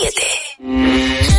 91.7.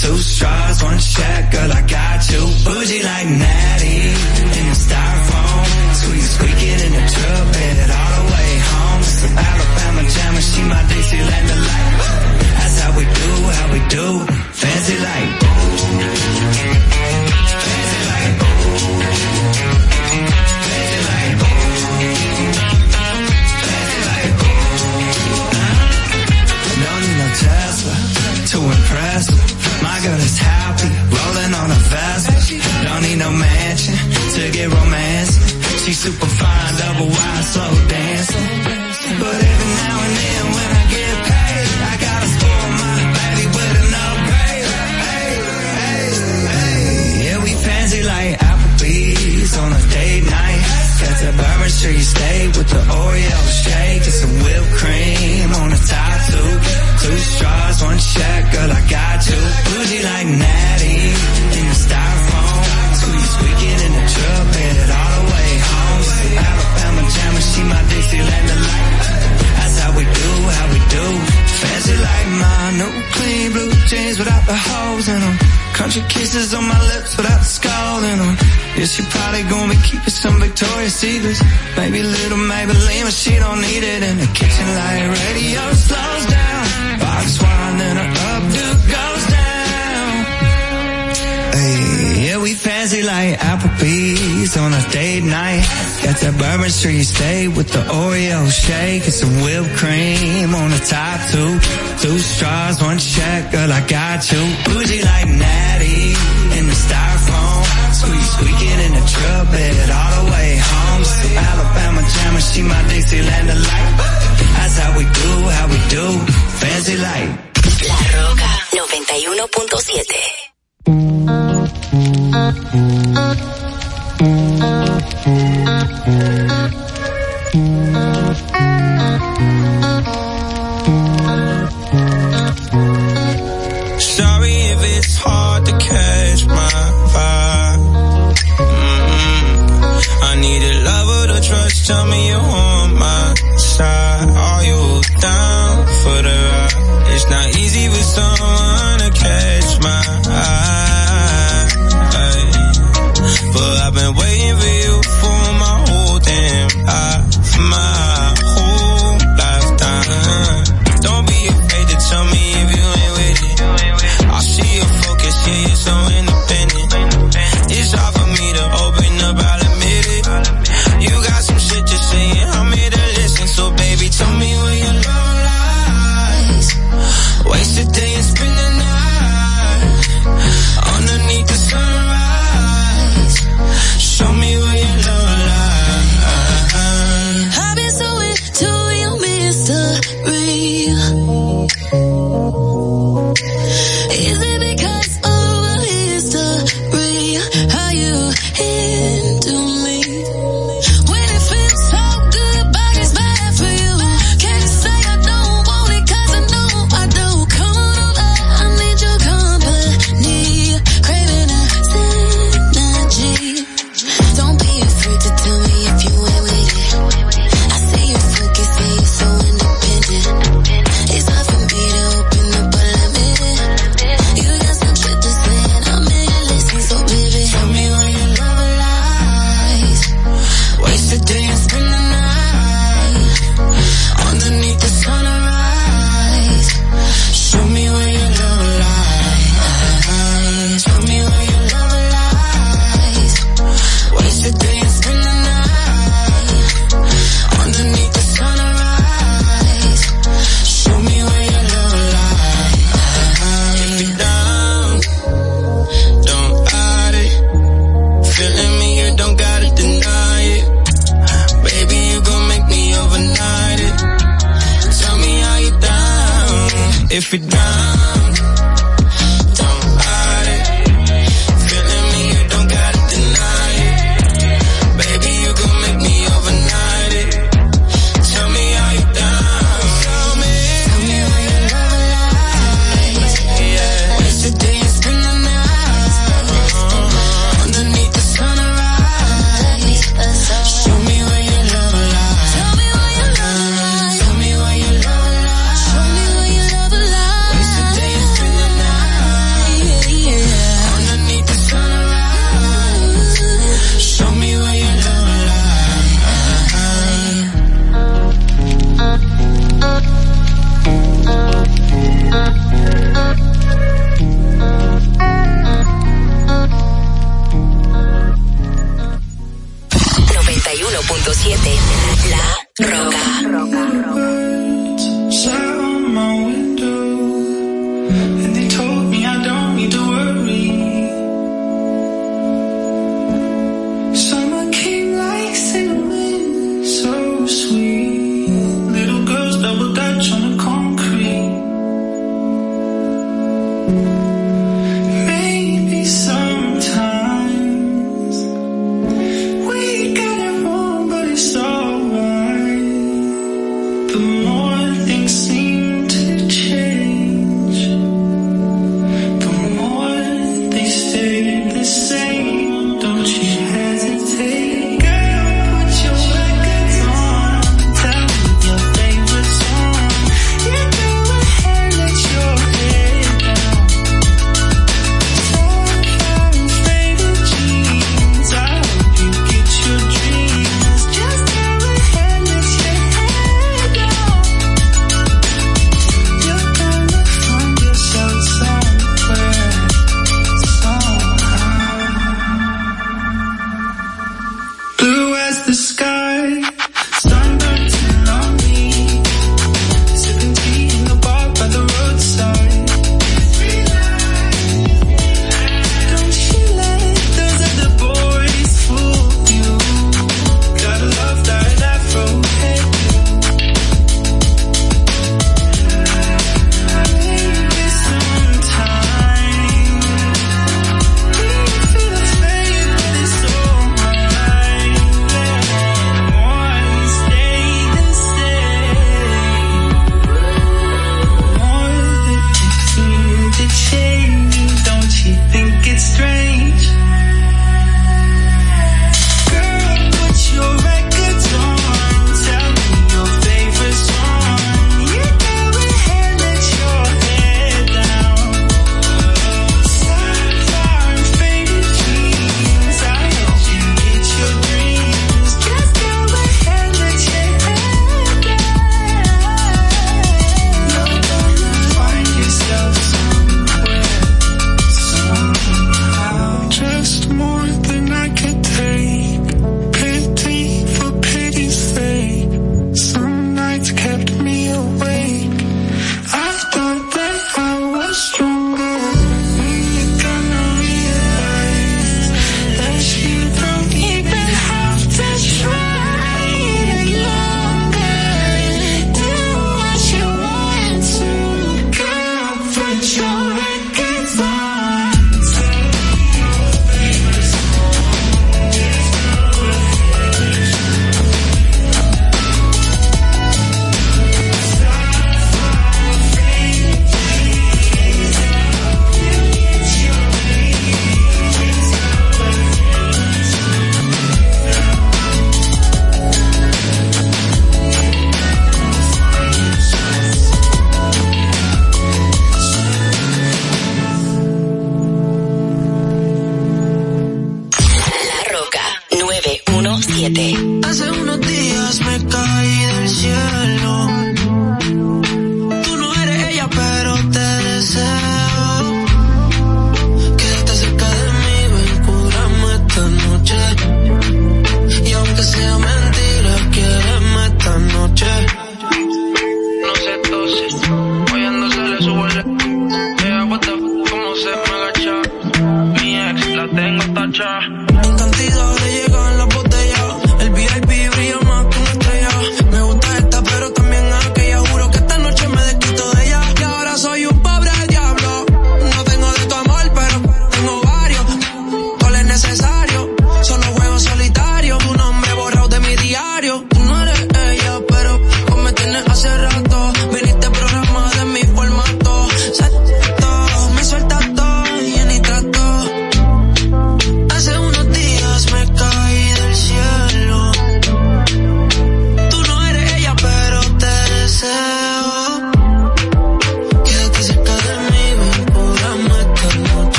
Two straws, one check, girl, I got you. Bougie like Natty. anniversary stay with the Oreo shake and some whipped cream on a tattoo. Two straws, one check, girl, I got you. Bougie like Natty in the styrofoam. Squeak, squeaking in the truck bed all the way home. So Alabama jammer, she my Dixieland delight. That's how we do, how we do. Fancy light. La Roca 91.7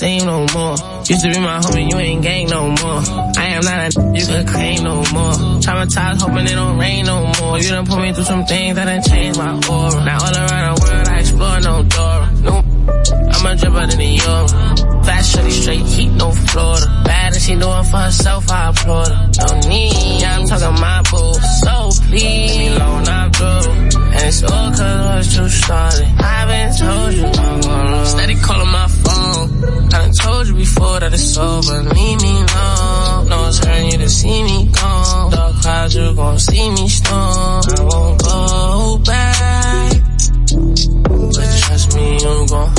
same no more. Used to be my homie, you ain't gang no more. I am not a you could claim no more. Traumatized, hoping it don't rain no more. You done put me through some things that done changed my aura. Now all around the world, I explore no door. No, I'ma jump out in the York. Fast, shorty, straight, heat, no Florida. Bad as she doing for herself, I applaud her. No need, I'm talking my boo. So please, me alone, I'm through. And it's all cause what's you started. I've been told you I'm gonna Steady calling my I told you before that it's over, leave me alone. No, it's hurting you to see me gone. Dark clouds, you gon' see me storm. I won't go back. But trust me, you gon'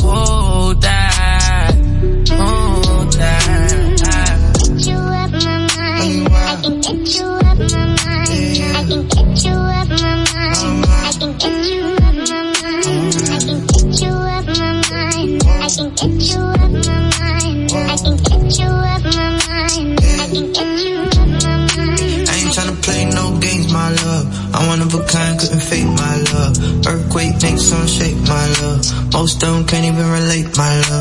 Take my love.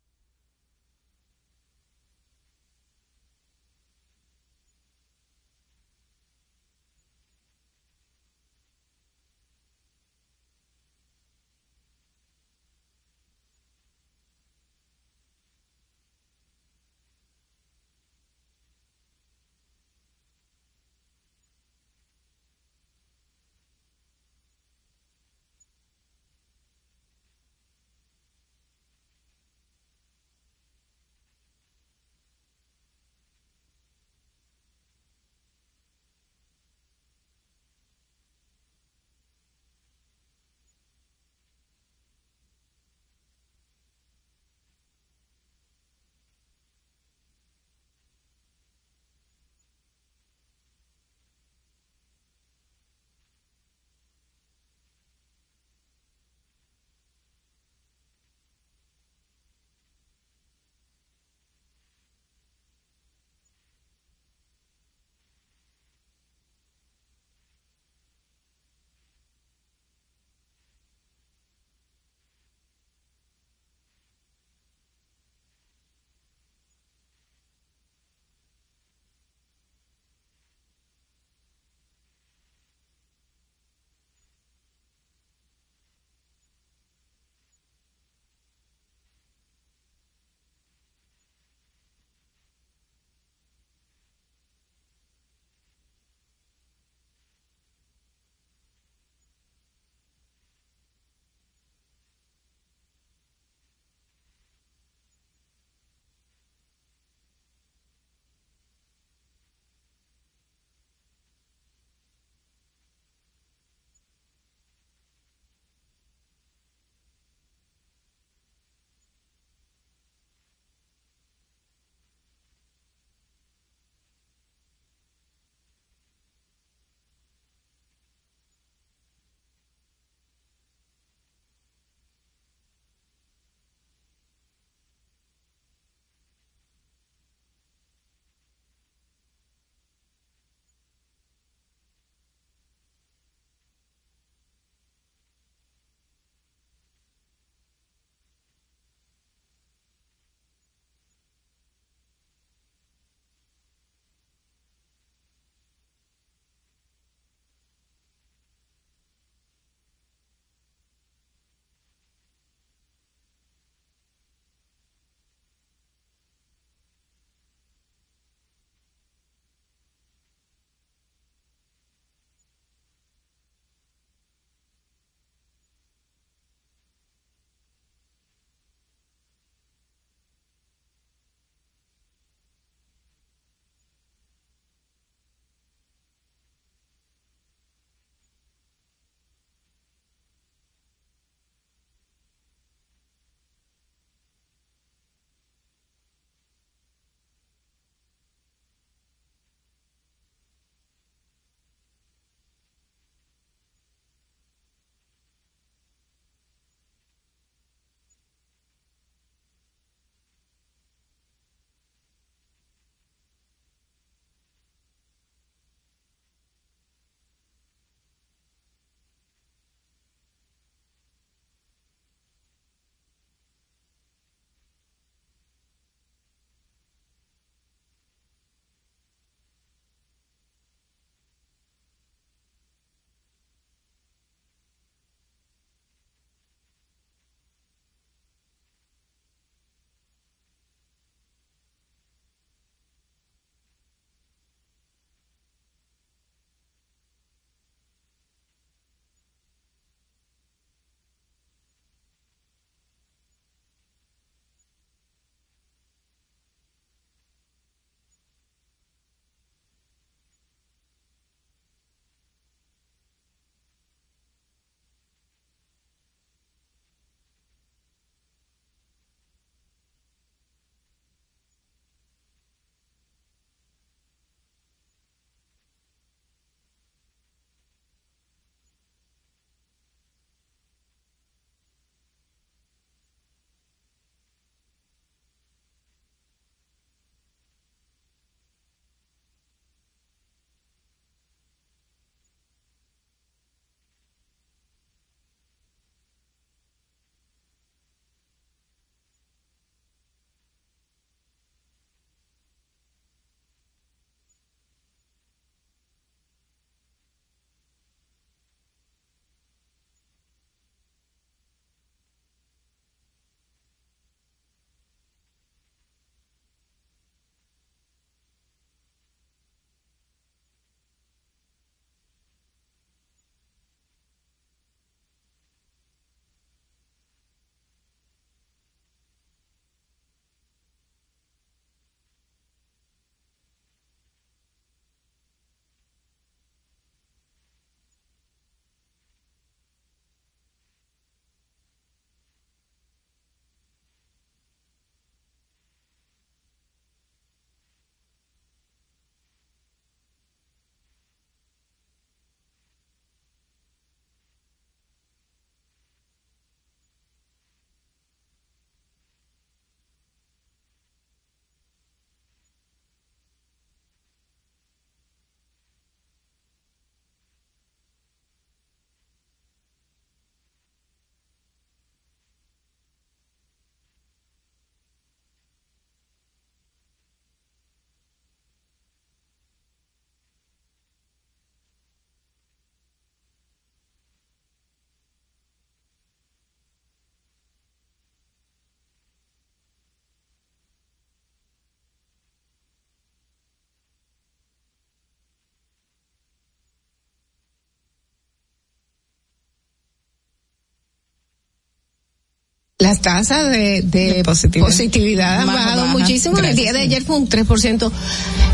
Las tasas de, de positividad. positividad, han Baja, bajado baja. muchísimo. el día de ayer fue un 3%,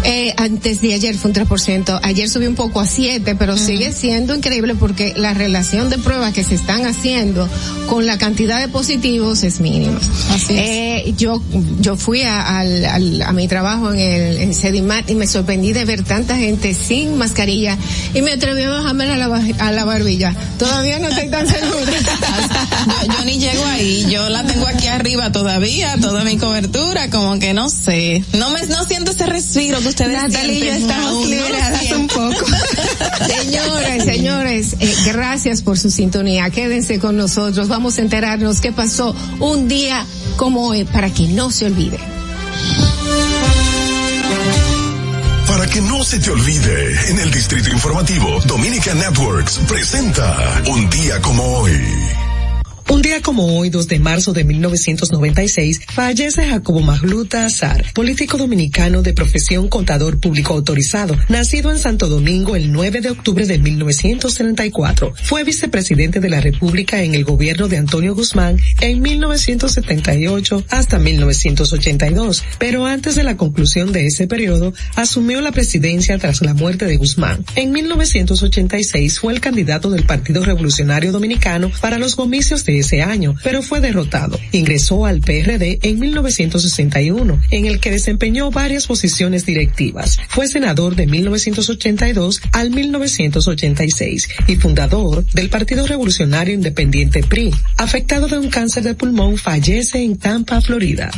eh, antes de ayer fue un 3%, ayer subió un poco a 7, pero sigue siendo increíble porque la relación de pruebas que se están haciendo con la cantidad de positivos es mínima. Así es. Eh, yo, yo fui a, al- al- a mi trabajo en el en Sedimat y me sorprendí de ver tanta gente sin mascarilla y me atreví a bajarme a la, a la barbilla. Todavía no estoy tan segura. yo, yo ni llego ahí, yo la tengo aquí arriba todavía, toda mi cobertura, como que no sé, no me, no siento ese respiro que ustedes Natalia y yo estamos no liberadas un poco. Señores, señores, eh, gracias por su sintonía. Quédense con nosotros. Vamos a enterarnos qué pasó un día como hoy para que no se olvide. Para que no se te olvide, en el Distrito Informativo, Dominica Networks presenta Un día como hoy. Un día como hoy, 2 de marzo de 1996, fallece Jacobo Magluta Azar, político dominicano de profesión contador público autorizado, nacido en Santo Domingo el 9 de octubre de 1934. Fue vicepresidente de la República en el gobierno de Antonio Guzmán en 1978 hasta 1982, pero antes de la conclusión de ese periodo, asumió la presidencia tras la muerte de Guzmán. En 1986 fue el candidato del Partido Revolucionario Dominicano para los comicios de ese año, pero fue derrotado. Ingresó al PRD en 1961, en el que desempeñó varias posiciones directivas. Fue senador de 1982 al 1986 y fundador del Partido Revolucionario Independiente PRI. Afectado de un cáncer de pulmón, fallece en Tampa, Florida.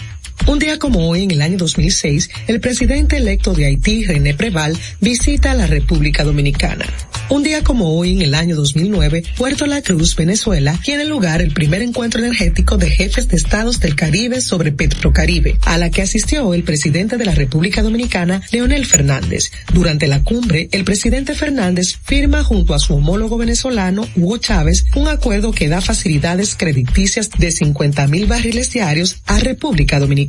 Un día como hoy, en el año 2006, el presidente electo de Haití, René Preval, visita la República Dominicana. Un día como hoy, en el año 2009, Puerto La Cruz, Venezuela, tiene lugar el primer encuentro energético de jefes de estados del Caribe sobre Petrocaribe, a la que asistió el presidente de la República Dominicana, Leonel Fernández. Durante la cumbre, el presidente Fernández firma junto a su homólogo venezolano, Hugo Chávez, un acuerdo que da facilidades crediticias de 50 mil barriles diarios a República Dominicana.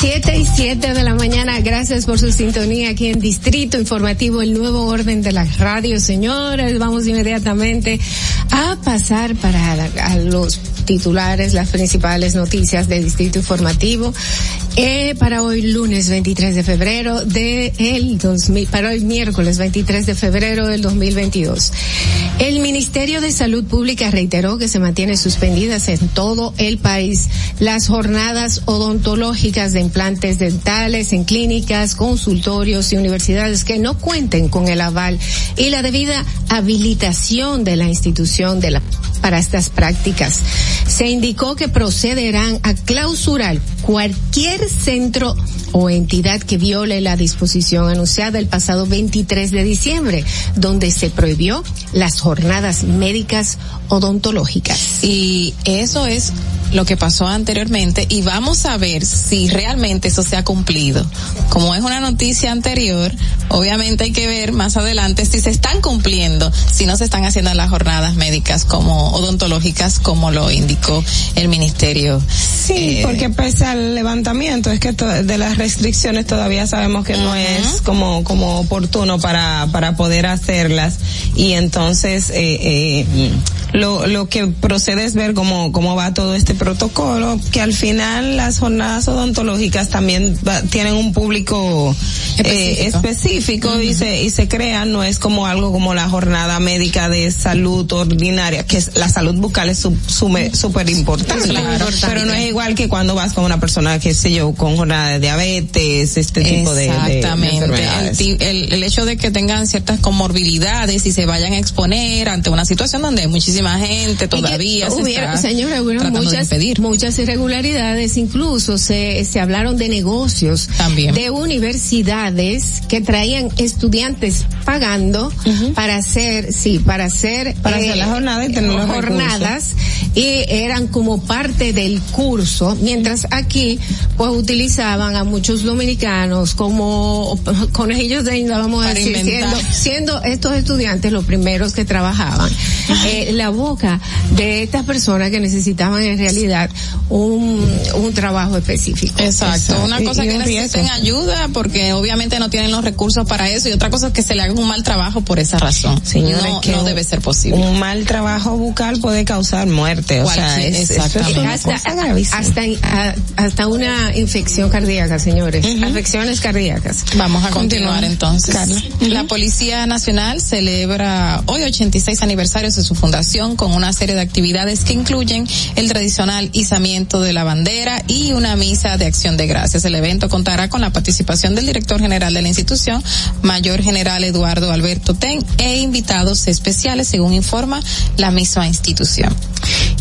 7 y 7 de la mañana, gracias por su sintonía aquí en Distrito Informativo, el nuevo orden de la radio, señores. Vamos inmediatamente a pasar para los titulares, las principales noticias de Distrito Informativo. Eh, para hoy lunes 23 de febrero de el 2000, para hoy miércoles 23 de febrero del 2022. El Ministerio de Salud Pública reiteró que se mantiene suspendidas en todo el país las jornadas odontológicas de implantes dentales en clínicas, consultorios y universidades que no cuenten con el aval y la debida habilitación de la institución de la para estas prácticas. Se indicó que procederán a clausurar cualquier centro o entidad que viole la disposición anunciada el pasado 23 de diciembre, donde se prohibió las jornadas médicas odontológicas. Y eso es lo que pasó anteriormente y vamos a ver si realmente eso se ha cumplido. Como es una noticia anterior, obviamente hay que ver más adelante si se están cumpliendo, si no se están haciendo las jornadas médicas como odontológicas como lo indicó el ministerio. Sí, Eh, porque pese al levantamiento es que de las restricciones todavía sabemos que no es como como oportuno para para poder hacerlas y entonces eh, eh, lo lo que procede es ver cómo cómo va todo este protocolo que al final las jornadas odontológicas también va- tienen un público eh, específico. y se y se crean no es como algo como la jornada médica de salud ordinaria que es la salud bucal es su- súper importante. Claro. pero no es igual que cuando vas con una persona qué sé yo con jornada de diabetes este tipo de, de- el, enfermedades. ti- el, el hecho de que tengan ciertas comorbilidades y se vayan a exponer ante una situación donde hay muchísima gente todavía se Hubiera, está señora, muchas, irregularidades, incluso se, se hablaron de negocios, También. de universidades que traían estudiantes pagando para hacer, sí, para hacer, Para hacer la jornada y tener jornadas y eran como parte del curso, mientras aquí pues utilizaban a muchos dominicanos como conejillos de vamos a decir, siendo estos estudiantes los primeros que trabajaban. Eh, la boca de estas personas que necesitaban en realidad un, un trabajo específico. Exacto, una cosa que necesiten ayuda porque obviamente no tienen los recursos para eso y otra cosa es que se le haga un mal trabajo por esa razón. Señores, no, que no debe ser posible. Un mal trabajo bucal puede causar muerte, o sea, Cualquier- es, es- exactamente. es una hasta, hasta, una infección cardíaca, señores. Afecciones cardíacas. Vamos a continuar entonces. La Policía Nacional celebra hoy 86 aniversarios de su fundación con una serie de actividades que incluyen el tradicional izamiento de la bandera y una misa de acción de gracias. El evento contará con la participación del director general de la institución, Mayor General Eduardo Alberto Ten, e invitados especiales, según informa la misma institución.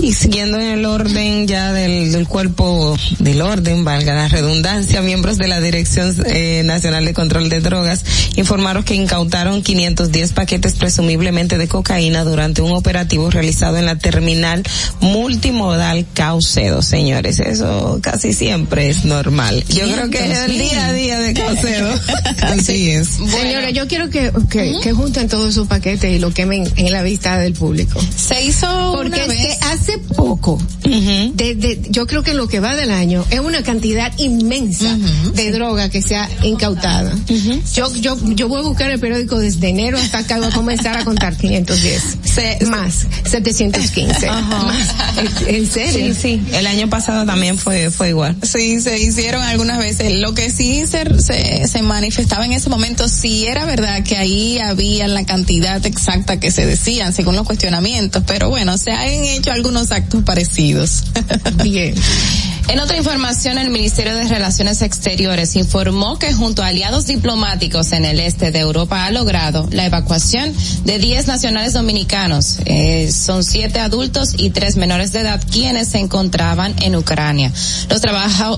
Y siguiendo en el orden ya del, cuerpo del orden, valga la redundancia, miembros de la Dirección eh, Nacional de Control de Drogas informaron que incautaron 510 paquetes presumiblemente de cocaína durante un operativo realizado en la terminal multimodal Caucedo, señores. Eso casi siempre es normal. Yo creo que es el día a día de Caucedo. Así es. Señores, yo quiero que, que, que junten todos sus paquetes y lo quemen en la vista del público. Se hizo Porque una es vez. que hace poco, de, de- yo creo que lo que va del año, es una cantidad inmensa de droga que se ha incautada. yo, yo, yo voy a buscar el periódico desde enero hasta acá, voy a comenzar a contar 510. más, 715. Más. ¿En- ¿En serio? Sí, sí. El año pasado también fue, fue igual. Sí, se hicieron algunas veces. Lo que sí se, se, se manifestaba en ese momento, sí era verdad que ahí había la cantidad exacta que se decían según los cuestionamientos, pero bueno, se han hecho algunos actos parecidos. Bien. En otra información, el Ministerio de Relaciones Exteriores informó que junto a aliados diplomáticos en el este de Europa ha logrado la evacuación de 10 nacionales dominicanos. Eh, son siete adultos y tres menores de edad quienes se encontraban en Ucrania. Los,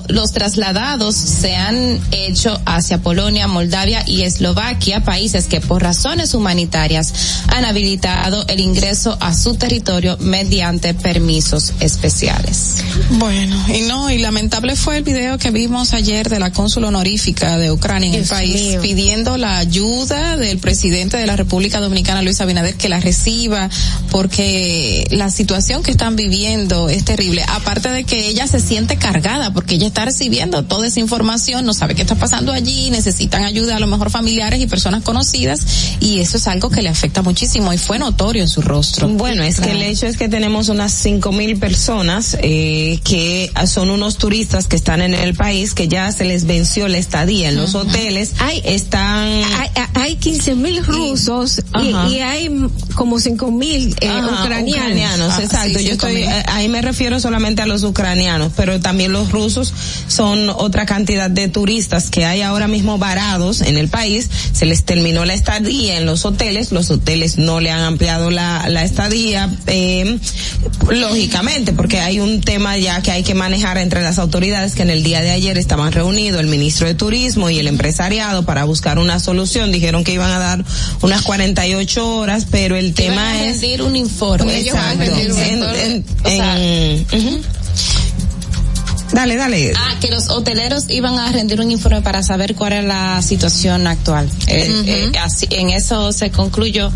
los trasladados se han hecho hacia Polonia, Moldavia y Eslovaquia, países que por razones humanitarias han habilitado el ingreso a su territorio mediante permisos especiales. Bueno, y no, y lamentable fue el video que vimos ayer de la cónsula honorífica de Ucrania en el país mío. pidiendo la ayuda del presidente de la República Dominicana, Luis Abinader, que la reciba porque la situación que están viviendo es terrible. Aparte de que ella se siente cargada porque ella está recibiendo toda esa información, no sabe qué está pasando allí, necesitan ayuda a lo mejor familiares y personas conocidas y eso es algo que le afecta muchísimo y fue notorio en su rostro. Bueno, es que el hecho es que tenemos unas cinco mil personas eh, que son unos turistas que están en el país que ya se les venció la estadía en los hoteles. están Hay, hay 15 mil rusos y, y hay como 5 mil eh, ucranianos. Ah, exacto. sí, Yo estoy, ahí me refiero solamente a los ucranianos, pero también los rusos son otra cantidad de turistas que hay ahora mismo varados en el país. Se les terminó la estadía en los hoteles, los hoteles no le han ampliado la, la estadía, eh, lógicamente, porque hay un tema ya que hay que manejar entre las autoridades que en el día de ayer estaban reunidos el ministro de Turismo y el empresariado para buscar una solución. Dijeron que iban a dar unas 48 horas, pero el tema a es rendir un informe. Exacto. Ellos van a rendir un En- informe. en- O sea, en- ujú. Dale, dale. Ah, que los hoteleros iban a rendir un informe para saber cuál era la situación actual. Eh, eh, así, en eso se concluyó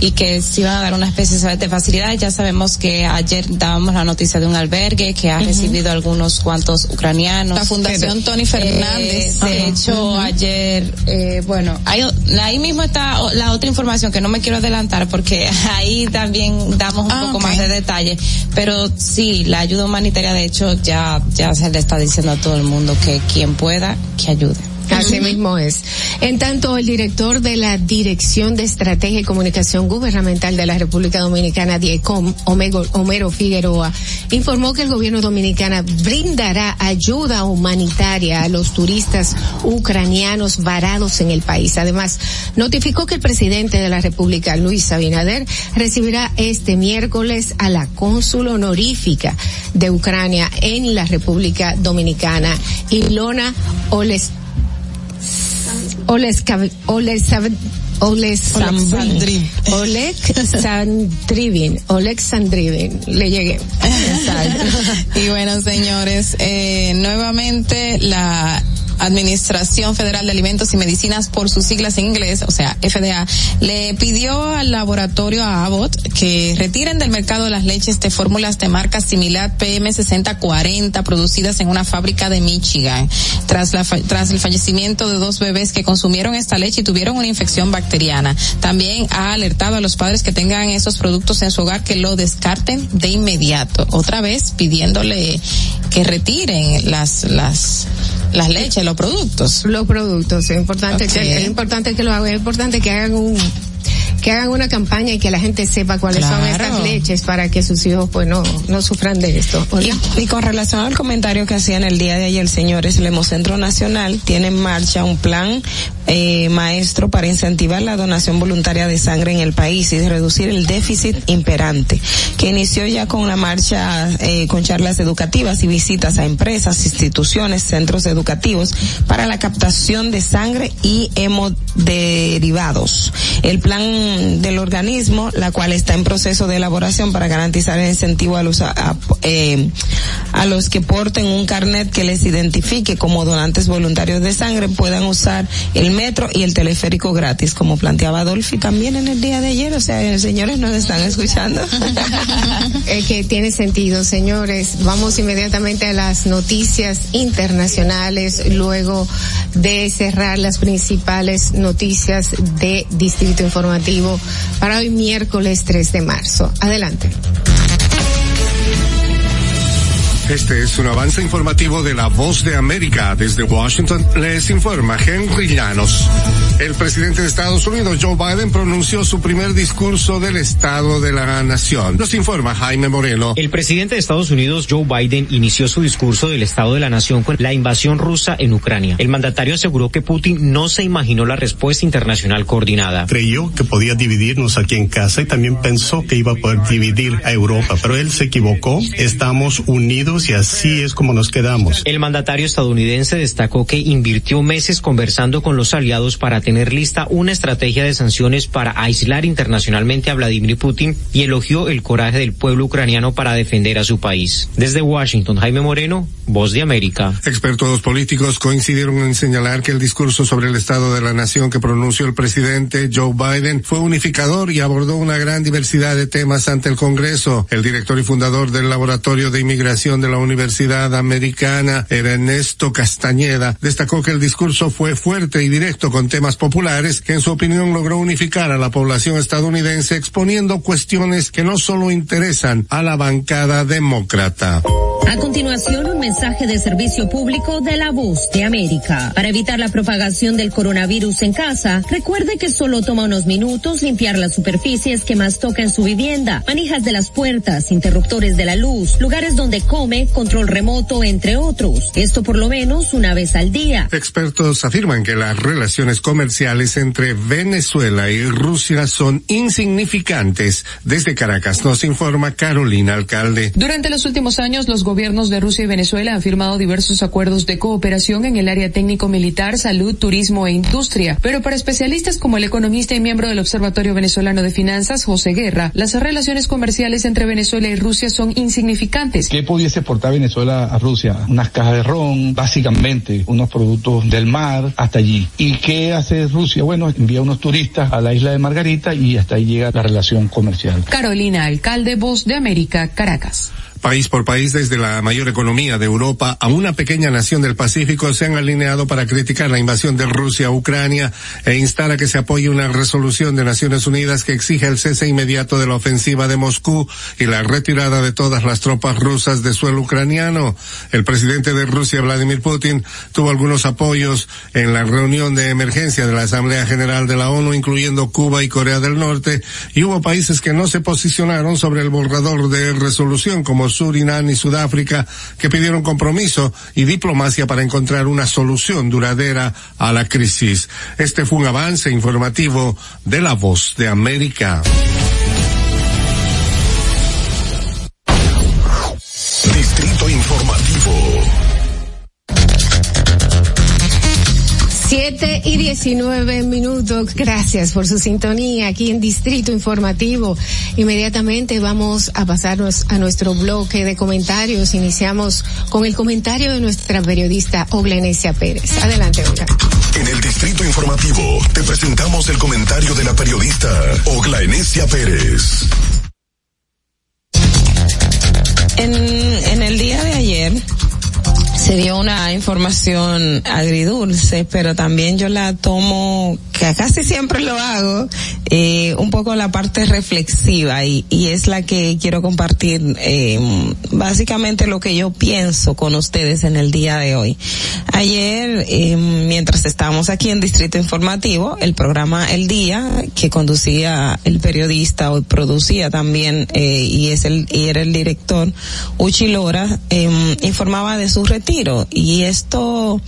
y que se iban a dar una especie de facilidad. Ya sabemos que ayer dábamos la noticia de un albergue que ha recibido algunos cuantos ucranianos. La Fundación Tony Fernández. eh, de Ajá. hecho, ayer, eh, bueno, ahí, ahí mismo está la otra información que no me quiero adelantar porque ahí también damos un Ah, poco más de detalle. Pero sí, la ayuda humanitaria de hecho ya, ya se le está diciendo a todo el mundo que quien pueda, que ayude. Así mismo es. En tanto, el director de la Dirección de Estrategia y Comunicación Gubernamental de la República Dominicana, DIECOM, Homero Figueroa, informó que el gobierno dominicano brindará ayuda humanitaria a los turistas ucranianos varados en el país. Además, notificó que el presidente de la República, Luis Abinader, recibirá este miércoles a la cónsul honorífica de Ucrania en la República Dominicana, Ilona Oles Oleskav- Olesav- Oleg Sandrivin. Oleg Sandrivin. Oleg Sandrivin. Le llegué. y bueno, señores, eh, nuevamente la Administración Federal de Alimentos y Medicinas por sus siglas en inglés, o sea, FDA, le pidió al laboratorio a Abbott que retiren del mercado las leches de fórmulas de marca similar PM6040 producidas en una fábrica de Michigan, tras, la, tras el fallecimiento de dos bebés que consumieron esta leche y tuvieron una infección bacteriana. También ha alertado a los padres que tengan esos productos en su hogar que lo descarten de inmediato. Otra vez pidiéndole que retiren las, las, las leches, los productos. Los productos, es importante que, es importante que lo hagan, es importante que hagan un, que hagan una campaña y que la gente sepa cuáles son Claro. estas leches para que sus hijos pues no, no sufran de esto. Hola. Y con relación al comentario que hacían el día de ayer, señores, el Hemocentro Nacional tiene en marcha un plan eh, maestro para incentivar la donación voluntaria de sangre en el país y de reducir el déficit imperante, que inició ya con la marcha, eh, con charlas educativas y visitas a empresas, instituciones, centros educativos para la captación de sangre y hemoderivados. El plan del organismo, la cual está en proceso de elaboración para garantizar el incentivo a los, a, eh, a los que porten un carnet que les identifique como donantes voluntarios de sangre, puedan usar el metro y el teleférico gratis, como planteaba Adolfi también en el día de ayer. O sea, señores nos están escuchando. Eh, que tiene sentido, señores. Vamos inmediatamente a las noticias internacionales, luego de cerrar las principales noticias de Distrito Informativo para hoy miércoles 3 de marzo. Adelante. Este es un avance informativo de La Voz de América. Desde Washington les informa Henry Llanos. El presidente de Estados Unidos, Joe Biden, pronunció su primer discurso del Estado de la Nación. Nos informa Jaime Moreno. El presidente de Estados Unidos, Joe Biden, inició su discurso del Estado de la Nación con la invasión rusa en Ucrania. El mandatario aseguró que Putin no se imaginó la respuesta internacional coordinada. creyó que podía dividirnos aquí en casa y también pensó que iba a poder dividir a Europa, pero él se equivocó. Estamos unidos y así es como nos quedamos. El mandatario estadounidense destacó que invirtió meses conversando con los aliados para tener lista una estrategia de sanciones para aislar internacionalmente a Vladimir Putin y elogió el coraje del pueblo ucraniano para defender a su país. Desde Washington, Jaime Moreno, Voz de América. Expertos políticos coincidieron en señalar que el discurso sobre el Estado de la Nación que pronunció el presidente Joe Biden fue unificador y abordó una gran diversidad de temas ante el Congreso. El director y fundador del Laboratorio de Inmigración de la Universidad Americana, Ernesto Castañeda, destacó que el discurso fue fuerte y directo con temas populares que en su opinión logró unificar a la población estadounidense exponiendo cuestiones que no solo interesan a la bancada demócrata. A continuación, un mensaje de servicio público de la voz de América. Para evitar la propagación del coronavirus en casa, recuerde que solo toma unos minutos limpiar las superficies que más toca en su vivienda, manijas de las puertas, interruptores de la luz, lugares donde come, control remoto, entre otros. Esto por lo menos una vez al día. Expertos afirman que las relaciones comerciales entre Venezuela y Rusia son insignificantes. Desde Caracas nos informa Carolina Alcalde. Durante los últimos años, los gobiernos de Rusia y Venezuela han firmado diversos acuerdos de cooperación en el área técnico-militar, salud, turismo e industria. Pero para especialistas como el economista y miembro del Observatorio Venezolano de Finanzas, José Guerra, las relaciones comerciales entre Venezuela y Rusia son insignificantes. ¿Qué pudiese exportar Venezuela a Rusia? Unas cajas de ron, básicamente unos productos del mar hasta allí. ¿Y qué hace Rusia? Bueno, envía unos turistas a la isla de Margarita y hasta ahí llega la relación comercial. Carolina Alcalde, Voz de América, Caracas. País por país, desde la mayor economía de Europa a una pequeña nación del Pacífico, se han alineado para criticar la invasión de Rusia a Ucrania e instar a que se apoye una resolución de Naciones Unidas que exige el cese inmediato de la ofensiva de Moscú y la retirada de todas las tropas rusas de suelo ucraniano. El presidente de Rusia, Vladimir Putin, tuvo algunos apoyos en la reunión de emergencia de la Asamblea General de la ONU, incluyendo Cuba y Corea del Norte, y hubo países que no se posicionaron sobre el borrador de resolución como Surinam y Sudáfrica, que pidieron compromiso y diplomacia para encontrar una solución duradera a la crisis. Este fue un avance informativo de la voz de América. Distrito Informativo. Siete y diecinueve minutos. Gracias por su sintonía aquí en Distrito Informativo. Inmediatamente vamos a pasarnos a nuestro bloque de comentarios. Iniciamos con el comentario de nuestra periodista Oglenesia Pérez. Adelante, Olga. En el Distrito Informativo te presentamos el comentario de la periodista Ogla Enesia Pérez. En, en el día de ayer se dio una información agridulce, pero también yo la tomo, que casi siempre lo hago, eh, un poco la parte reflexiva y, y es la que quiero compartir eh, básicamente lo que yo pienso con ustedes en el día de hoy. Ayer, eh, mientras estábamos aquí en Distrito Informativo, el programa El Día, que conducía el periodista o producía también, eh, y es el, y era el director, Uchi Lora, eh, informaba de su retiro y esto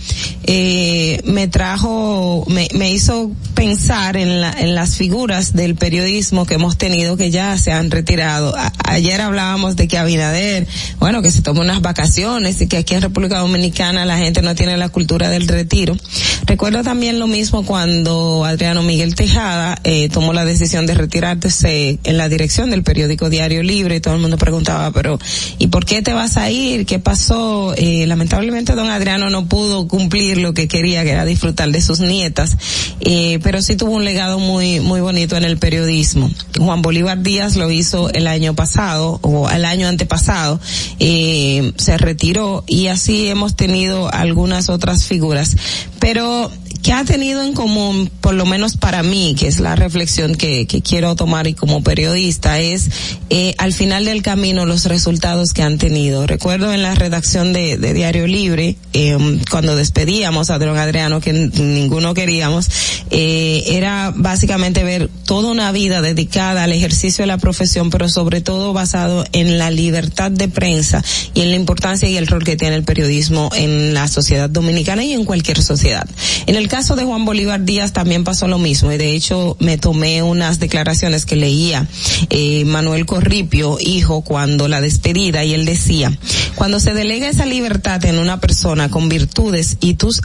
eh, me trajo, me, me hizo pensar en, la, en las figuras del periodismo que hemos tenido que ya se han retirado. Ayer hablábamos de que Abinader, bueno, que se tomó unas vacaciones y que aquí en República Dominicana la gente no tiene la cultura del retiro. Recuerdo también lo mismo cuando Adriano Miguel Tejada eh, tomó la decisión de retirarse en la dirección del periódico Diario Libre y todo el mundo preguntaba, pero ¿y por qué te vas a ir? ¿Qué pasó? Eh, lamentablemente don Adriano no pudo cumplir lo que quería, que era disfrutar de sus nietas, eh, pero sí tuvo un legado muy, muy bonito en el periodismo. Juan Bolívar Díaz lo hizo el año pasado, o el año antepasado, eh, se retiró y así hemos tenido algunas otras figuras. Pero, ¿qué ha tenido en común, por lo menos para mí, que es la reflexión que, que quiero tomar y como periodista, es eh, al final del camino los resultados que han tenido. Recuerdo en la redacción de, Diario Libre, eh, cuando despedíamos a don Adriano, que ninguno queríamos, eh, era básicamente ver toda una vida dedicada al ejercicio de la profesión, pero sobre todo basado en la libertad de prensa y en la importancia y el rol que tiene el periodismo en la sociedad dominicana y en cualquier sociedad. En el caso de Juan Bolívar Díaz también pasó lo mismo y de hecho me tomé unas declaraciones que leía eh, Manuel Corripio, hijo, cuando la despedida y él decía, cuando se delega esa libertad en una persona con virtudes y tus,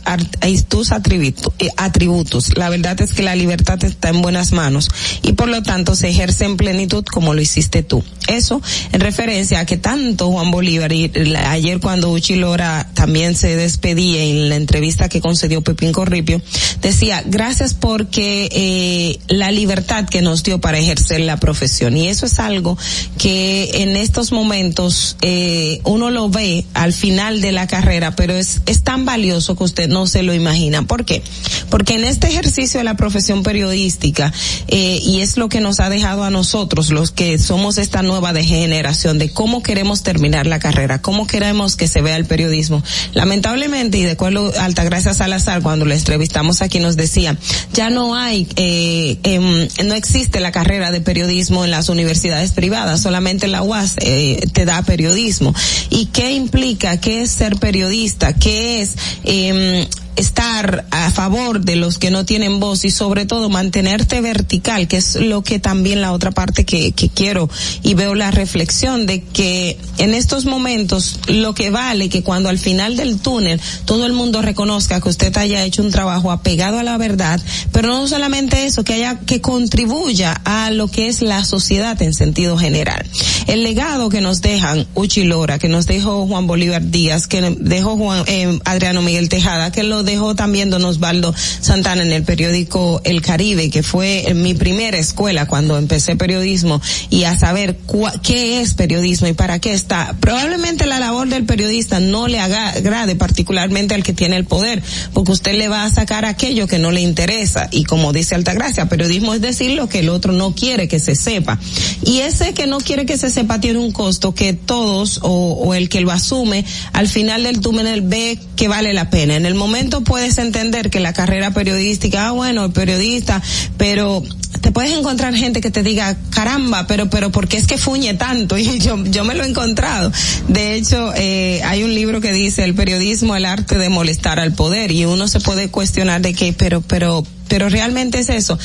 y tus atributos, eh, atributos, la verdad es que la libertad está en buenas manos y por lo tanto se ejerce en plenitud como lo hiciste tú. Eso en referencia a que tanto Juan Bolívar y ayer cuando Uchi Lora también se despedía en la entrevista que concedió Pepín Corripio, decía, gracias porque eh, la libertad que nos dio para ejercer la profesión. Y eso es algo que en estos momentos eh, uno lo ve al final de la carrera, pero es, es tan valioso que usted no se lo imagina. ¿Por qué? Porque en este ejercicio de la profesión periodística, eh, y es lo que nos ha dejado a nosotros, los que somos esta nueva de generación, de cómo queremos terminar la carrera, cómo queremos que se vea el periodismo. Lamentablemente, y de acuerdo a Altagracia Salazar, cuando la entrevistamos aquí, nos decía, ya no hay, eh, eh, no existe la carrera de periodismo en las universidades privadas, solamente la UAS eh, te da periodismo. ¿Y qué implica? ¿Qué es ser periodista? ¿Qué es? Estar a favor de los que no tienen voz y sobre todo mantenerte vertical, que es lo que también la otra parte que, que quiero y veo la reflexión de que en estos momentos lo que vale que cuando al final del túnel todo el mundo reconozca que usted haya hecho un trabajo apegado a la verdad, pero no solamente eso, que haya que contribuya a lo que es la sociedad en sentido general. El legado que nos dejan Uchi Lora, que nos dejó Juan Bolívar Díaz, que dejó Juan eh, Adriano Miguel Tejada, que lo dejó también don Osvaldo Santana en el periódico El Caribe, que fue mi primera escuela cuando empecé periodismo y a saber qué es periodismo y para qué está. Probablemente la labor del periodista no le agrade particularmente al que tiene el poder, porque usted le va a sacar aquello que no le interesa y como dice Altagracia, periodismo es decir lo que el otro no quiere que se sepa. Y ese que no quiere que se sepa tiene un costo que todos o, o el que lo asume al final del túnel ve que vale la pena. En el momento puedes entender que la carrera periodística, ah bueno, el periodista, pero te puedes encontrar gente que te diga, caramba, pero, pero, ¿por qué es que fuñe tanto? Y yo, yo me lo he encontrado. De hecho, eh, hay un libro que dice el periodismo, el arte de molestar al poder, y uno se puede cuestionar de que, pero, pero, pero realmente es eso.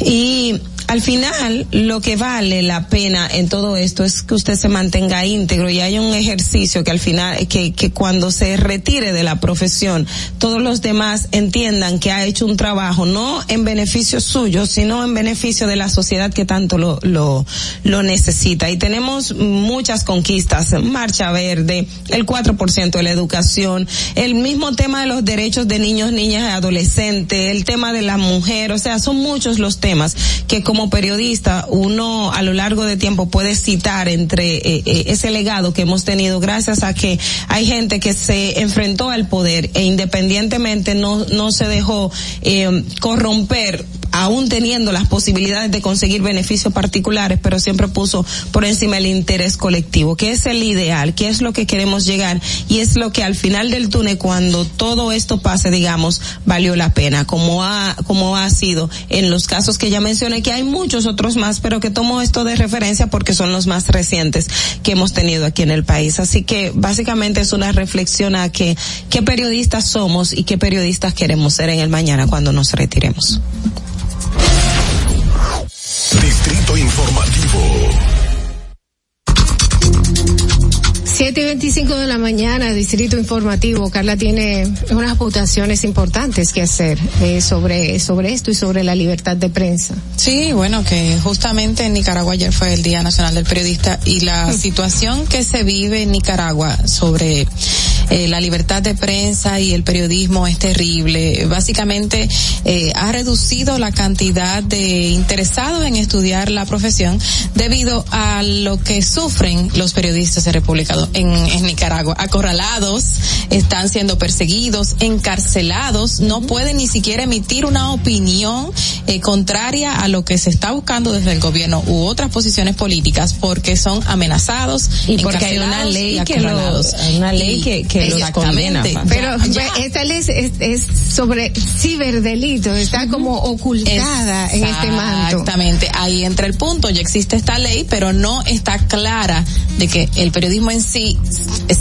Y al final lo que vale la pena en todo esto es que usted se mantenga íntegro y hay un ejercicio que al final, que, cuando se retire de la profesión, todos los demás entiendan que ha hecho un trabajo no en beneficio suyo, sino en beneficio de la sociedad que tanto lo, lo, lo necesita. Y tenemos muchas conquistas, marcha verde, el 4% de la educación, el mismo tema de los derechos de niños, niñas y adolescentes, el tema de la mujer, o sea, son muchos los temas que periodista uno a lo largo de tiempo puede citar entre eh, eh, ese legado que hemos tenido gracias a que hay gente que se enfrentó al poder e independientemente no, no se dejó eh, corromper aún teniendo las posibilidades de conseguir beneficios particulares, pero siempre puso por encima el interés colectivo, que es el ideal, que es lo que queremos llegar y es lo que al final del túnel, cuando todo esto pase, digamos, valió la pena, como ha, como ha sido en los casos que ya mencioné, que hay muchos otros más, pero que tomo esto de referencia porque son los más recientes que hemos tenido aquí en el país. Así que básicamente es una reflexión a que qué periodistas somos y qué periodistas queremos ser en el mañana cuando nos retiremos. Distrito Informativo. 7 y 25 de la mañana, Distrito Informativo. Carla tiene unas apuntaciones importantes que hacer eh, sobre, sobre esto y sobre la libertad de prensa. Sí, bueno, que justamente en Nicaragua ayer fue el Día Nacional del Periodista y la situación que se vive en Nicaragua sobre eh, la libertad de prensa y el periodismo es terrible. Básicamente eh, ha reducido la cantidad de interesados en estudiar la profesión debido a lo que sufren los periodistas de República en, en Nicaragua. Acorralados, están siendo perseguidos, encarcelados, no pueden ni siquiera emitir una opinión eh, contraria a lo que se está buscando desde el gobierno u otras posiciones políticas porque son amenazados Y porque hay una ley que una ley Y- que- que los exactamente. condena. Pero Ya- ya- esta ley es, es- es sobre ciberdelito, está como ocultada en este manto. Exactamente, ahí entra el punto, ya existe esta ley, pero no está clara de que el periodismo en sí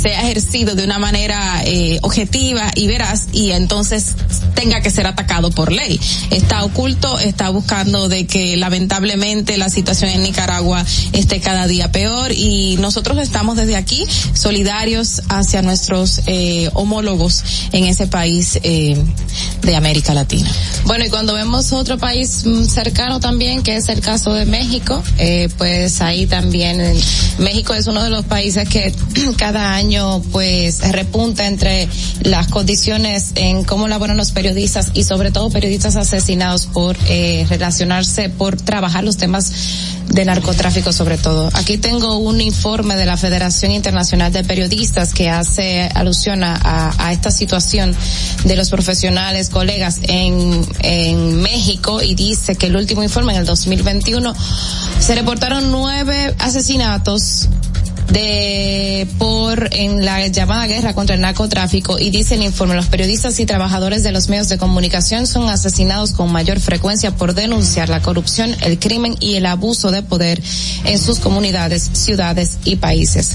sea ejercido de una manera eh, objetiva y veraz y entonces tenga que ser atacado por ley. Está oculto, está buscando de que lamentablemente la situación en Nicaragua esté cada día peor y nosotros estamos desde aquí solidarios hacia nuestros eh, homólogos en ese país eh, de América Latina. Bueno, y cuando vemos otro país cercano también, que es el caso de México, eh, pues ahí también eh, México es uno de los países que cada año pues repunta entre las condiciones en cómo laboran los periodistas y sobre todo periodistas asesinados por eh, relacionarse, por trabajar los temas de narcotráfico sobre todo. Aquí tengo un informe de la Federación Internacional de Periodistas que hace alusión a, a- esta situación de los profesionales, colegas en, en México y dice que el último informe en el 2021 se reportaron nueve asesinatos de por en la llamada guerra contra el narcotráfico y dice el informe los periodistas y trabajadores de los medios de comunicación son asesinados con mayor frecuencia por denunciar la corrupción, el crimen y el abuso de poder en sus comunidades, ciudades y países.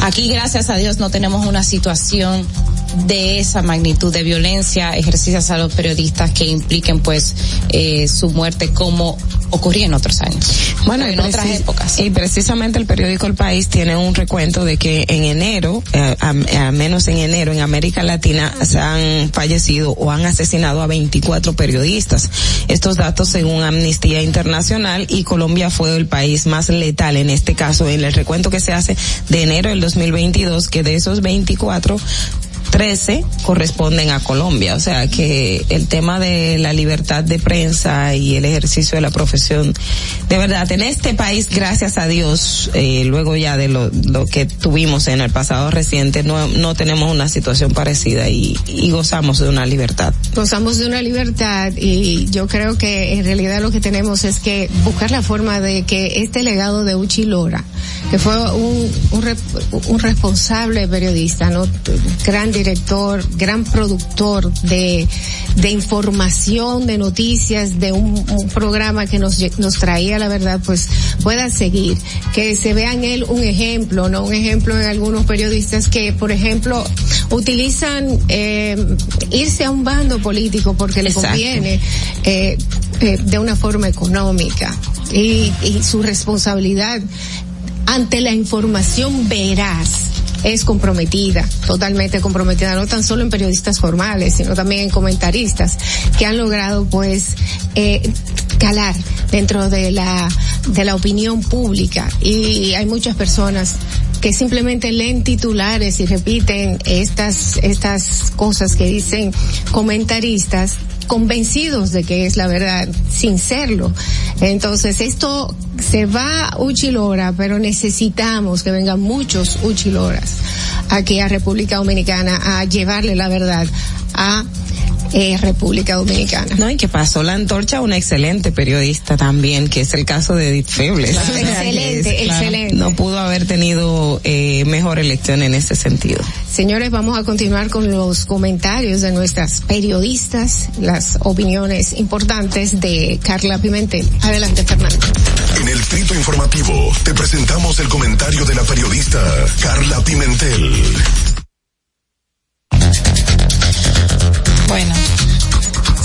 Aquí gracias a Dios no tenemos una situación de esa magnitud de violencia ejercidas a los periodistas que impliquen pues eh, su muerte como ocurría en otros años. Bueno, en otras épocas. Y precisamente el periódico El País tiene un recuento de que en enero, eh, a, a menos en enero, en América Latina se han fallecido o han asesinado a 24 periodistas. Estos datos según Amnistía Internacional y Colombia fue el país más letal en este caso en el recuento que se hace de enero del 2022 que de esos 24 13 corresponden a Colombia. O sea que el tema de la libertad de prensa y el ejercicio de la profesión, de verdad, en este país, gracias a Dios, eh, luego ya de lo, que tuvimos en el pasado reciente, no, no tenemos una situación parecida y, y gozamos de una libertad. Gozamos de una libertad y yo creo que en realidad lo que tenemos es que buscar la forma de que este legado de Uchi Lora, que fue un, un, un responsable periodista, ¿no? gran director, gran productor de, de información, de noticias, de un, un programa que nos, nos traía la verdad, pues pueda seguir, que se vea en él un ejemplo, no un ejemplo en algunos periodistas que, por ejemplo, utilizan eh, irse a un bando político porque le Exacto. conviene eh, eh, de una forma económica. y, y su responsabilidad ante la información veraz es comprometida, totalmente comprometida, no tan solo en periodistas formales, sino también en comentaristas que han logrado pues eh, calar dentro de la de la opinión pública y hay muchas personas que simplemente leen titulares y repiten estas estas cosas que dicen comentaristas convencidos de que es la verdad, sin serlo. Entonces, esto se va Uchilora, pero necesitamos que vengan muchos Uchiloras aquí a República Dominicana a llevarle la verdad a eh, República Dominicana. No, y que pasó la antorcha a una excelente periodista también, que es el caso de Edith Febles. Excelente, excelente. No pudo haber tenido eh, mejor elección en ese sentido. Señores, vamos a continuar con los comentarios de nuestras periodistas, las opiniones importantes de Carla Pimentel. Adelante, Fernando. El Trito Informativo te presentamos el comentario de la periodista Carla Pimentel. Bueno,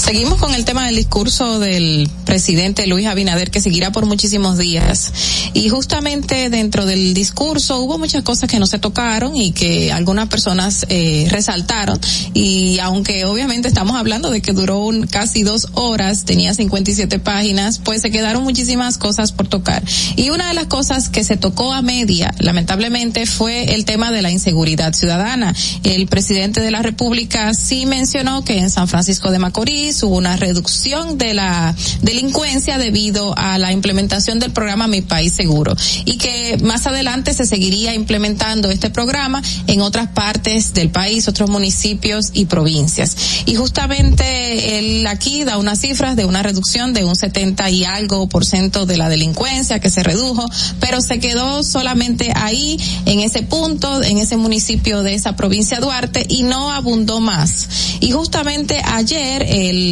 seguimos con el tema del discurso del presidente Luis Abinader que seguirá por muchísimos días. Y justamente dentro del discurso hubo muchas cosas que no se tocaron y que algunas personas eh, resaltaron. Y aunque obviamente estamos hablando de que duró un, casi dos horas, tenía 57 páginas, pues se quedaron muchísimas cosas por tocar. Y una de las cosas que se tocó a media, lamentablemente, fue el tema de la inseguridad ciudadana. El presidente de la República sí mencionó que en San Francisco de Macorís hubo una reducción de la delincuencia debido a la implementación del programa Mi País Seguro y que más adelante se seguiría implementando este programa en otras partes del país, otros municipios y provincias. Y justamente él aquí da unas cifras de una reducción de un 70 y algo por ciento de la delincuencia que se redujo, pero se quedó solamente ahí, en ese punto, en ese municipio de esa provincia Duarte y no abundó más. Y justamente ayer el,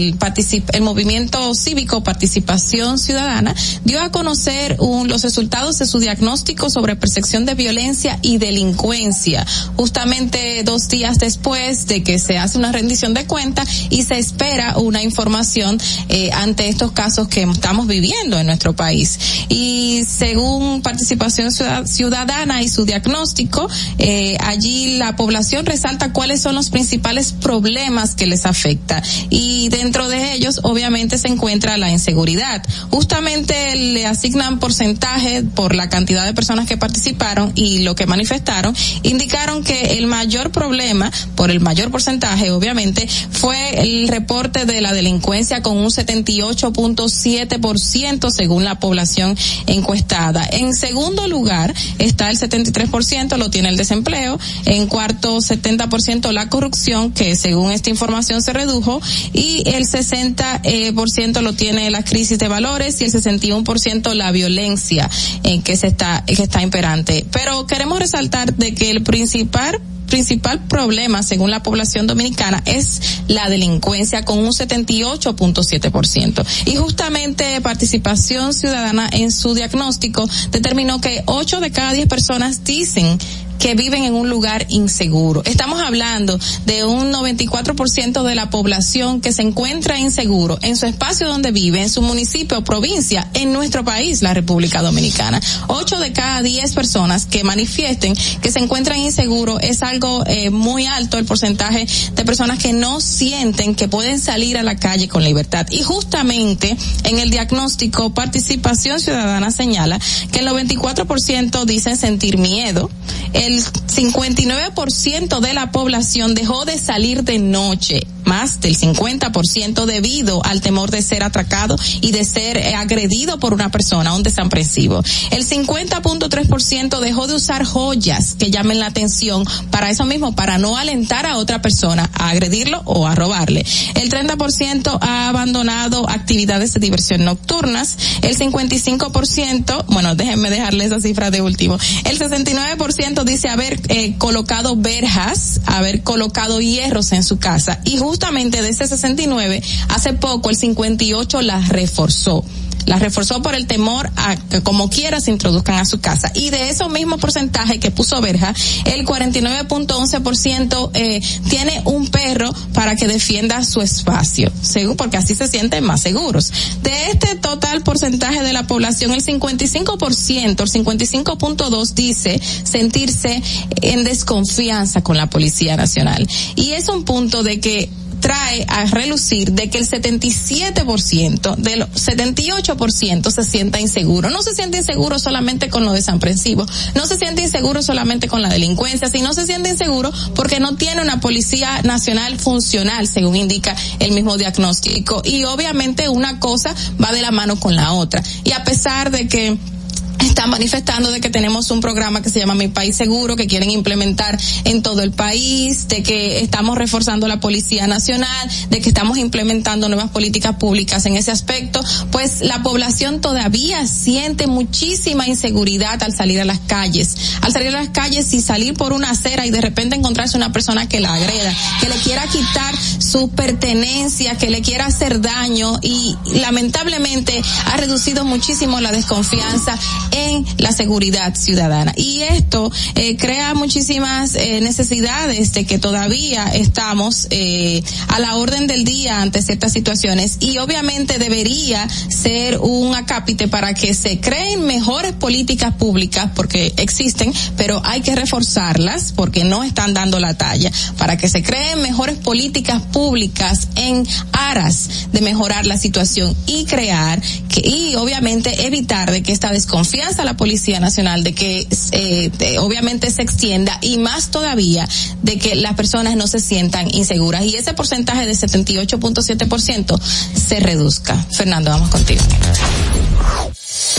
el movimiento cívico Participación Ciudadana dio a conocer los resultados de su diagnóstico sobre percepción de violencia y delincuencia, justamente dos días después de que se hace una rendición de cuenta y se espera una información eh, ante estos casos que estamos viviendo en nuestro país. Y según Participación Ciudadana y su diagnóstico, eh, allí la población resalta cuáles son los principales problemas que les afecta y dentro de ellos obviamente se encuentra la inseguridad. Justamente le asignan porcentaje por la cantidad de personas que participaron y lo que manifestaron, indicaron que el mayor problema, por el mayor porcentaje obviamente, fue el reporte de la delincuencia con un 78.7% según la población encuestada. En segundo lugar está el 73%, lo tiene el desempleo. En cuarto, 70% la corrupción, que según esta información se redujo. Y el 60% eh, por ciento lo tiene la crisis de valores y el 61% la violencia en que se está, que está imperante. Pero queremos resaltar de que el principal principal problema, según la población dominicana, es la delincuencia con un 78.7%. Y justamente Participación Ciudadana en su diagnóstico determinó que 8 de cada 10 personas dicen que viven en un lugar inseguro. Estamos hablando de un 94% de la población que se encuentra inseguro en su espacio donde vive, en su municipio o provincia, en nuestro país, la República Dominicana. Ocho de cada diez personas que manifiesten que se encuentran inseguros es algo eh, muy alto el porcentaje de personas que no sienten que pueden salir a la calle con libertad. Y justamente en el diagnóstico Participación Ciudadana señala que el 94% dicen sentir miedo, el 59% de la población dejó de salir de noche más del 50% debido al temor de ser atracado y de ser eh, agredido por una persona, un desaprensivo. El 50.3% dejó de usar joyas que llamen la atención para eso mismo, para no alentar a otra persona a agredirlo o a robarle. El 30% ha abandonado actividades de diversión nocturnas. El 55%, bueno, déjenme dejarle esa cifra de último. El 69% dice haber eh, colocado verjas, haber colocado hierros en su casa y justamente de ese 69, hace poco el 58 las reforzó. La reforzó por el temor a que como quiera se introduzcan a su casa. Y de esos mismo porcentaje que puso Verja, el 49.11% eh, tiene un perro para que defienda su espacio, según porque así se sienten más seguros. De este total porcentaje de la población, el 55%, el 55.2 dice sentirse en desconfianza con la Policía Nacional. Y es un punto de que trae a relucir de que el 77% del 78% se sienta inseguro. No se siente inseguro solamente con lo desaprensivo, no se siente inseguro solamente con la delincuencia, sino se siente inseguro porque no tiene una policía nacional funcional, según indica el mismo diagnóstico. Y obviamente una cosa va de la mano con la otra. Y a pesar de que están manifestando de que tenemos un programa que se llama Mi País Seguro, que quieren implementar en todo el país, de que estamos reforzando la Policía Nacional, de que estamos implementando nuevas políticas públicas en ese aspecto, pues la población todavía siente muchísima inseguridad al salir a las calles. Al salir a las calles y salir por una acera y de repente encontrarse una persona que la agreda, que le quiera quitar su pertenencia, que le quiera hacer daño y lamentablemente ha reducido muchísimo la desconfianza en la seguridad ciudadana. Y esto eh, crea muchísimas eh, necesidades de que todavía estamos eh, a la orden del día ante ciertas situaciones y obviamente debería ser un acápite para que se creen mejores políticas públicas porque existen, pero hay que reforzarlas porque no están dando la talla, para que se creen mejores políticas públicas en aras de mejorar la situación y crear que, y obviamente evitar de que esta desconfianza a la Policía Nacional de que eh, obviamente se extienda y más todavía de que las personas no se sientan inseguras y ese porcentaje de 78.7% se reduzca. Fernando, vamos contigo.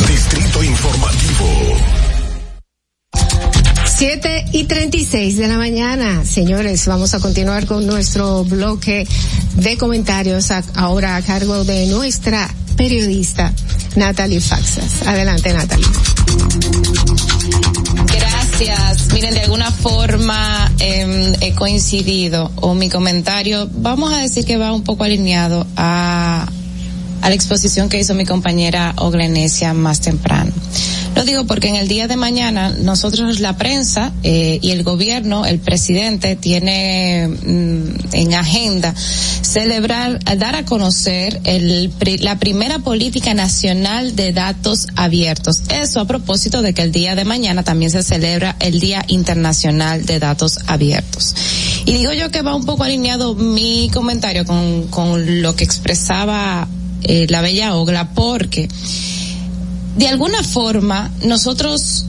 Distrito Informativo. 7 y 36 de la mañana. Señores, vamos a continuar con nuestro bloque de comentarios ahora a cargo de nuestra periodista Natalie Faxas. Adelante, Natalie. Gracias. Miren, de alguna forma eh, he coincidido o mi comentario, vamos a decir que va un poco alineado a, a la exposición que hizo mi compañera Oglenesia más temprano. Lo digo porque en el día de mañana nosotros la prensa eh, y el gobierno, el presidente tiene mm, en agenda celebrar, dar a conocer el, la primera política nacional de datos abiertos. Eso a propósito de que el día de mañana también se celebra el Día Internacional de Datos Abiertos. Y digo yo que va un poco alineado mi comentario con, con lo que expresaba eh, la bella Ogla porque de alguna forma nosotros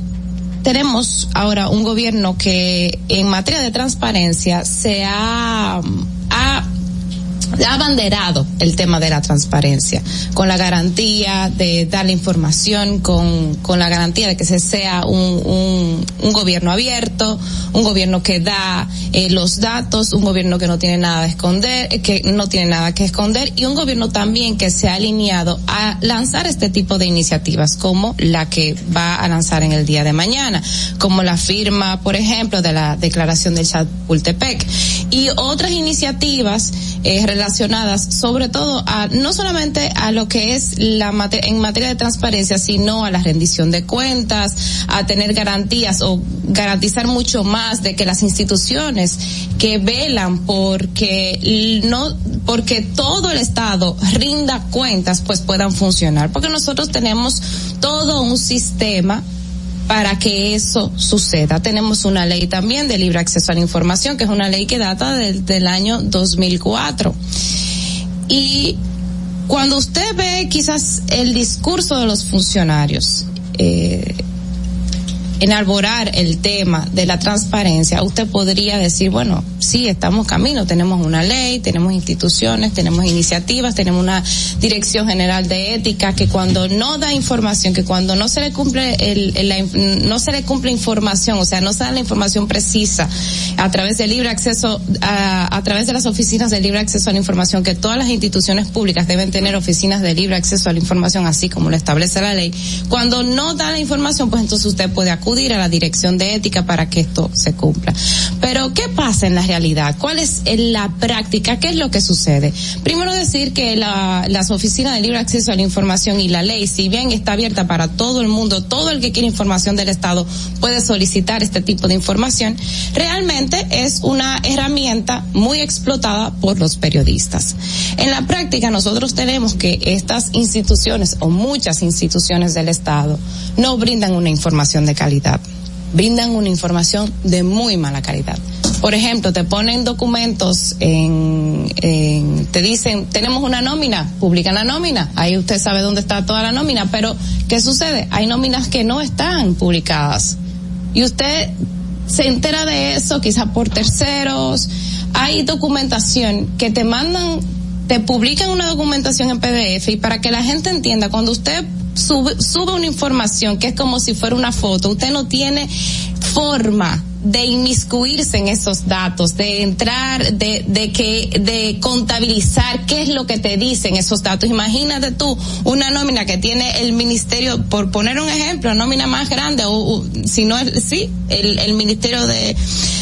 tenemos ahora un gobierno que en materia de transparencia se ha, ha ha abanderado el tema de la transparencia, con la garantía de dar la información, con, con la garantía de que se sea un, un, gobierno abierto, un gobierno que da eh, los datos, un gobierno que no tiene nada de esconder, eh, que no tiene nada que esconder, y un gobierno también que se ha alineado a lanzar este tipo de iniciativas, como la que va a lanzar en el día de mañana, como la firma, por ejemplo, de la declaración de Chapultepec, y otras iniciativas eh, relacionadas sobre todo a no solamente a lo que es la mate- en materia de transparencia, sino a la rendición de cuentas, a tener garantías o garantizar mucho más de que las instituciones que velan porque no porque todo el Estado rinda cuentas pues puedan funcionar, porque nosotros tenemos todo un sistema para que eso suceda. Tenemos una ley también de libre acceso a la información, que es una ley que data del, del año 2004. Y cuando usted ve quizás el discurso de los funcionarios, eh, enarborar el tema de la transparencia, usted podría decir, bueno, sí, estamos camino, tenemos una ley, tenemos instituciones, tenemos iniciativas, tenemos una dirección general de ética que cuando no da información, que cuando no se le cumple el, el- la no se le cumple información, o sea, no se da la información precisa a través del libre acceso, a, a través de las oficinas de libre acceso a la información, que todas las instituciones públicas deben tener oficinas de libre acceso a la información, así como lo establece la ley. Cuando no da la información, pues entonces usted puede acudir acudir a la dirección de ética para que esto se cumpla. Pero, ¿qué pasa en la realidad? ¿Cuál es en la práctica? ¿Qué es lo que sucede? Primero decir que la, las oficinas de libre acceso a la información y la ley, si bien está abierta para todo el mundo, todo el que quiere información del Estado puede solicitar este tipo de información, realmente es una herramienta muy explotada por los periodistas. En la práctica nosotros tenemos que estas instituciones o muchas instituciones del Estado no brindan una información de calidad, brindan una información de muy mala calidad. Por ejemplo, te ponen documentos en, en, te dicen, tenemos una nómina, publican la nómina, ahí usted sabe dónde está toda la nómina, pero ¿qué sucede? Hay nóminas que no están publicadas. Y usted se entera de eso quizás por terceros. Hay documentación que te mandan, te publican una documentación en PDF y para que la gente entienda, cuando usted sube, sube una información que es como si fuera una foto, usted no tiene forma de inmiscuirse en esos datos, de entrar, de, de que, de contabilizar qué es lo que te dicen esos datos. Imagínate tú una nómina que tiene el ministerio, por poner un ejemplo, nómina más grande, o, o si no es, sí, el, el ministerio de,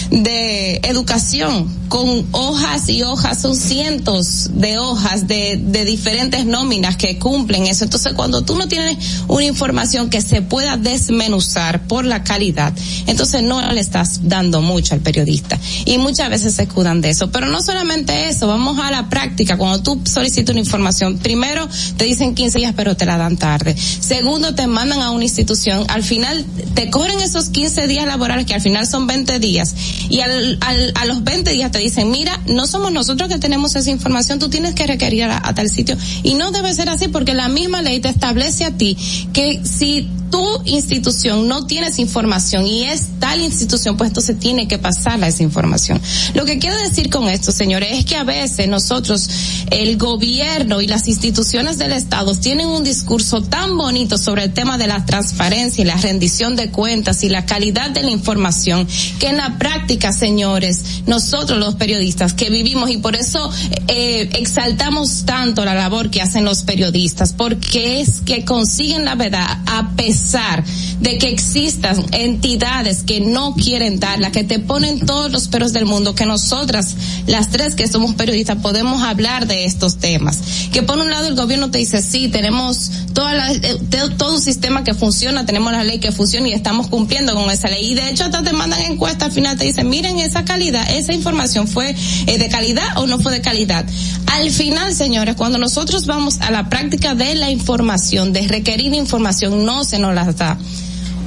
de educación, con hojas y hojas, son cientos de hojas de, de diferentes nóminas que cumplen eso. Entonces, cuando tú no tienes una información que se pueda desmenuzar por la calidad, entonces no le estás dando mucho al periodista. Y muchas veces se escudan de eso. Pero no solamente eso, vamos a la práctica. Cuando tú solicitas una información, primero te dicen 15 días, pero te la dan tarde. Segundo, te mandan a una institución. Al final, te cobran esos 15 días laborales, que al final son 20 días. Y al, al, a los 20 días te dicen, mira, no somos nosotros que tenemos esa información, tú tienes que requerir a, a tal sitio. Y no debe ser así porque la misma ley te establece a ti que si tu institución no tienes información y es tal institución, pues entonces tiene que pasarla esa información. Lo que quiero decir con esto, señores, es que a veces nosotros, el gobierno y las instituciones del Estado tienen un discurso tan bonito sobre el tema de la transparencia y la rendición de cuentas y la calidad de la información, que en la práctica, señores, nosotros los periodistas que vivimos y por eso eh, exaltamos tanto la labor que hacen los periodistas, porque es que consiguen la verdad a pesar de que existan entidades que no quieren darla, que te ponen todos los peros del mundo, que nosotras, las tres que somos periodistas, podemos hablar de estos temas. Que por un lado el gobierno te dice, sí, tenemos toda la, eh, todo un sistema que funciona, tenemos la ley que funciona y estamos cumpliendo con esa ley. Y de hecho hasta te mandan encuestas, al final te dicen, miren esa calidad, esa información fue eh, de calidad o no fue de calidad. Al final, señores, cuando nosotros vamos a la práctica de la información, de requerir información, no se nos las da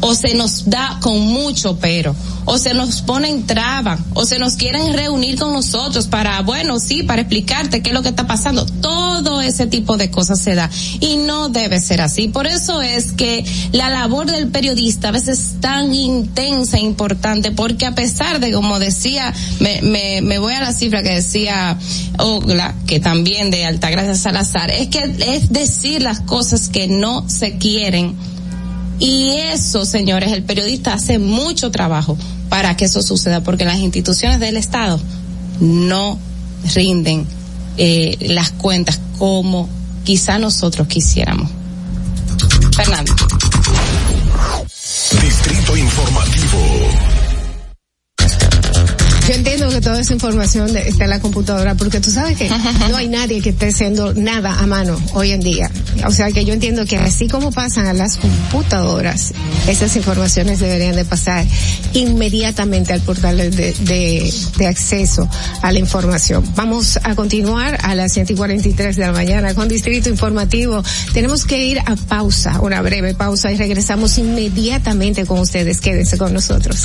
o se nos da con mucho pero, o se nos ponen trabas, o se nos quieren reunir con nosotros para, bueno, sí, para explicarte qué es lo que está pasando. Todo ese tipo de cosas se da y no debe ser así. Por eso es que la labor del periodista a veces es tan intensa e importante, porque a pesar de, como decía, me, me, me voy a la cifra que decía Ogla, que también de Altagracia Salazar, es que es decir las cosas que no se quieren y eso, señores, el periodista hace mucho trabajo para que eso suceda, porque las instituciones del Estado no rinden eh, las cuentas como quizá nosotros quisiéramos. Fernando. Yo entiendo que toda esa información está en la computadora porque tú sabes que no hay nadie que esté haciendo nada a mano hoy en día. O sea que yo entiendo que así como pasan a las computadoras, esas informaciones deberían de pasar inmediatamente al portal de, de- de acceso a la información. Vamos a continuar a las 7 y 43 de la mañana con Distrito Informativo. Tenemos que ir a pausa, una breve pausa y regresamos inmediatamente con ustedes. Quédense con nosotros.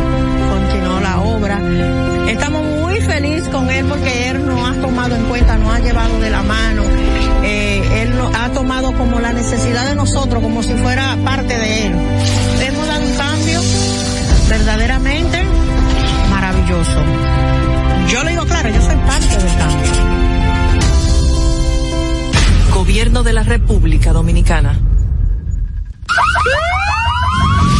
con él porque él nos ha tomado en cuenta, nos ha llevado de la mano, eh, él nos ha tomado como la necesidad de nosotros, como si fuera parte de él. Hemos dado un cambio verdaderamente maravilloso. Yo lo digo claro, yo soy parte del cambio. Gobierno de la República Dominicana.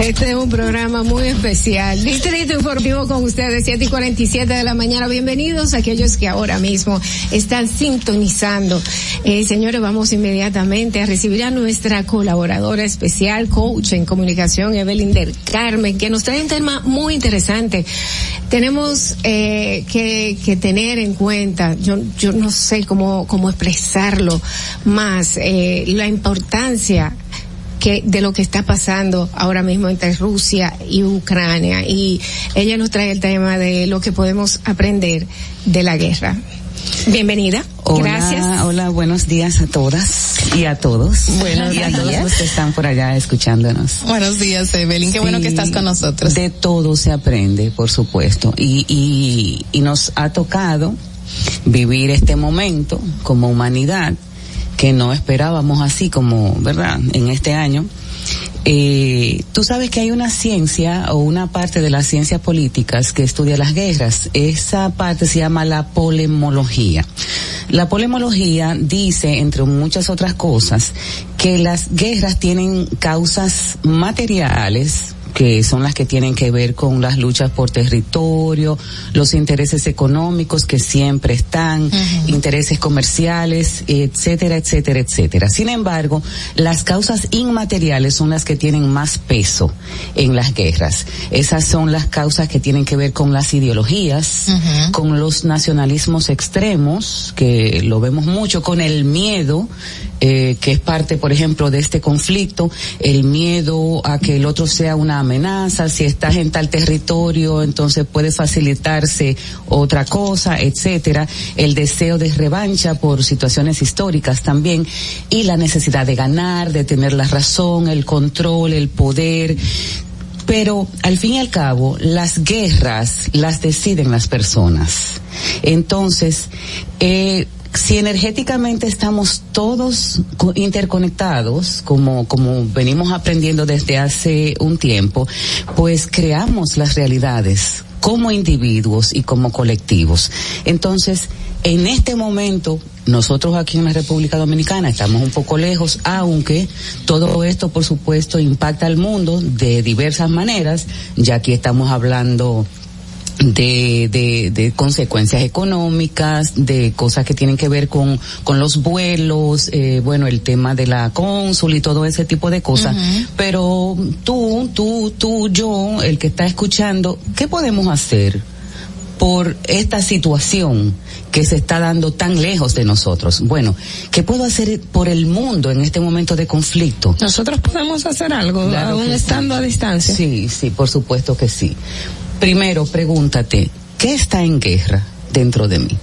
Este es un programa muy especial. Distrito Informativo con ustedes, 7 y 47 de la mañana. Bienvenidos a aquellos que ahora mismo están sintonizando. Eh, señores, vamos inmediatamente a recibir a nuestra colaboradora especial, coach en comunicación, Evelyn del Carmen, que nos trae un tema muy interesante. Tenemos eh, que, tener en cuenta, yo, yo no sé cómo, cómo expresarlo más, eh, la importancia que de lo que está pasando ahora mismo entre Rusia y Ucrania y ella nos trae el tema de lo que podemos aprender de la guerra. Bienvenida. Hola, Gracias. Hola, buenos días a todas y a todos. Buenos y a todos días. los que están por allá escuchándonos. Buenos días, Evelyn. Qué bueno que estás con nosotros. De todo se aprende, por supuesto. Y, y, y nos ha tocado vivir este momento como humanidad que no esperábamos así como, ¿verdad? En este año. Eh, tú sabes que hay una ciencia o una parte de las ciencias políticas que estudia las guerras. Esa parte se llama la polemología. La polemología dice, entre muchas otras cosas, que las guerras tienen causas materiales, que son las que tienen que ver con las luchas por territorio, los intereses económicos que siempre están, intereses comerciales, etcétera, etcétera, etcétera. Sin embargo, las causas inmateriales son las que tienen más peso en las guerras. Esas son las causas que tienen que ver con las ideologías, con los nacionalismos extremos, que lo vemos mucho, con el miedo, eh, que es parte, por ejemplo, de este conflicto, el miedo a que el otro sea una amenaza, si estás en tal territorio, entonces puede facilitarse otra cosa, etcétera, el deseo de revancha por situaciones históricas también, y la necesidad de ganar, de tener la razón, el control, el poder, pero al fin y al cabo, las guerras las deciden las personas. Entonces, eh, si energéticamente estamos todos interconectados, como, como venimos aprendiendo desde hace un tiempo, pues creamos las realidades como individuos y como colectivos. Entonces, en este momento, nosotros aquí en la República Dominicana estamos un poco lejos, aunque todo esto, por supuesto, impacta al mundo de diversas maneras. Ya aquí estamos hablando de, de, de, consecuencias económicas, de cosas que tienen que ver con, con los vuelos, eh, bueno, el tema de la cónsul y todo ese tipo de cosas. Pero tú, tú, tú, yo, el que está escuchando, ¿qué podemos hacer por esta situación que se está dando tan lejos de nosotros? Bueno, ¿qué puedo hacer por el mundo en este momento de conflicto? Nosotros podemos hacer algo, aún estando a distancia. Sí, sí, por supuesto que sí primero pregúntate, ¿qué está en guerra dentro de mí?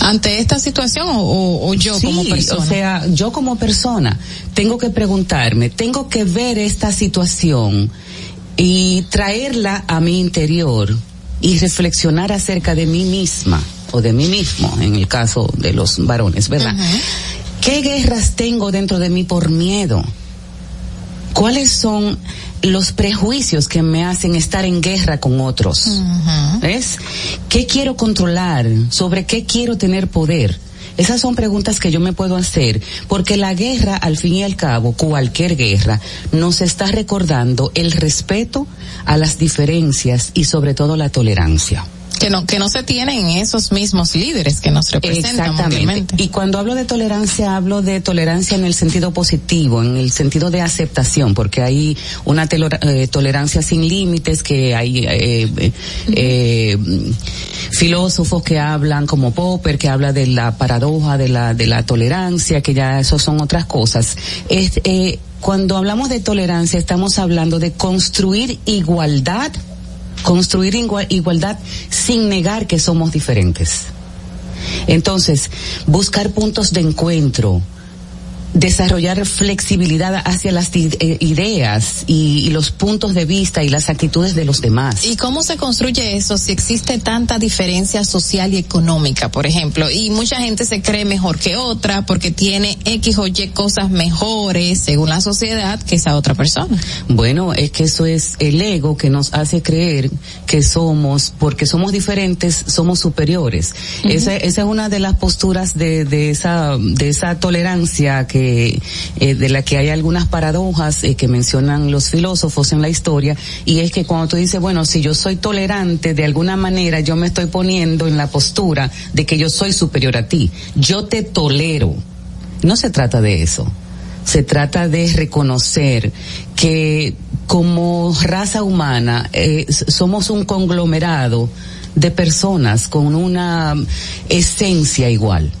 ante esta situación o, o yo como persona? O sea, yo como persona tengo que preguntarme, tengo que ver esta situación y traerla a mi interior y reflexionar acerca de mí misma o de mí mismo, en el caso de los varones, ¿verdad? ¿Qué guerras tengo dentro de mí por miedo? ¿Cuáles son los prejuicios que me hacen estar en guerra con otros. ¿Ves? ¿Qué quiero controlar? ¿Sobre qué quiero tener poder? Esas son preguntas que yo me puedo hacer, porque la guerra, al fin y al cabo, cualquier guerra, nos está recordando el respeto a las diferencias y sobre todo la tolerancia que no que no se tienen esos mismos líderes que nos representan Exactamente. Y cuando hablo de tolerancia hablo de tolerancia en el sentido positivo, en el sentido de aceptación, porque hay una eh, tolerancia sin límites que hay eh, eh, eh, filósofos que hablan como Popper que habla de la paradoja de la de la tolerancia, que ya eso son otras cosas. Es, cuando hablamos de tolerancia estamos hablando de construir igualdad construir igualdad sin negar que somos diferentes. Entonces, buscar puntos de encuentro, desarrollar flexibilidad hacia las eh, ideas y, los puntos de vista y las actitudes de los demás. ¿Y cómo se construye eso si existe tanta diferencia social y económica, por ejemplo? Y mucha gente se cree mejor que otra porque tiene X o Y cosas mejores según la sociedad que esa otra persona. Bueno, es que eso es el ego que nos hace creer que somos, porque somos diferentes, somos superiores. esa, esa es una de las posturas de, de esa, de esa tolerancia que eh, de la que hay algunas paradojas eh, que mencionan los filósofos en la historia, y es que cuando tú dices, bueno, si yo soy tolerante, de alguna manera yo me estoy poniendo en la postura de que yo soy superior a ti. Yo te tolero. No se trata de eso. Se trata de reconocer que como raza humana eh, somos un conglomerado de personas con una esencia igual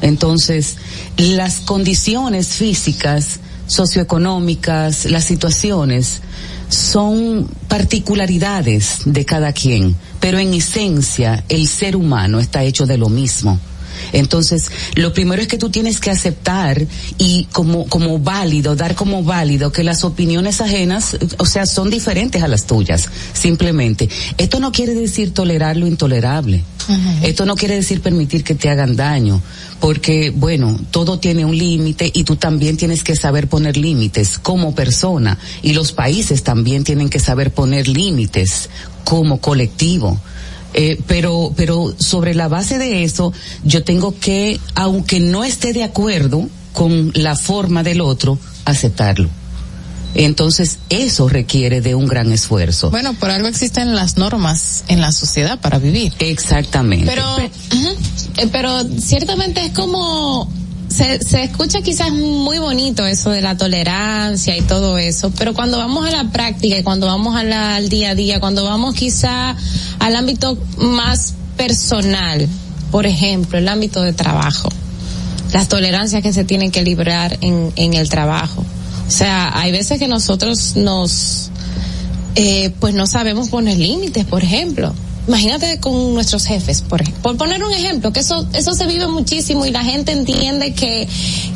entonces, las condiciones físicas, socioeconómicas, las situaciones, son particularidades de cada quien, pero en esencia el ser humano está hecho de lo mismo. Entonces, lo primero es que tú tienes que aceptar y como, como válido, dar como válido que las opiniones ajenas, o sea, son diferentes a las tuyas, simplemente. Esto no quiere decir tolerar lo intolerable. Esto no quiere decir permitir que te hagan daño, porque, bueno, todo tiene un límite y tú también tienes que saber poner límites como persona y los países también tienen que saber poner límites como colectivo. Eh, pero, pero sobre la base de eso, yo tengo que, aunque no esté de acuerdo con la forma del otro, aceptarlo. Entonces, eso requiere de un gran esfuerzo. Bueno, por algo existen las normas en la sociedad para vivir. Exactamente. Pero, eh, pero ciertamente es como se, se escucha quizás muy bonito eso de la tolerancia y todo eso, pero cuando vamos a la práctica y cuando vamos al día a día, cuando vamos quizá al ámbito más personal, por ejemplo, el ámbito de trabajo, las tolerancias que se tienen que librar en, en el trabajo. O sea, hay veces que nosotros nos, eh, pues no sabemos poner límites, por ejemplo. Imagínate con nuestros jefes, por, por poner un ejemplo, que eso, eso se vive muchísimo y la gente entiende que,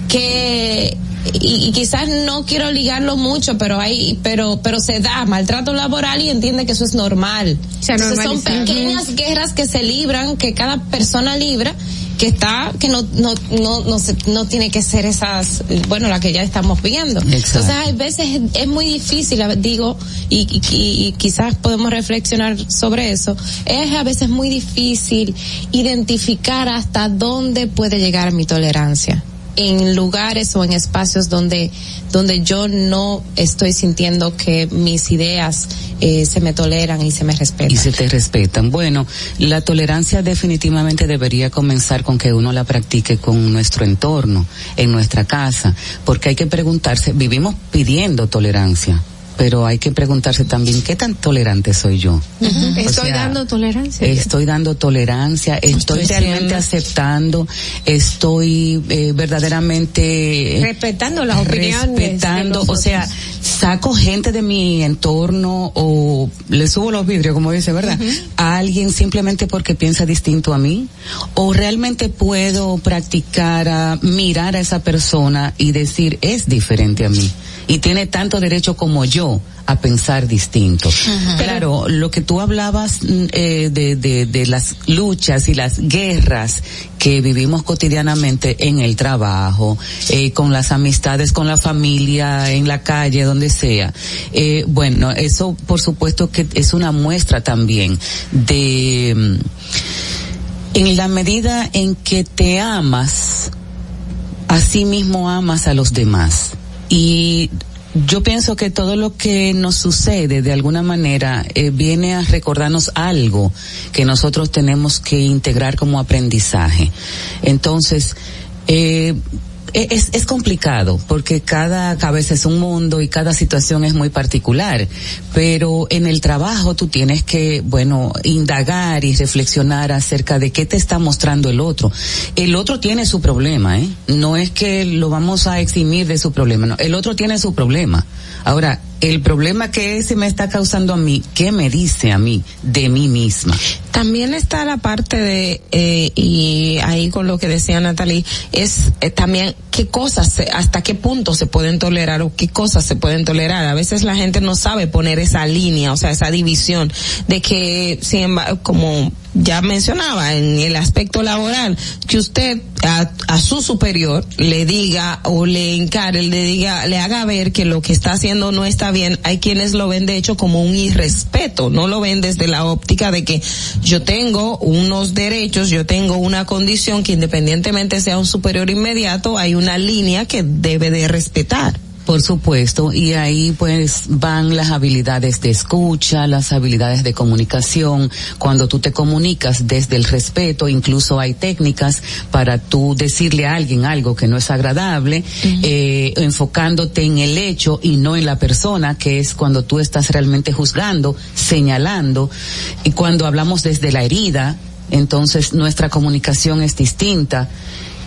que y, y, quizás no quiero ligarlo mucho, pero hay, pero, pero se da maltrato laboral y entiende que eso es normal. Entonces son pequeñas guerras que se libran, que cada persona libra, que está, que no, no, no, no, se, no tiene que ser esas, bueno, la que ya estamos viendo. Exacto. Entonces hay veces es, muy difícil, digo, y, y, y quizás podemos reflexionar sobre eso, es a veces muy difícil identificar hasta dónde puede llegar mi tolerancia en lugares o en espacios donde donde yo no estoy sintiendo que mis ideas eh, se me toleran y se me respetan. Y se te respetan. Bueno, la tolerancia definitivamente debería comenzar con que uno la practique con nuestro entorno, en nuestra casa, porque hay que preguntarse, vivimos pidiendo tolerancia pero hay que preguntarse también qué tan tolerante soy yo. Uh -huh. Estoy sea, dando tolerancia. Estoy dando tolerancia, estoy, estoy realmente aceptando, estoy eh, verdaderamente respetando las opiniones. Respetando, o sea, saco gente de mi entorno o le subo los vidrios, como dice, ¿verdad? Uh -huh. A alguien simplemente porque piensa distinto a mí o realmente puedo practicar a mirar a esa persona y decir es diferente a mí y tiene tanto derecho como yo a pensar distinto. Uh -huh. Claro, lo que tú hablabas eh, de, de, de las luchas y las guerras que vivimos cotidianamente en el trabajo, eh, con las amistades, con la familia, en la calle, donde sea. Eh, bueno, eso por supuesto que es una muestra también de, en la medida en que te amas, así mismo amas a los demás y yo pienso que todo lo que nos sucede de alguna manera eh, viene a recordarnos algo que nosotros tenemos que integrar como aprendizaje. Entonces, eh, es, es complicado porque cada cabeza es un mundo y cada situación es muy particular, pero en el trabajo tú tienes que, bueno, indagar y reflexionar acerca de qué te está mostrando el otro. El otro tiene su problema, ¿eh? No es que lo vamos a eximir de su problema, no, el otro tiene su problema. Ahora, el problema que ese me está causando a mí, ¿qué me dice a mí de mí misma? También está la parte de, eh, y ahí con lo que decía Natalie, es eh, también qué cosas, hasta qué punto se pueden tolerar o qué cosas se pueden tolerar. A veces la gente no sabe poner esa línea, o sea, esa división de que, como ya mencionaba en el aspecto laboral, que usted a, a, su superior le diga o le encare, le diga, le haga ver que lo que está haciendo no está bien, hay quienes lo ven de hecho como un irrespeto, no lo ven desde la óptica de que yo tengo unos derechos, yo tengo una condición que independientemente sea un superior inmediato, hay una línea que debe de respetar. Por supuesto, y ahí pues van las habilidades de escucha, las habilidades de comunicación. Cuando tú te comunicas desde el respeto, incluso hay técnicas para tú decirle a alguien algo que no es agradable, uh -huh. eh, enfocándote en el hecho y no en la persona, que es cuando tú estás realmente juzgando, señalando. Y cuando hablamos desde la herida, entonces nuestra comunicación es distinta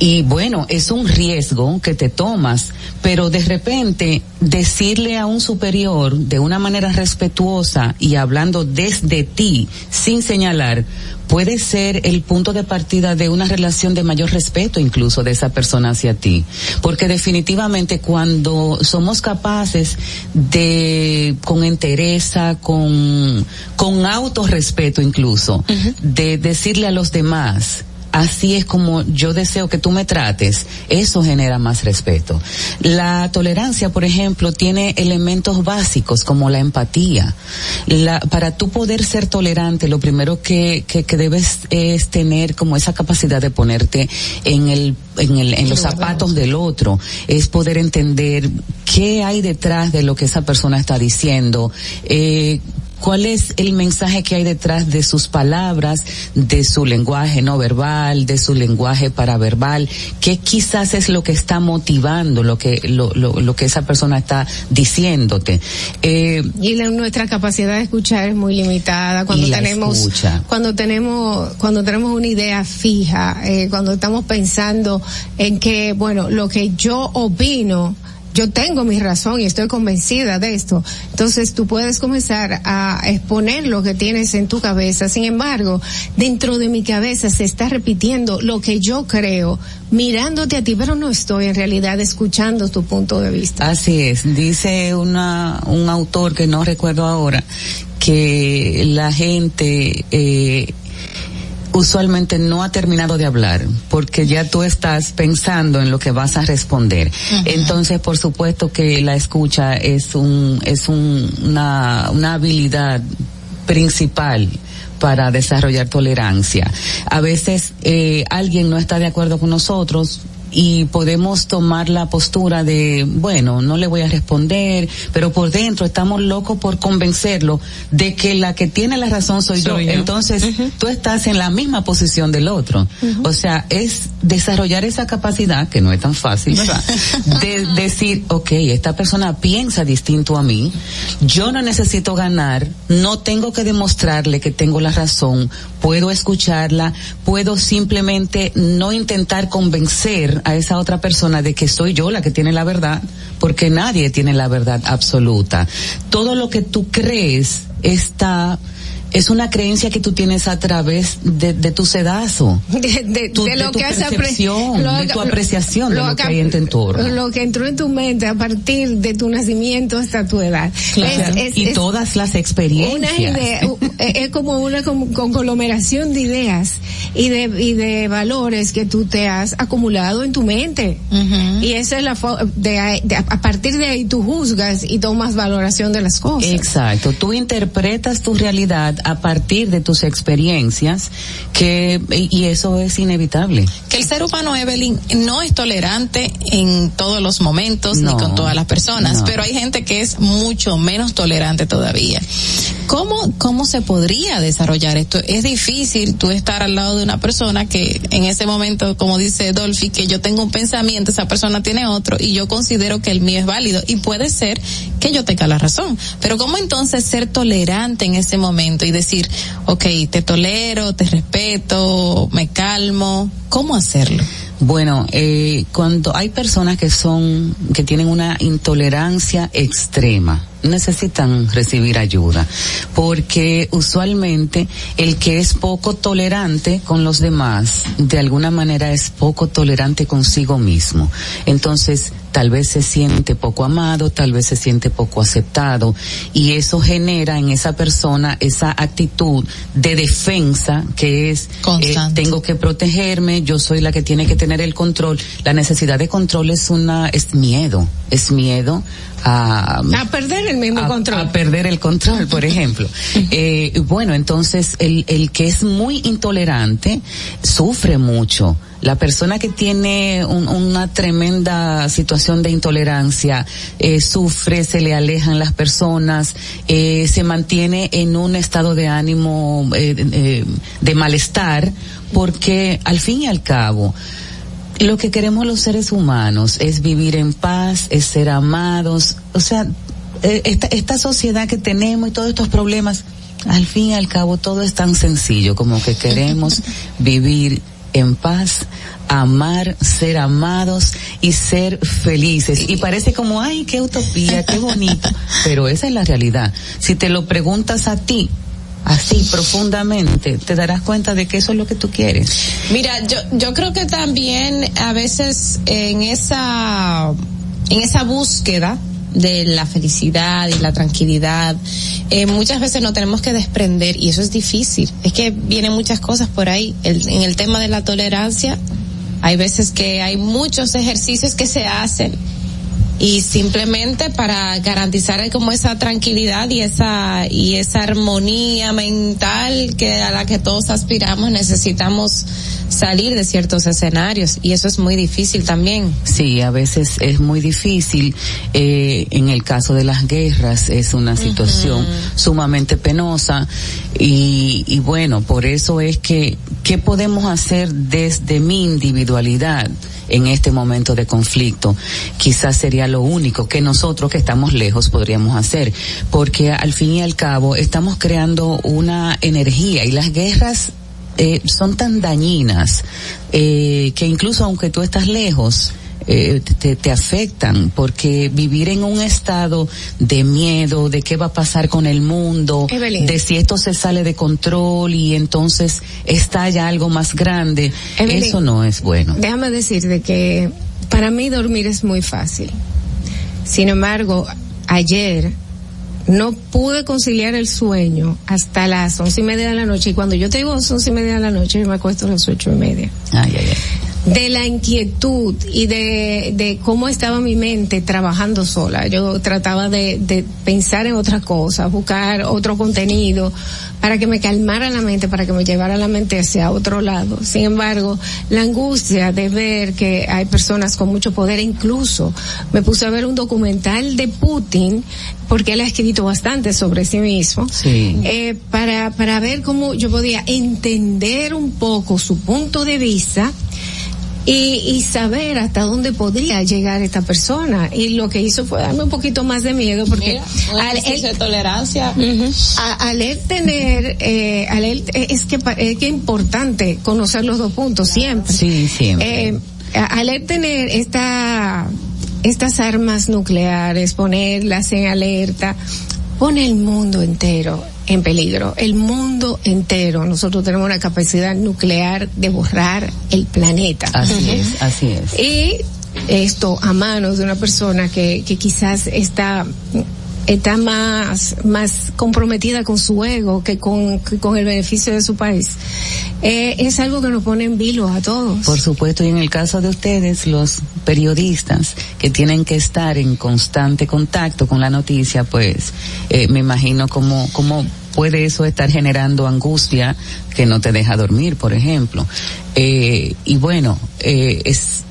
y bueno, es un riesgo que te tomas, pero de repente decirle a un superior de una manera respetuosa y hablando desde ti, sin señalar, puede ser el punto de partida de una relación de mayor respeto incluso de esa persona hacia ti. Porque definitivamente cuando somos capaces de, con entereza, con, con autorrespeto incluso, uh -huh. de decirle a los demás, así es como yo deseo que tú me trates, eso genera más respeto. La tolerancia, por ejemplo, tiene elementos básicos como la empatía. La, para tú poder ser tolerante, lo primero que, que, que, debes es tener como esa capacidad de ponerte en el en, el, en los zapatos del otro, es poder entender qué hay detrás de lo que esa persona está diciendo, eh, cuál es el mensaje que hay detrás de sus palabras, de su lenguaje no verbal, de su lenguaje paraverbal, qué quizás es lo que está motivando lo que lo, lo, lo que esa persona está diciéndote. Eh, y la, nuestra capacidad de escuchar es muy limitada cuando tenemos escucha. cuando tenemos cuando tenemos una idea fija, eh, cuando estamos pensando en que bueno, lo que yo opino yo tengo mi razón y estoy convencida de esto. Entonces tú puedes comenzar a exponer lo que tienes en tu cabeza. Sin embargo, dentro de mi cabeza se está repitiendo lo que yo creo, mirándote a ti, pero no estoy en realidad escuchando tu punto de vista. Así es. Dice una, un autor que no recuerdo ahora que la gente eh, usualmente no ha terminado de hablar porque ya tú estás pensando en lo que vas a responder. Uh -huh. Entonces, por supuesto que la escucha es un es un, una una habilidad principal para desarrollar tolerancia. A veces eh, alguien no está de acuerdo con nosotros, y podemos tomar la postura de, bueno, no le voy a responder, pero por dentro estamos locos por convencerlo de que la que tiene la razón soy, soy yo. yo. Entonces, uh -huh. tú estás en la misma posición del otro. Uh -huh. O sea, es desarrollar esa capacidad, que no es tan fácil, ¿verdad? de decir, ok, esta persona piensa distinto a mí, yo no necesito ganar, no tengo que demostrarle que tengo la razón, puedo escucharla, puedo simplemente no intentar convencer a esa otra persona de que soy yo la que tiene la verdad, porque nadie tiene la verdad absoluta. Todo lo que tú crees está es una creencia que tú tienes a través de, de tu sedazo, de, de, tu, de lo tu que percepción, lo, de tu apreciación lo, de lo que hay en tu entorno. Lo que entró en tu mente a partir de tu nacimiento hasta tu edad. Claro. Es, es, y es todas las experiencias. Una idea, es como una conglomeración de ideas y de, y de valores que tú te has acumulado en tu mente. Uh -huh. Y esa es la de, de, a partir de ahí tú juzgas y tomas valoración de las cosas. Exacto. Tú interpretas tu realidad a partir de tus experiencias que y eso es inevitable. Que el ser humano Evelyn no es tolerante en todos los momentos no, ni con todas las personas, no. pero hay gente que es mucho menos tolerante todavía. ¿Cómo cómo se podría desarrollar esto? Es difícil tú estar al lado de una persona que en ese momento, como dice Dolphy, que yo tengo un pensamiento, esa persona tiene otro y yo considero que el mío es válido y puede ser que yo tenga la razón. Pero ¿cómo entonces ser tolerante en ese momento y decir, ok, te tolero, te respeto, me calmo? ¿Cómo hacerlo? Bueno, eh, cuando hay personas que son, que tienen una intolerancia extrema, necesitan recibir ayuda, porque usualmente el que es poco tolerante con los demás, de alguna manera es poco tolerante consigo mismo. Entonces, tal vez se siente poco amado, tal vez se siente poco aceptado, y eso genera en esa persona esa actitud de defensa que es, eh, tengo que protegerme, yo soy la que tiene que tener el control. La necesidad de control es una, es miedo, es miedo a, a, perder el mismo a, control. A perder el control, por ejemplo. eh, bueno, entonces el, el que es muy intolerante sufre mucho. La persona que tiene un, una tremenda situación de intolerancia eh, sufre, se le alejan las personas, eh, se mantiene en un estado de ánimo eh, de malestar, porque al fin y al cabo, lo que queremos los seres humanos es vivir en paz, es ser amados, o sea, esta, esta sociedad que tenemos y todos estos problemas, al fin y al cabo todo es tan sencillo como que queremos vivir en paz, amar, ser amados y ser felices. Y parece como, ay, qué utopía, qué bonito. Pero esa es la realidad. Si te lo preguntas a ti, así profundamente, te darás cuenta de que eso es lo que tú quieres. Mira, yo, yo creo que también a veces en esa, en esa búsqueda, de la felicidad y la tranquilidad. Eh, muchas veces no tenemos que desprender y eso es difícil. Es que vienen muchas cosas por ahí. El, en el tema de la tolerancia, hay veces que hay muchos ejercicios que se hacen y simplemente para garantizar como esa tranquilidad y esa y esa armonía mental que a la que todos aspiramos necesitamos salir de ciertos escenarios y eso es muy difícil también. Sí, a veces es muy difícil. Eh, en el caso de las guerras es una situación sumamente penosa y, y bueno, por eso es que, ¿qué podemos hacer desde mi individualidad? En este momento de conflicto. Quizás sería lo único que nosotros que estamos lejos podríamos hacer, porque al fin y al cabo estamos creando una energía y las guerras eh, son tan dañinas eh, que incluso aunque tú estás lejos, eh, te, te, afectan porque vivir en un estado de miedo, de qué va a pasar con el mundo, Evelyn. de si esto se sale de control y entonces estalla algo más grande, Evelyn, eso no es bueno. Déjame decirte que para mí dormir es muy fácil. Sin embargo, ayer no pude conciliar el sueño hasta las once y media de la noche y cuando yo te digo once y media de la noche yo me acuesto a las ocho y media. Ay, ay, ay de la inquietud y de, de cómo estaba mi mente trabajando sola. Yo trataba de, de pensar en otras cosas, buscar otro contenido para que me calmara la mente, para que me llevara la mente hacia otro lado. Sin embargo, la angustia de ver que hay personas con mucho poder, incluso me puse a ver un documental de Putin, porque él ha escrito bastante sobre sí mismo, sí. eh, para, para ver cómo yo podía entender un poco su punto de vista y, y, saber hasta dónde podría llegar esta persona. Y lo que hizo fue darme un poquito más de miedo porque Mira, al él, de tolerancia. Uh -huh, a, al él tener, eh, al él, es que es que importante conocer los dos puntos siempre. Sí, siempre. Eh, al él tener esta, estas armas nucleares, ponerlas en alerta, pone el mundo entero en peligro, el mundo entero. Nosotros tenemos una capacidad nuclear de borrar el planeta. Así uh -huh. es, así es. Y esto a manos de una persona que, que quizás está está más más comprometida con su ego que con, que con el beneficio de su país. Eh, es algo que nos pone en vilo a todos. Por supuesto y en el caso de ustedes los periodistas que tienen que estar en constante contacto con la noticia pues eh, me imagino como como puede eso estar generando angustia que no te deja dormir por ejemplo. Eh, y bueno es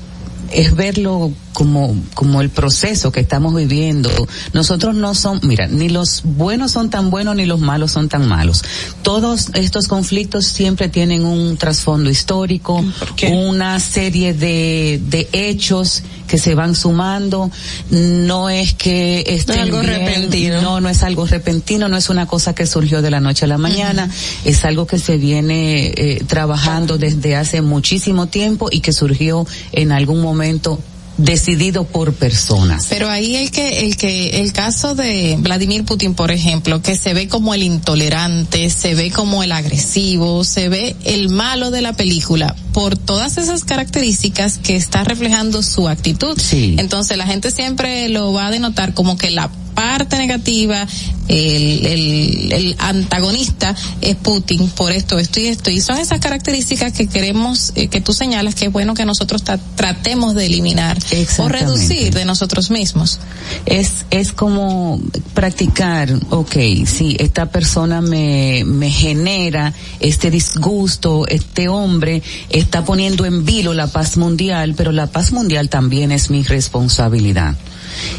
es verlo como, como el proceso que estamos viviendo. Nosotros no son, mira, ni los buenos son tan buenos ni los malos son tan malos. Todos estos conflictos siempre tienen un trasfondo histórico, una serie de, de hechos que se van sumando. No es que estén no es algo bien, repentino. No, no es algo repentino, no es una cosa que surgió de la noche a la mañana, uh -huh. es algo que se viene eh, trabajando desde hace muchísimo tiempo y que surgió en algún momento decidido por personas. Pero ahí el que el que el caso de Vladimir Putin, por ejemplo, que se ve como el intolerante, se ve como el agresivo, se ve el malo de la película por todas esas características que está reflejando su actitud. Sí. Entonces la gente siempre lo va a denotar como que la parte negativa, el, el, el, antagonista es Putin por esto, esto y esto. Y son esas características que queremos, eh, que tú señalas, que es bueno que nosotros tratemos de eliminar o reducir de nosotros mismos. Es, es como practicar, ok, si esta persona me, me genera este disgusto, este hombre está poniendo en vilo la paz mundial, pero la paz mundial también es mi responsabilidad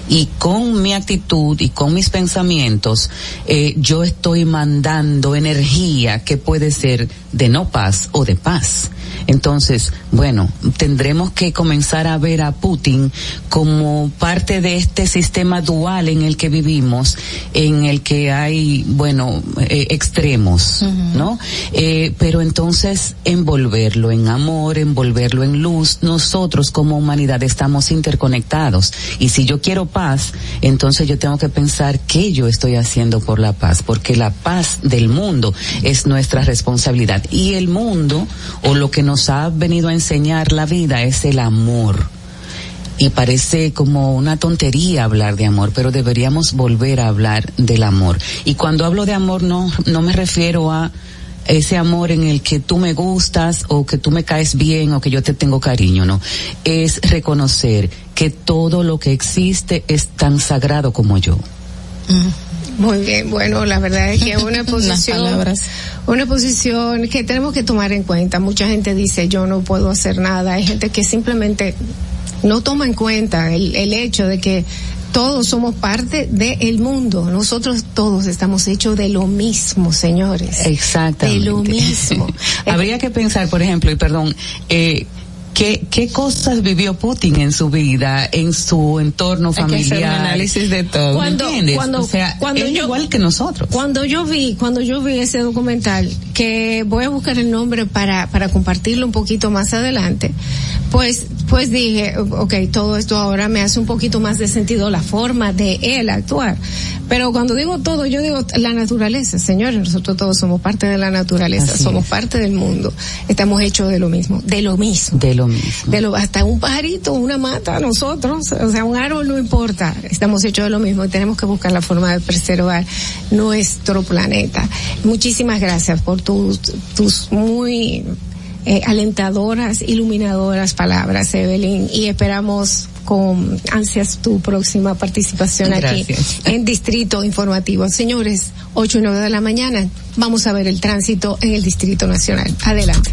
y con mi actitud y con mis pensamientos eh, yo estoy mandando energía que puede ser de no paz o de paz. Entonces, bueno, tendremos que comenzar a ver a Putin como parte de este sistema dual en el que vivimos, en el que hay, bueno, eh, extremos, uh -huh. ¿no? Eh, pero entonces envolverlo en amor, envolverlo en luz, nosotros como humanidad estamos interconectados. Y si yo quiero paz, entonces yo tengo que pensar qué yo estoy haciendo por la paz, porque la paz del mundo es nuestra responsabilidad. Y el mundo, o lo que nos ha venido a enseñar la vida, es el amor. Y parece como una tontería hablar de amor, pero deberíamos volver a hablar del amor. Y cuando hablo de amor no, no me refiero a ese amor en el que tú me gustas o que tú me caes bien o que yo te tengo cariño, no. Es reconocer que todo lo que existe es tan sagrado como yo. Muy bien, bueno, la verdad es que es una posición, una posición que tenemos que tomar en cuenta. Mucha gente dice yo no puedo hacer nada. Hay gente que simplemente no toma en cuenta el, el hecho de que todos somos parte del mundo. Nosotros todos estamos hechos de lo mismo, señores. Exactamente. De lo mismo. Habría que pensar, por ejemplo, y perdón, eh, ¿Qué, ¿Qué cosas vivió Putin en su vida, en su entorno familiar? Hay que hacer un análisis de todo. Cuando? Cuando, o sea, cuando él yo, igual que nosotros. Cuando yo vi, cuando yo vi ese documental, que voy a buscar el nombre para, para compartirlo un poquito más adelante, pues, pues dije, ok, todo esto ahora me hace un poquito más de sentido la forma de él actuar. Pero cuando digo todo, yo digo la naturaleza, señores, nosotros todos somos parte de la naturaleza, Así somos es. parte del mundo, estamos hechos de lo mismo, de lo mismo. De lo mismo. De lo, hasta un pajarito, una mata, nosotros, o sea, un árbol no importa, estamos hechos de lo mismo y tenemos que buscar la forma de preservar nuestro planeta. Muchísimas gracias por tus, tus muy eh, alentadoras, iluminadoras palabras, Evelyn, y esperamos con ansias tu próxima participación aquí en Distrito Informativo. Señores, 8 y 9 de la mañana, vamos a ver el tránsito en el Distrito Nacional. Adelante.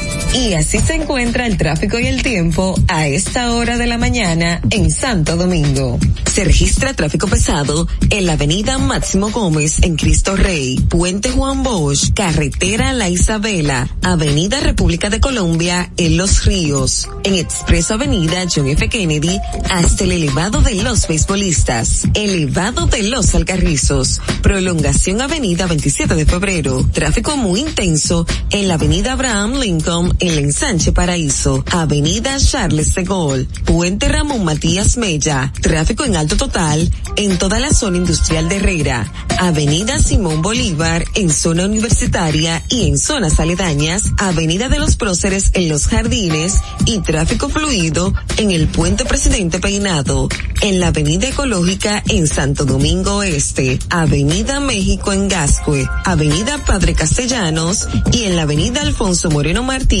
Y así se encuentra el tráfico y el tiempo a esta hora de la mañana en Santo Domingo. Se registra tráfico pesado en la avenida Máximo Gómez en Cristo Rey, Puente Juan Bosch, carretera La Isabela, avenida República de Colombia en Los Ríos, en Expreso Avenida John F. Kennedy hasta el elevado de los beisbolistas, elevado de los Alcarrizos, prolongación avenida 27 de febrero, tráfico muy intenso en la avenida Abraham Lincoln en el ensanche Paraíso, avenida Charles de Gaulle, puente Ramón Matías Mella, tráfico en alto total en toda la zona industrial de Herrera, avenida Simón Bolívar en zona universitaria y en zonas aledañas, avenida de los próceres en los jardines y tráfico fluido en el puente Presidente Peinado, en la avenida ecológica en Santo Domingo Este, avenida México en Gascue, avenida Padre Castellanos y en la avenida Alfonso Moreno Martínez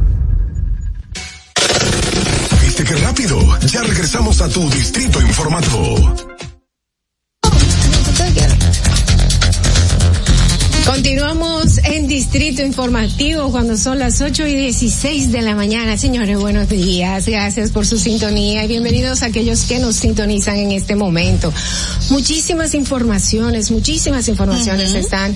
¿Viste qué rápido? Ya regresamos a tu distrito informativo. Continuamos en Distrito Informativo cuando son las 8 y 16 de la mañana. Señores, buenos días. Gracias por su sintonía y bienvenidos a aquellos que nos sintonizan en este momento. Muchísimas informaciones, muchísimas informaciones uh -huh. están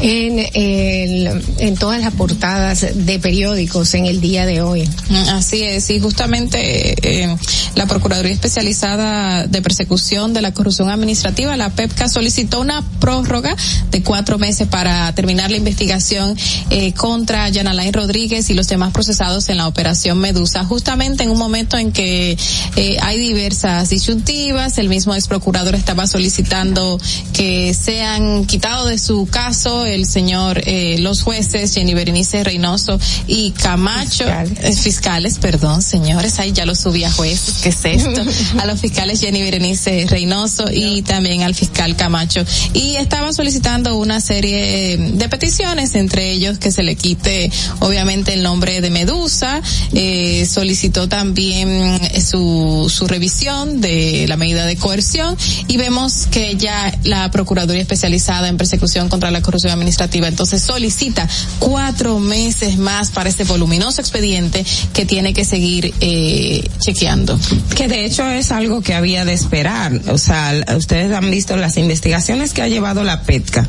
en, el, en todas las portadas de periódicos en el día de hoy. Así es, y justamente eh, la Procuraduría Especializada de Persecución de la Corrupción Administrativa, la PEPCA, solicitó una prórroga de cuatro meses para para terminar la investigación eh, contra Yanalain Rodríguez y los demás procesados en la operación Medusa, justamente en un momento en que eh, hay diversas disyuntivas, el mismo ex procurador estaba solicitando que sean quitados de su caso el señor, eh, los jueces Jenny Berenice Reynoso y Camacho, fiscales, fiscales perdón, señores, ahí ya lo subí a jueces, ¿qué es esto? a los fiscales Jenny Berenice Reynoso y también al fiscal Camacho. Y estaba solicitando una serie de peticiones, entre ellos que se le quite obviamente el nombre de Medusa, eh, solicitó también su, su revisión de la medida de coerción y vemos que ya la Procuraduría Especializada en Persecución contra la Corrupción Administrativa entonces solicita cuatro meses más para este voluminoso expediente que tiene que seguir eh, chequeando. Que de hecho es algo que había de esperar, o sea, ustedes han visto las investigaciones que ha llevado la PETCA.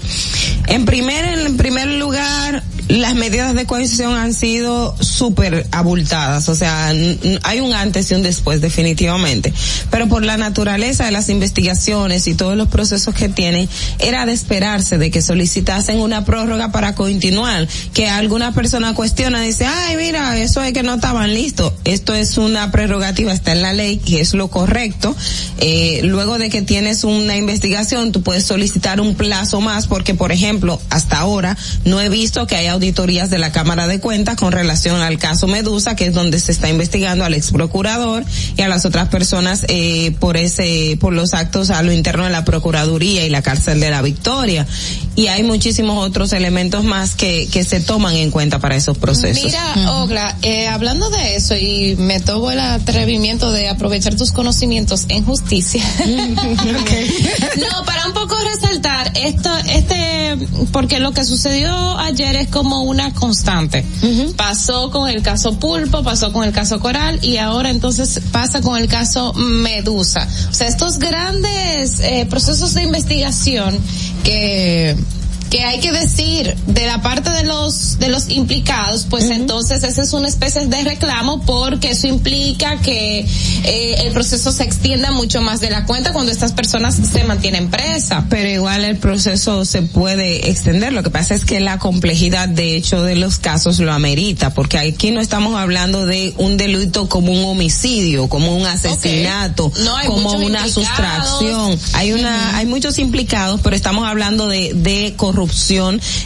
Primer, en primer lugar, las medidas de cohesión han sido súper abultadas, o sea, hay un antes y un después definitivamente, pero por la naturaleza de las investigaciones y todos los procesos que tienen, era de esperarse de que solicitasen una prórroga para continuar, que alguna persona cuestiona, dice, ay, mira, eso es que no estaban listos, esto es una prerrogativa, está en la ley, que es lo correcto, eh, luego de que tienes una investigación, tú puedes solicitar un plazo más, porque por ejemplo, hasta ahora no he visto que haya auditorías de la Cámara de Cuentas con relación al caso Medusa, que es donde se está investigando al ex procurador y a las otras personas eh, por ese, por los actos a lo interno de la Procuraduría y la cárcel de la Victoria. Y hay muchísimos otros elementos más que, que se toman en cuenta para esos procesos. Mira, Ogla, eh, hablando de eso y me tomo el atrevimiento de aprovechar tus conocimientos en justicia. no, para un poco resaltar esto, este, porque lo que sucedió ayer es como una constante. Pasó con el caso Pulpo, pasó con el caso Coral y ahora entonces pasa con el caso Medusa. O sea, estos grandes eh, procesos de investigación que que hay que decir de la parte de los de los implicados, pues entonces esa es una especie de reclamo porque eso implica que eh, el proceso se extienda mucho más de la cuenta cuando estas personas se mantienen presas. Pero igual el proceso se puede extender. Lo que pasa es que la complejidad, de hecho, de los casos lo amerita, porque aquí no estamos hablando de un delito como un homicidio, como un asesinato, como una sustracción. Hay una, hay muchos implicados, pero estamos hablando de, de corrupción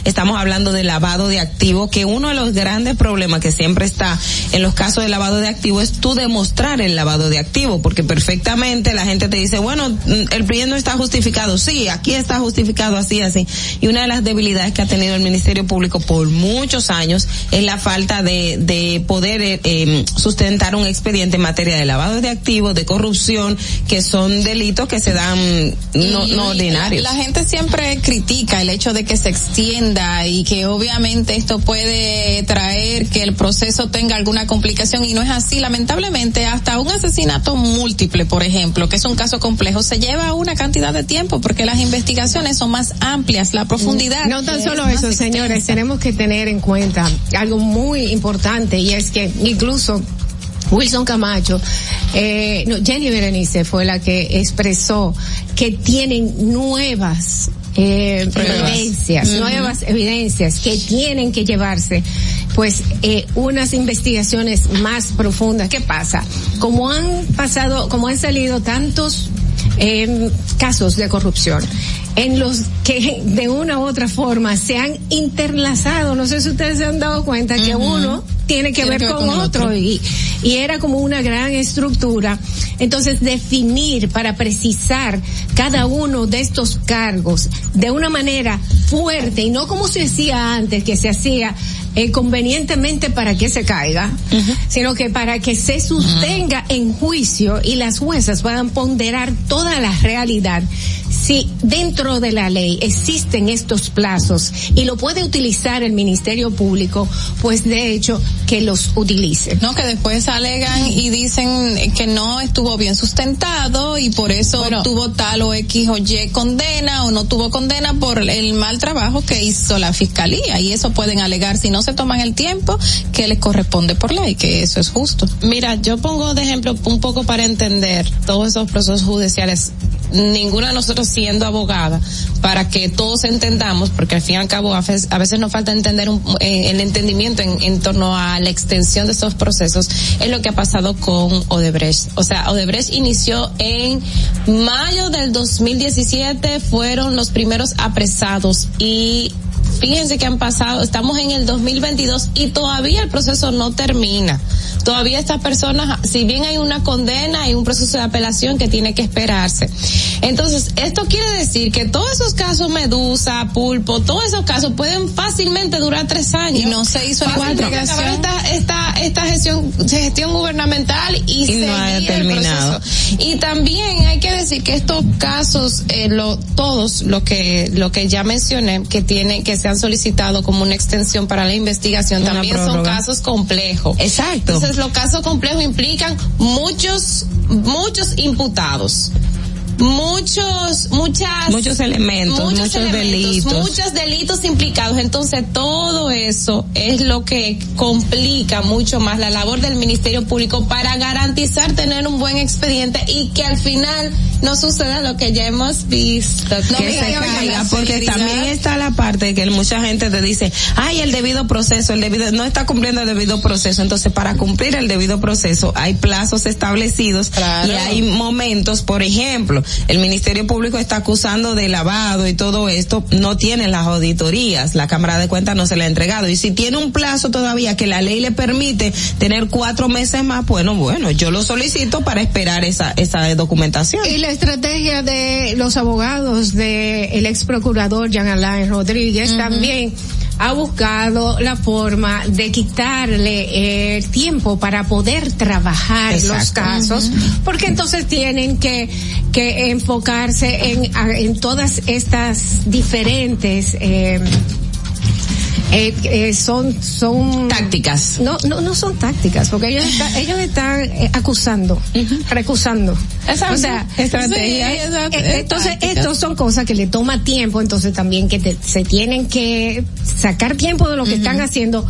estamos hablando de lavado de activos, que uno de los grandes problemas que siempre está en los casos de lavado de activos es tú demostrar el lavado de activos, porque perfectamente la gente te dice, bueno, mm, el PRI no está justificado, sí, aquí está justificado así, así. Y una de las debilidades que ha tenido el Ministerio Público por muchos años es la falta de, de poder eh, em, sustentar un expediente en materia de lavado de activos, de corrupción, que son delitos que se dan no, no ordinarios. La, la gente siempre critica el hecho de que se extienda y que obviamente esto puede traer que el proceso tenga alguna complicación y no es así. Lamentablemente, hasta un asesinato múltiple, por ejemplo, que es un caso complejo, se lleva una cantidad de tiempo porque las investigaciones son más amplias, la profundidad. No tan solo eso, señores, tenemos que tener en cuenta algo muy importante y es que incluso Wilson Camacho, eh, no, Jenny Berenice fue la que expresó que tienen nuevas eh, evidencias, nuevas evidencias que tienen que llevarse pues eh, unas investigaciones más profundas. ¿Qué pasa? Como han pasado, como han salido tantos eh, casos de corrupción en los que de una u otra forma se han interlazado, no sé si ustedes se han dado cuenta que uno tiene que, ver, con, otro, Y, y era como una gran estructura. Entonces definir para precisar cada uno de estos cargos de una manera fuerte y no como se hacía antes, que se hacía eh, convenientemente para que se caiga, sino que para que se sostenga en juicio y las juezas puedan ponderar toda la realidad. Si dentro de la ley existen estos plazos y lo puede utilizar el Ministerio Público, pues de hecho que los utilice. No, que después alegan y dicen que no estuvo bien sustentado y por eso tuvo tal o X o Y condena o no tuvo condena por el mal trabajo que hizo la fiscalía y eso pueden alegar si no se toman el tiempo que les corresponde por ley, que eso es justo. Mira, yo pongo de ejemplo un poco para entender todos esos procesos judiciales ninguna de nosotros siendo abogada, para que todos entendamos, porque al fin y al cabo a veces, nos falta entender un, eh, el entendimiento en, en, torno a la extensión de estos procesos, es lo que ha pasado con Odebrecht. O sea, Odebrecht inició en mayo del 2017, fueron los primeros apresados y fíjense que han pasado, estamos en el 2022 y todavía el proceso no termina. Todavía estas personas, si bien hay una condena, hay un proceso de apelación que tiene que esperarse. Entonces, esto quiere decir que todos esos casos Medusa, Pulpo, todos esos casos pueden fácilmente durar tres años. Y no se hizo cuatro. Esta, esta, esta gestión, gestión gubernamental y, y no ha terminado. Y también hay que decir que estos casos, eh, lo, todos lo que, lo que ya mencioné, que tienen, que se han solicitado como una extensión para la investigación, también son casos complejos. Exacto. Entonces los casos complejos implican muchos, muchos imputados muchos, muchas, muchos elementos, muchos, delitos, muchos delitos implicados. Entonces todo eso es lo que complica mucho más la labor del Ministerio Público para garantizar tener un buen expediente y que al final no suceda lo que ya hemos visto. No, que se caiga, porque también está la parte que mucha gente te dice, ay, el debido proceso, el debido, no está cumpliendo el debido proceso. Entonces, para cumplir el debido proceso, hay plazos establecidos y hay momentos, por ejemplo, el Ministerio Público está acusando de lavado y todo esto, no tiene las auditorías, la Cámara de Cuentas no se le ha entregado. Y si tiene un plazo todavía que la ley le permite tener cuatro meses más, bueno, bueno, yo lo solicito para esperar esa, esa documentación. Y la estrategia de los abogados de el ex procurador Jean Alain Rodríguez también ha buscado la forma de quitarle el tiempo para poder trabajar los casos, porque entonces tienen que, que enfocarse en, en todas estas diferentes eh, eh, eh, son son tácticas no no no son tácticas porque ellos están, ellos están eh, acusando recusando Exacto. o sea Estrategia. sí, Exacto. eh, entonces estos son cosas que le toma tiempo entonces también que te- se tienen que sacar tiempo de lo que están haciendo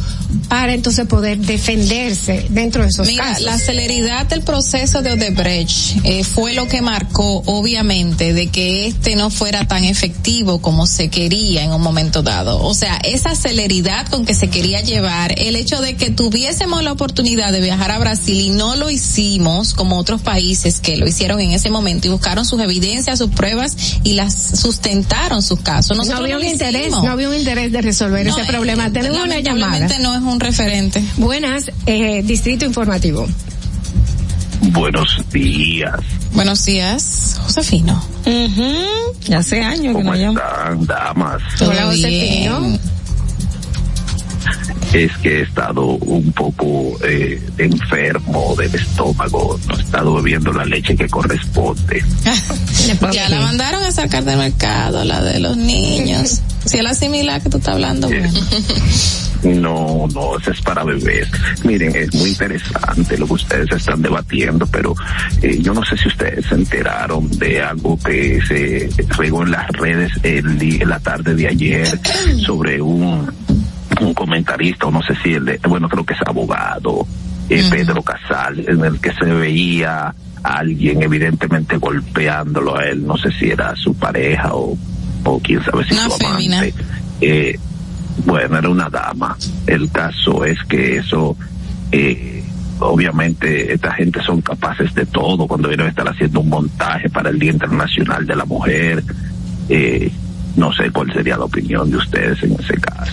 para entonces poder defenderse dentro de esos Mira, casos la celeridad del proceso de Odebrecht fue lo que marcó, obviamente, de que este no fuera tan efectivo como se quería en un momento dado. O sea, esa celeridad con que se quería llevar, el hecho de que tuviésemos la oportunidad de viajar a Brasil y no lo hicimos como otros países que lo hicieron en ese momento y buscaron sus evidencias, sus pruebas y las sustentaron sus casos. no había no un interés hicimos. no había un interés de resolver No, ese eh, problema tenemos una llamada no es un referente buenas eh, distrito informativo Buenos días. Buenos días, Josefino. Ya hace años que ¿Cómo no llamo. están, damas? Hola, Josefino. Es que he estado un poco eh, enfermo del estómago. No he estado bebiendo la leche que corresponde. Ya la mandaron a sacar del mercado, la de los niños. Si es la similar que tú estás hablando, bueno. No, no, eso es para bebés. Miren, es muy interesante lo que ustedes están debatiendo, pero eh, yo no sé si ustedes se enteraron de algo que se regó en las redes el la tarde de ayer sobre un, un comentarista, o no sé si el de, bueno, creo que es abogado, eh, Pedro Casal, en el que se veía a alguien evidentemente golpeándolo a él, no sé si era su pareja o, o quién sabe si su amante. Eh, bueno, era una dama. El caso es que eso, eh, obviamente, esta gente son capaces de todo cuando vienen a estar haciendo un montaje para el Día Internacional de la Mujer. Eh, no sé cuál sería la opinión de ustedes en ese caso.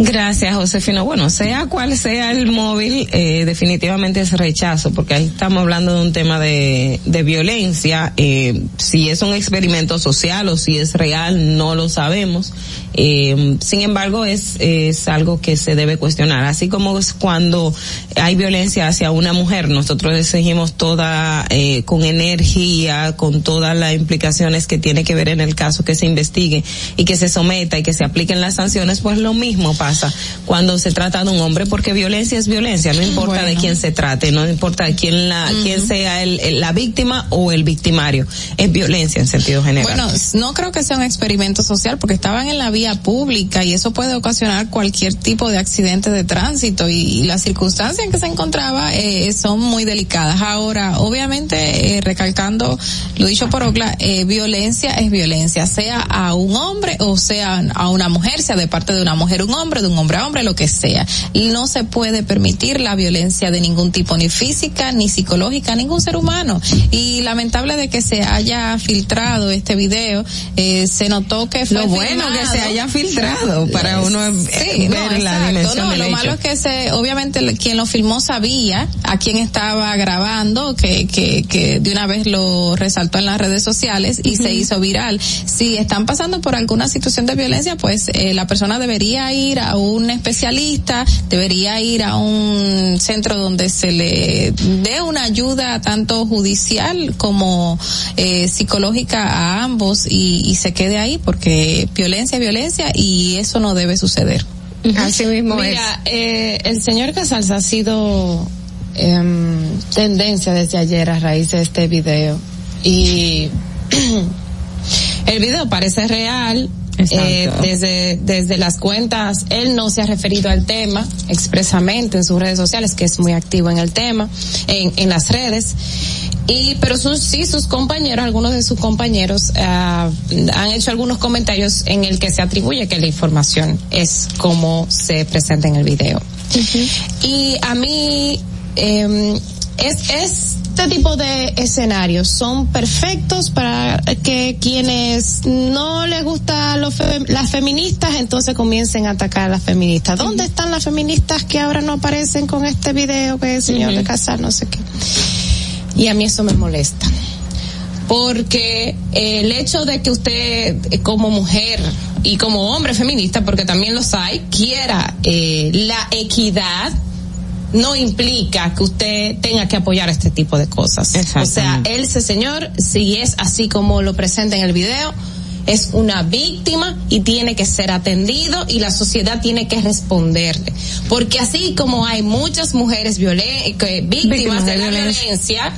Gracias, Josefino. Bueno, sea cual sea el móvil, eh, definitivamente es rechazo, porque ahí estamos hablando de un tema de, violencia. Eh, si es un experimento social o si es real, no lo sabemos. Eh, sin embargo, es, es algo que se debe cuestionar. Así como es cuando hay violencia hacia una mujer, nosotros exigimos toda, eh, con energía, con todas las implicaciones que tiene que ver en el caso que se investigue y que se someta y que se apliquen las sanciones, pues lo mismo pasa cuando se trata de un hombre, porque violencia es violencia, no importa de quién se trate, no importa de quién la, quién sea el, el- la víctima o el victimario, es violencia en sentido general. Bueno, no creo que sea un experimento social porque estaban en la vía pública y eso puede ocasionar cualquier tipo de accidente de tránsito y, y las circunstancias en que se encontraba eh, son muy delicadas. Ahora, obviamente, eh, recalcando lo dicho por Ocla, eh, violencia es violencia, sea a un hombre o sea a una mujer, sea de parte de una mujer un hombre, de un hombre a hombre, lo que sea. Y no se puede permitir la violencia de ningún tipo, ni física, ni psicológica, a ningún ser humano. Y lamentable de que se haya filtrado este video, eh, se notó que fue Lo bueno filmado. que se haya filtrado para uno eh, Sí, ver no, la dimensión No, del lo hecho. malo es que se, obviamente quien lo filmó sabía a quién estaba grabando, que, que, que de una vez lo resaltó en las redes sociales y se hizo viral. Si están pasando por alguna situación de violencia, pues eh, la persona debería ir a un especialista, debería ir a un centro donde se le dé una ayuda tanto judicial como eh, psicológica a ambos y, y se quede ahí porque violencia es violencia y eso no debe suceder. Así mismo Mira, eh, el señor Casals ha sido em, tendencia desde ayer a raíz de este video y el video parece real. Eh, desde, desde las cuentas, él no se ha referido al tema expresamente en sus redes sociales, que es muy activo en el tema, en, en las redes. Y, pero sus, sí, sus compañeros, algunos de sus compañeros, uh, han hecho algunos comentarios en el que se atribuye que la información es como se presenta en el video. Y a mí, eh, es, este tipo de escenarios son perfectos para que quienes no les gusta los las feministas entonces comiencen a atacar a las feministas. ¿Dónde están las feministas que ahora no aparecen con este video que el señor de Casar no sé qué? Y a mí eso me molesta. Porque el hecho de que usted como mujer y como hombre feminista, porque también los hay, quiera eh, la equidad no implica que usted tenga que apoyar este tipo de cosas. O sea, él, ese señor, si es así como lo presenta en el video, es una víctima y tiene que ser atendido y la sociedad tiene que responderle. Porque así como hay muchas mujeres víctimas, de, la violencia,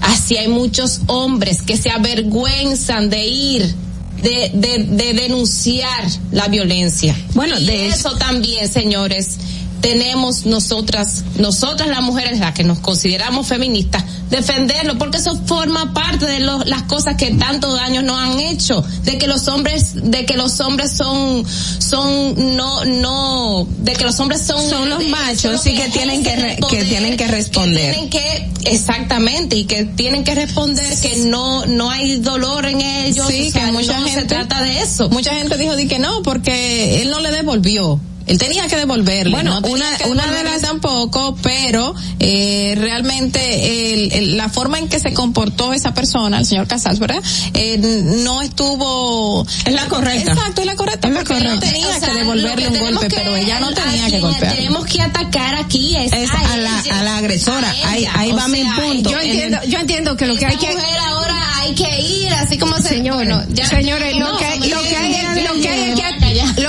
así hay muchos hombres que se avergüenzan de ir de, de, denunciar la violencia. Bueno, de eso también, señores, tenemos nosotras, nosotras las mujeres, las que nos consideramos feministas, defenderlo, porque eso forma parte de las cosas que tanto daño nos han hecho, de que los hombres, de que los hombres son, son, no, no, de que los hombres son, son los machos y que, tienen que, que tienen que responder. tienen que, exactamente, y que tienen que responder que no, no hay dolor en ellos, sí, que mucha gente, se trata de eso. Mucha gente dijo de que no, porque él no le devolvió él tenía que devolverle. Bueno, una, una de las tampoco, pero eh, realmente el, la forma en que se comportó esa persona, el señor Casals, ¿verdad? Eh, no estuvo. Es la correcta. Exacto, es la correcta. Es la correcta. no tenía que devolverle un golpe, pero ella no tenía que golpear. Tenemos que atacar aquí es, a, la, a la agresora. ahí, ahí va mi punto. Yo entiendo, yo entiendo que lo que hay que. ahora hay que ir, así como se. Señores, señores, lo que, lo que hay, lo que hay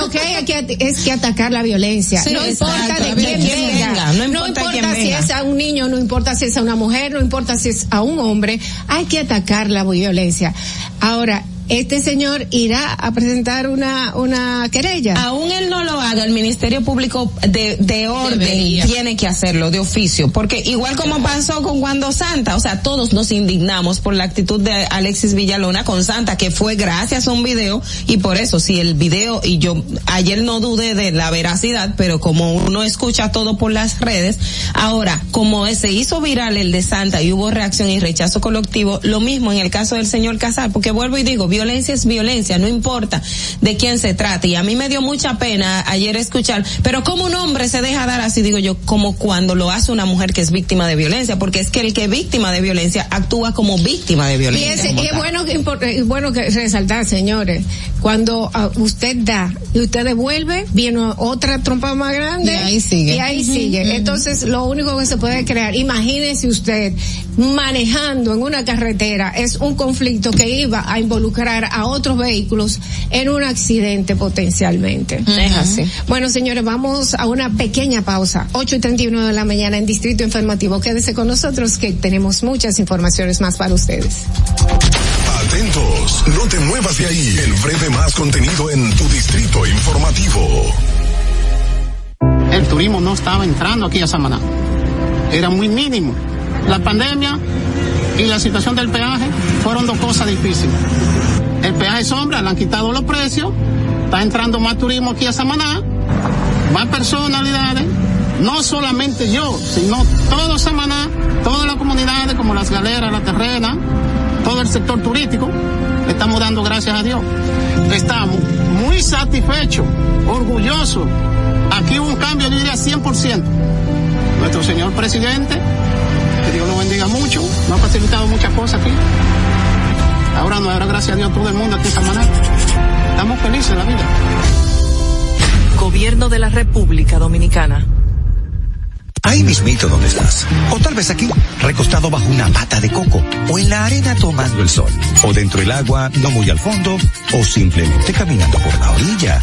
lo que hay que es que atacar la violencia. no importa de quién venga, no importa, si es a un niño, no importa si es a una mujer, no importa si es a un hombre, hay que atacar la violencia. Ahora, este señor irá a presentar una, una querella. Aún él no lo haga, el Ministerio Público de, de orden tiene que hacerlo de oficio, porque igual como pasó con Cuando Santa, o sea, todos nos indignamos por la actitud de Alexis Villalona con Santa, que fue gracias a un video, y por eso, si el video, y yo ayer no dudé de la veracidad, pero como uno escucha todo por las redes, ahora, como se hizo viral el de Santa y hubo reacción y rechazo colectivo, lo mismo en el caso del señor Casar, porque vuelvo y digo, violencia es violencia, no importa de quién se trate. Y a mí me dio mucha pena ayer escuchar, pero como un hombre se deja dar así, digo yo, como cuando lo hace una mujer que es víctima de violencia, porque es que el que es víctima de violencia actúa como víctima de violencia. Y es, bueno, es bueno que resaltar, señores, cuando ah, usted da y usted devuelve, viene otra trompa más grande. Y ahí sigue. Y ahí sigue. Entonces, lo único que se puede crear, imagínese usted manejando en una carretera, es un conflicto que iba a involucrar a otros vehículos en un accidente potencialmente. Es así. Bueno, señores, vamos a una pequeña pausa. 8 y 31 de la mañana en Distrito Informativo. Quédese con nosotros que tenemos muchas informaciones más para ustedes. Atentos, no te muevas de ahí. El breve más contenido en tu Distrito Informativo. El turismo no estaba entrando aquí a Samaná. Era muy mínimo. La pandemia y la situación del peaje fueron dos cosas difíciles el peaje sombra, le han quitado los precios, está entrando más turismo aquí a Samaná, más personalidades, no solamente yo, sino todo Samaná, todas las comunidades como las galeras, la terrena, todo el sector turístico, estamos dando gracias a Dios. Estamos muy satisfechos, orgullosos. Aquí hubo un cambio, yo diría 100%. Nuestro señor presidente, que Dios lo bendiga mucho, nos ha facilitado muchas cosas aquí. Ahora no, ahora gracias a Dios todo el mundo aquí en Samaná. Estamos felices en la vida. Gobierno de la República Dominicana. Ahí mismito donde estás. O tal vez aquí, recostado bajo una mata de coco. O en la arena tomando el sol. O dentro del agua, no muy al fondo. O simplemente caminando por la orilla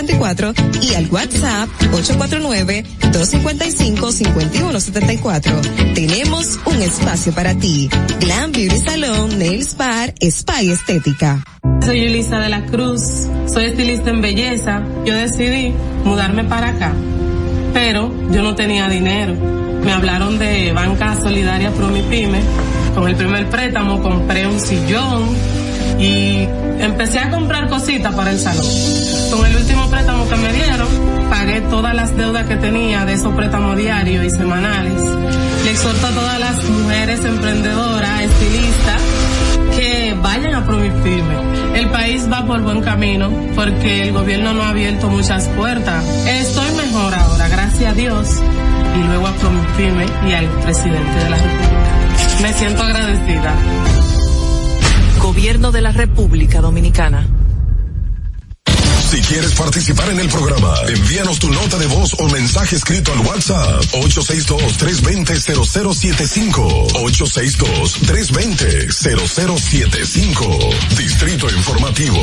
809-333-5174 y al WhatsApp 849-255-5174. Tenemos un espacio para ti. Glam Beauty Salon, Nails Bar, Spa y Estética. Soy Elisa de la Cruz, soy estilista en belleza. Yo decidí mudarme para acá, pero yo no tenía dinero. Me hablaron de Banca Solidaria Promipyme. Con el primer préstamo compré un sillón y empecé a comprar cositas para el salón. Con el último préstamo que me dieron, pagué todas las deudas que tenía de esos préstamos diarios y semanales. Le exhorto a todas las mujeres emprendedoras, estilistas, que vayan a Promipyme. El país va por buen camino porque el gobierno no ha abierto muchas puertas. Estoy mejor ahora, gracias a Dios. Y luego a Promipyme y al presidente de la República. Me siento agradecida. Gobierno de la República Dominicana. Si quieres participar en el programa, envíanos tu nota de voz o mensaje escrito al WhatsApp 862-320-0075. 862-320-0075. Distrito Informativo.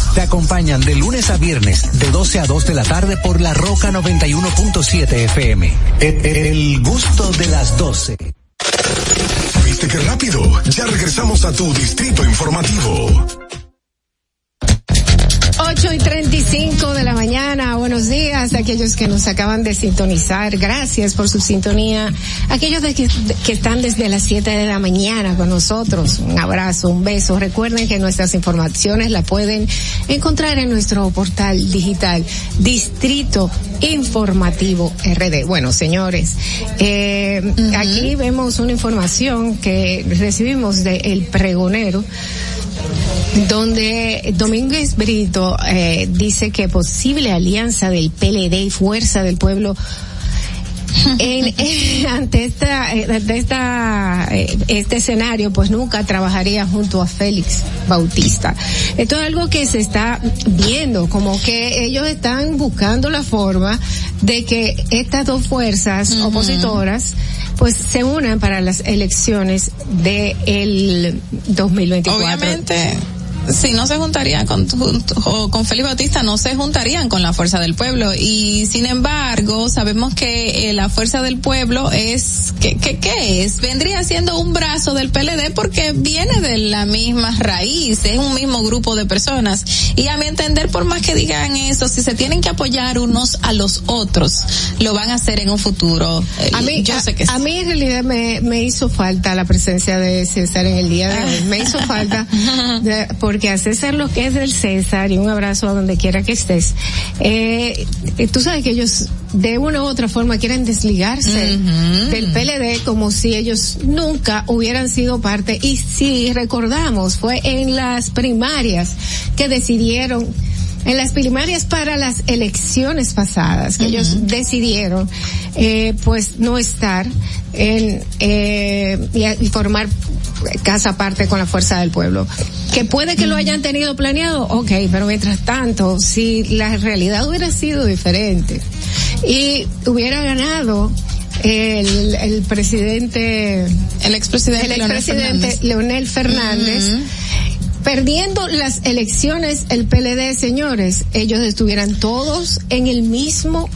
Te acompañan de lunes a viernes, de 12 a 2 de la tarde por La Roca 91.7 FM. El, el gusto de las 12. ¿Viste qué rápido? Ya regresamos a tu distrito informativo. 8 y 35 de la mañana. Buenos días a aquellos que nos acaban de sintonizar. Gracias por su sintonía. Aquellos de que, de que, están desde las 7 de la mañana con nosotros. Un abrazo, un beso. Recuerden que nuestras informaciones la pueden encontrar en nuestro portal digital Distrito Informativo RD. Bueno, señores, eh, uh -huh. aquí vemos una información que recibimos de El Pregonero donde Domínguez Brito eh, dice que posible alianza del PLD y Fuerza del Pueblo en, eh, ante esta, eh, ante esta eh, este escenario pues nunca trabajaría junto a Félix Bautista esto es algo que se está viendo como que ellos están buscando la forma de que estas dos fuerzas uh -huh. opositoras pues se unan para las elecciones de el 2024 obviamente si no se juntarían con, con Félix Bautista, no se juntarían con la Fuerza del Pueblo. Y sin embargo, sabemos que eh, la Fuerza del Pueblo es, ¿qué, qué, qué es? Vendría siendo un brazo del PLD porque viene de la misma raíz, es un mismo grupo de personas. Y a mi entender, por más que digan eso, si se tienen que apoyar unos a los otros, lo van a hacer en un futuro. A mí, yo a, sé que a mí en realidad me, me hizo falta la presencia de César en el día de hoy. Me hizo falta de, porque a César lo que es del César y un abrazo a donde quiera que estés, eh, tú sabes que ellos de una u otra forma quieren desligarse uh -huh. del PLD como si ellos nunca hubieran sido parte y si recordamos fue en las primarias que decidieron en las primarias para las elecciones pasadas, que ellos decidieron, eh, pues no estar en, eh, y, y formar casa aparte con la fuerza del pueblo. Que puede que lo hayan tenido planeado, ok, pero mientras tanto, si la realidad hubiera sido diferente y hubiera ganado el, el presidente, el expresidente, el expresidente Leonel Fernández, perdiendo las elecciones el PLD, señores, ellos estuvieran todos en el mismo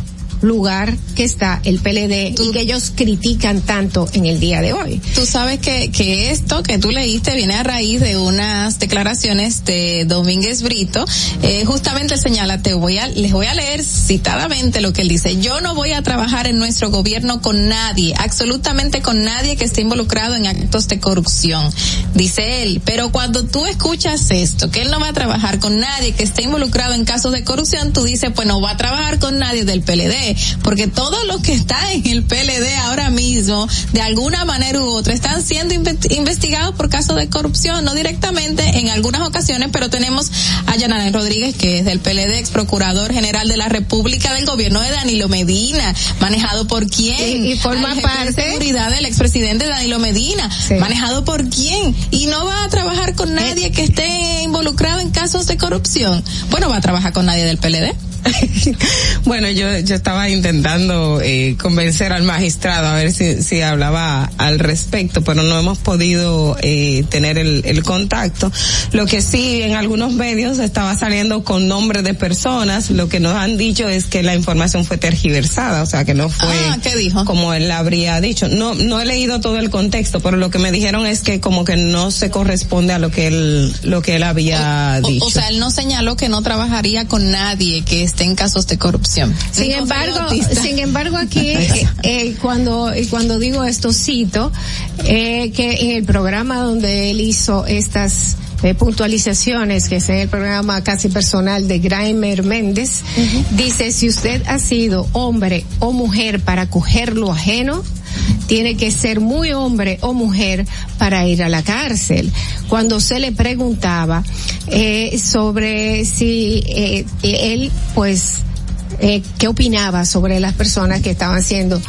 lugar que está el PLD y que ellos critican tanto en el día de hoy. Tú sabes que, que esto que tú leíste viene a raíz de unas declaraciones de Domínguez Brito. Eh, justamente señala, te voy a, les voy a leer citadamente lo que él dice. Yo no voy a trabajar en nuestro gobierno con nadie, absolutamente con nadie que esté involucrado en actos de corrupción. Dice él, pero cuando tú escuchas esto, que él no va a trabajar con nadie que esté involucrado en casos de corrupción, tú dices, pues no va a trabajar con nadie del PLD porque todos los que están en el PLD ahora mismo, de alguna manera u otra, están siendo investigados por casos de corrupción, no directamente en algunas ocasiones, pero tenemos a Yanaren Rodríguez, que es del PLD, ex procurador general de la República del gobierno de Danilo Medina, manejado por quién? Y, forma parte de seguridad del expresidente Danilo Medina, manejado por quién? Y no va a trabajar con nadie que esté involucrado en casos de corrupción. Bueno, va a trabajar con nadie del PLD. bueno, yo, yo estaba intentando eh, convencer al magistrado a ver si, si hablaba al respecto, pero no hemos podido eh, tener el, el contacto. Lo que sí en algunos medios estaba saliendo con nombres de personas, lo que nos han dicho es que la información fue tergiversada, o sea que no fue ah, ¿qué dijo? como él habría dicho. No, no he leído todo el contexto, pero lo que me dijeron es que como que no se corresponde a lo que él, lo que él había o, dicho. O, sea, él no señaló que no trabajaría con nadie que esté en casos de corrupción. Sin embargo, sin embargo aquí eh, eh, cuando cuando digo esto cito eh, que en el programa donde él hizo estas eh, puntualizaciones, que es el programa casi personal de Graimer Méndez, dice, si usted ha sido hombre o mujer para coger lo ajeno, tiene que ser muy hombre o mujer para ir a la cárcel. Cuando se le preguntaba eh, sobre si eh, él, pues, eh, qué opinaba sobre las personas que estaban siendo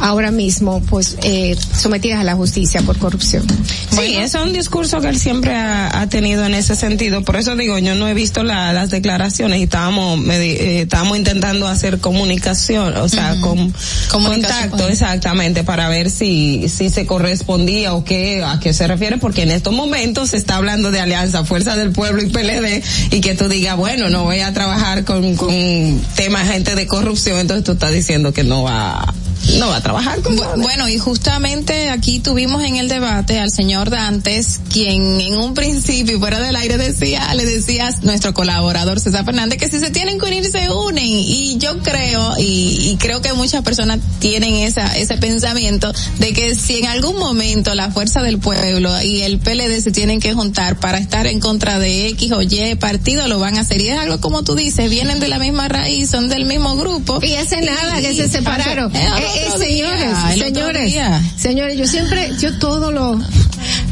ahora mismo pues eh, sometidas a la justicia por corrupción. Sí, ese es un discurso que él siempre ha, ha, tenido en ese sentido. Por eso digo, yo no he visto la, las declaraciones y estábamos eh, estábamos intentando hacer comunicación, o sea, uh -huh. con contacto exactamente para ver si si se correspondía o qué a qué se refiere, porque en estos momentos se está hablando de alianza Fuerza del Pueblo y PLD y que tú digas, bueno, no voy a trabajar con con temas gente de corrupción, entonces tú estás diciendo que no va no va a trabajar con Bueno, y justamente aquí tuvimos en el debate al señor Dantes, quien en un principio fuera del aire decía, le decía nuestro colaborador César Fernández que si se tienen que unir se unen. Y yo creo y, y creo que muchas personas tienen esa ese pensamiento de que si en algún momento la fuerza del pueblo y el PLD se tienen que juntar para estar en contra de X o Y partido lo van a hacer. Y es algo como tú dices, vienen de la misma raíz, son del mismo grupo. Y hace nada y, que se separaron. Eh, eh, señores, día, señores, señores, yo siempre, yo todo lo,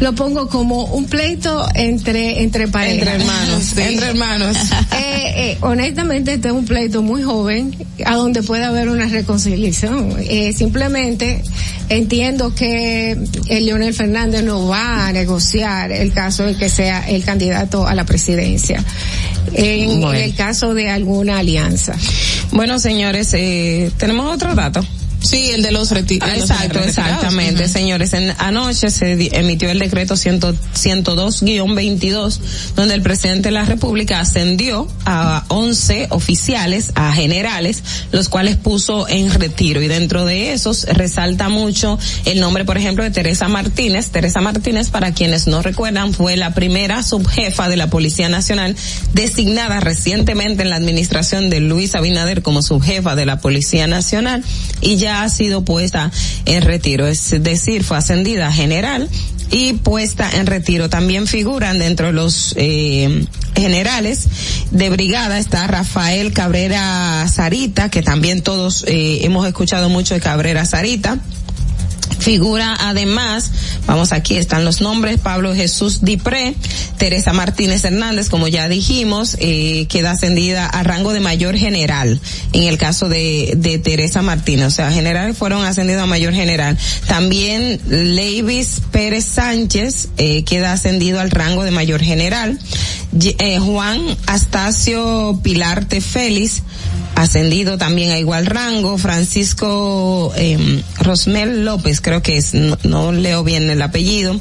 lo pongo como un pleito entre, entre parejas. Entre hermanos, sí. entre hermanos. eh, eh, honestamente, este es un pleito muy joven, a donde puede haber una reconciliación. Eh, simplemente entiendo que el Leonel Fernández no va a negociar el caso de que sea el candidato a la presidencia. En, bueno. en el caso de alguna alianza. Bueno, señores, eh, tenemos otro dato. Sí, el de los retiros. Ah, exacto, exactamente, uh -huh. señores. En, anoche se emitió el decreto 102-22, donde el presidente de la República ascendió a 11 oficiales, a generales, los cuales puso en retiro. Y dentro de esos resalta mucho el nombre, por ejemplo, de Teresa Martínez. Teresa Martínez, para quienes no recuerdan, fue la primera subjefa de la Policía Nacional designada recientemente en la administración de Luis Abinader como subjefa de la Policía Nacional y ya ha sido puesta en retiro, es decir, fue ascendida a general y puesta en retiro. También figuran dentro de los eh, generales de brigada. Está Rafael Cabrera Sarita, que también todos eh, hemos escuchado mucho de Cabrera Sarita Figura además, vamos aquí están los nombres, Pablo Jesús Dipré, Teresa Martínez Hernández, como ya dijimos, eh, queda ascendida a rango de mayor general en el caso de, de Teresa Martínez, o sea, generales fueron ascendidos a mayor general. También Leivis Pérez Sánchez eh, queda ascendido al rango de mayor general. Eh, Juan Astacio Pilarte Félix ascendido también a igual rango, Francisco eh, Rosmel López, creo que es, no, no leo bien el apellido,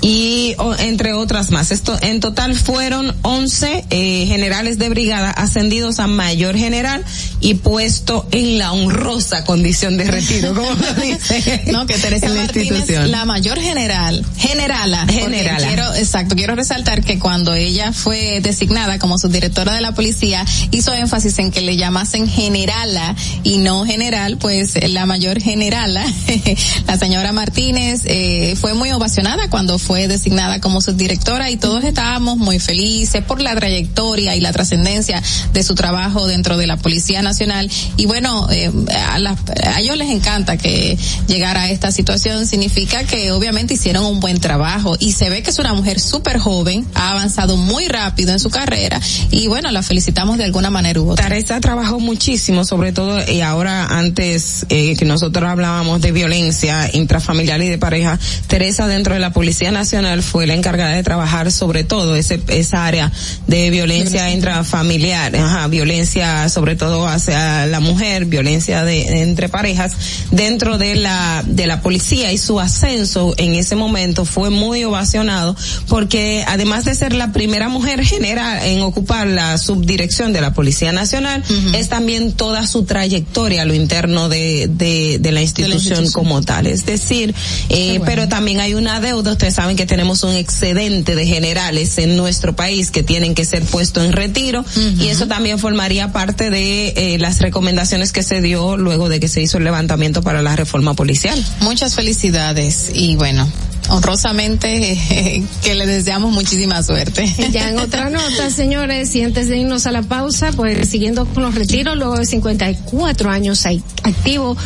y o, entre otras más. Esto en total fueron 11 eh, generales de brigada ascendidos a mayor general y puesto en la honrosa condición de retiro, como lo dice. no, que Teresa la Martínez, la mayor general, generala, Generala. Quiero, exacto, quiero resaltar que cuando ella fue designada como subdirectora de la policía, hizo énfasis en que le llamasen generala y no general, pues la mayor generala, la señora Martínez, eh, fue muy ovacionada cuando fue designada como subdirectora y todos estábamos muy felices por la trayectoria y la trascendencia de su trabajo dentro de la Policía Nacional. Y bueno, eh, a, las- a ellos les encanta que llegara a esta situación. Significa que obviamente hicieron un buen trabajo y se ve que es una mujer súper joven, ha avanzado muy rápido en su carrera y bueno, la felicitamos de alguna manera u otra. Trabajó muchísimo, sobre todo, y ahora antes eh, que nosotros hablábamos de violencia intrafamiliar y de pareja, Teresa dentro de la Policía Nacional fue la encargada de trabajar sobre todo ese, esa área de violencia intrafamiliar, ajá, violencia sobre todo hacia la mujer, violencia de, entre parejas dentro de la, de la policía y su ascenso en ese momento fue muy ovacionado porque además de ser la primera mujer general en ocupar la subdirección de la Policía Nacional, es también toda su trayectoria a lo interno de, de, de la institución institución. como tal. Es decir, eh, pero también hay una deuda, ustedes saben que tenemos un excedente de generales en nuestro país que tienen que ser puestos en retiro y eso también formaría parte de eh, las recomendaciones que se dio luego de que se hizo el levantamiento para la reforma policial. Muchas felicidades y bueno, honrosamente eh, que le deseamos muchísima suerte. Ya en otra nota, señores, y antes de irnos a la pausa, pues siguiendo con los retiros, luego de 54 años ahí activo,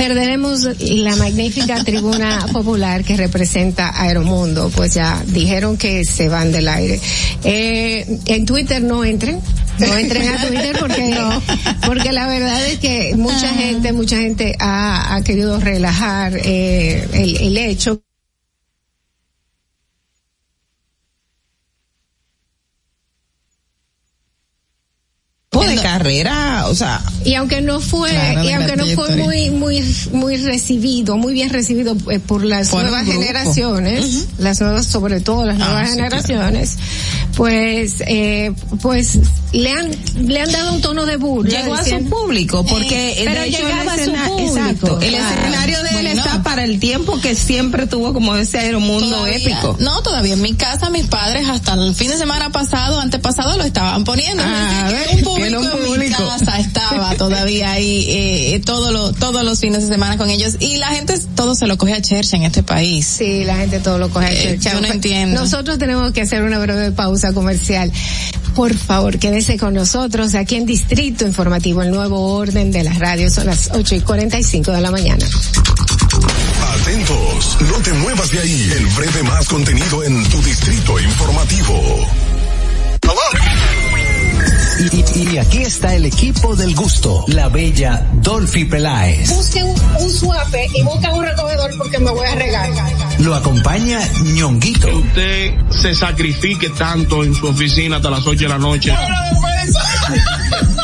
perderemos la magnífica tribuna popular que representa Aeromundo. Pues ya dijeron que se van del aire. Eh, en Twitter no entren. No entren a Twitter porque porque la verdad es que mucha gente mucha gente ha, ha querido relajar eh, el, el hecho de carrera, o sea, y aunque no fue Claro, y aunque no fue muy muy muy recibido muy bien recibido eh, por las Por nuevas generaciones las nuevas sobre todo las Ah, nuevas sí, generaciones pues eh, pues le han le han dado un tono de burla llegó a su público porque Eh, pero de hecho llegaba a el su escena- público, exacto, el claro. escenario de él Bueno. está para el tiempo que siempre tuvo como ese aeromundo Todavía- épico. No, todavía en mi casa mis padres hasta el fin de semana pasado, antepasado lo estaban poniendo. Ah, a ver, un público en mi casa estaba todavía ahí eh, todos los todos los fines de semana con ellos y la gente todo se lo coge a Chercha en este país. Sí, la gente todo lo coge a Eh, chercha. yo no entiendo. Nosotros tenemos que hacer una breve pausa comercial. Por favor, quédese con nosotros aquí en Distrito Informativo, el nuevo orden de las radios. Son las 8 y 45 de la mañana. Atentos, no te muevas de ahí. El breve más contenido en tu distrito informativo. Y, y- y aquí está el equipo del gusto, la bella Dolphy Peláez. Busquen un, un suape y busquen un recogedor porque me voy a regar. Lo acompaña ñonguito. Que usted se sacrifique tanto en su oficina hasta las 8 de la noche.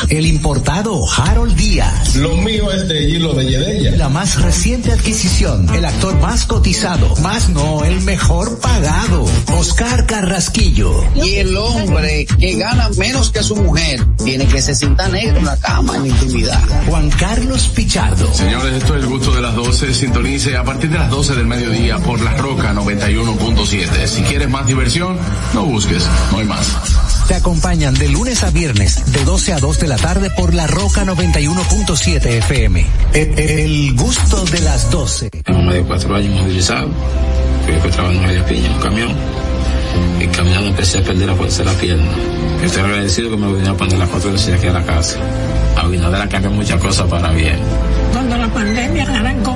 El importado Harold Díaz. Lo mío es de hilo de Yedella. La más reciente adquisición, el actor más cotizado, más no, el mejor pagado, Oscar Carrasquillo. Y el hombre que gana menos que su mujer tiene que se sienta negro en la cama, en la intimidad. Juan Carlos Pichardo. Señores, esto es el gusto de las 12. Sintonice a partir de las 12 del mediodía por La Roca 91.7. Si quieres más diversión, no busques, no hay más. Te acompañan de lunes a viernes, de 12 a 2 de la tarde por La Roca 91.7 FM. El, el gusto de las 12. Tengo más de cuatro años movilizado. Fui que trabajando en María Piña en un camión. Y caminando empecé a perder la fuerza de la pierna. Yo estoy agradecido que me vinieron a poner las cuatro veces aquí a la casa. Abinader ha cambiado muchas cosas para bien. Cuando la pandemia arrancó,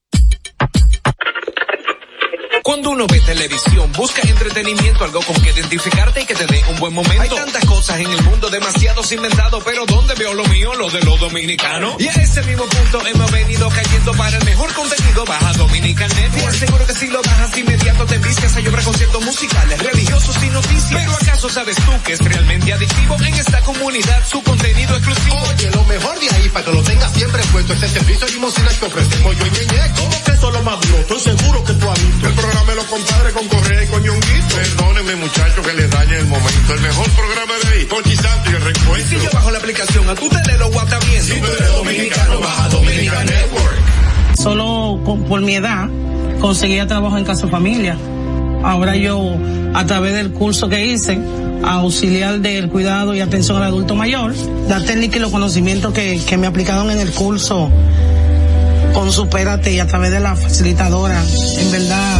Cuando uno ve televisión, busca entretenimiento, algo con que identificarte y que te dé un buen momento. Hay tantas cosas en el mundo, demasiados inventados, pero ¿dónde veo lo mío? Lo de los dominicanos. Y a ese mismo punto hemos venido cayendo para el mejor contenido. Baja Dominican Network. Seguro que si lo bajas inmediato te vistes a llorar conciertos musicales, religiosos y noticias. Pero ¿acaso sabes tú que es realmente adictivo en esta comunidad su contenido exclusivo? Oye, lo mejor de ahí para que lo tengas siempre puesto es el servicio limosina que ofrecemos yo y Ñeñe. ¿Cómo que eso es lo más duro? Estoy seguro que tú has visto. El programa de los compadres con Correa y con Ñonguito. Perdónenme muchachos que les dañe el momento. El mejor programa de ahí, Conchi Santo y el reencuentro. Si yo bajo la aplicación, a tú te le lo WhatsApp bien. Si tú eres dominicano, baja Dominica Network. Solo con- por mi edad conseguía trabajo en casa familia. Ahora yo, a través del curso que hice, auxiliar del cuidado y atención al adulto mayor, la técnica y los conocimientos que, que me aplicaron en el curso con Supérate y a través de la facilitadora, en verdad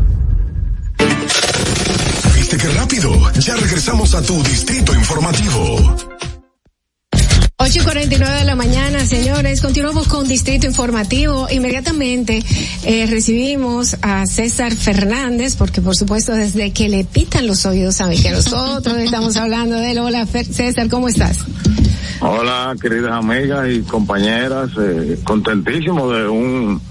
¿Viste qué rápido? Ya regresamos a tu Distrito Informativo. 8 y 49 de la mañana, señores. Continuamos con Distrito Informativo. Inmediatamente eh, recibimos a César Fernández, porque por supuesto desde que le pitan los oídos saben que nosotros estamos hablando de él. Hola Fer- César, ¿cómo estás? Hola, queridas amigas y compañeras, eh, contentísimo de un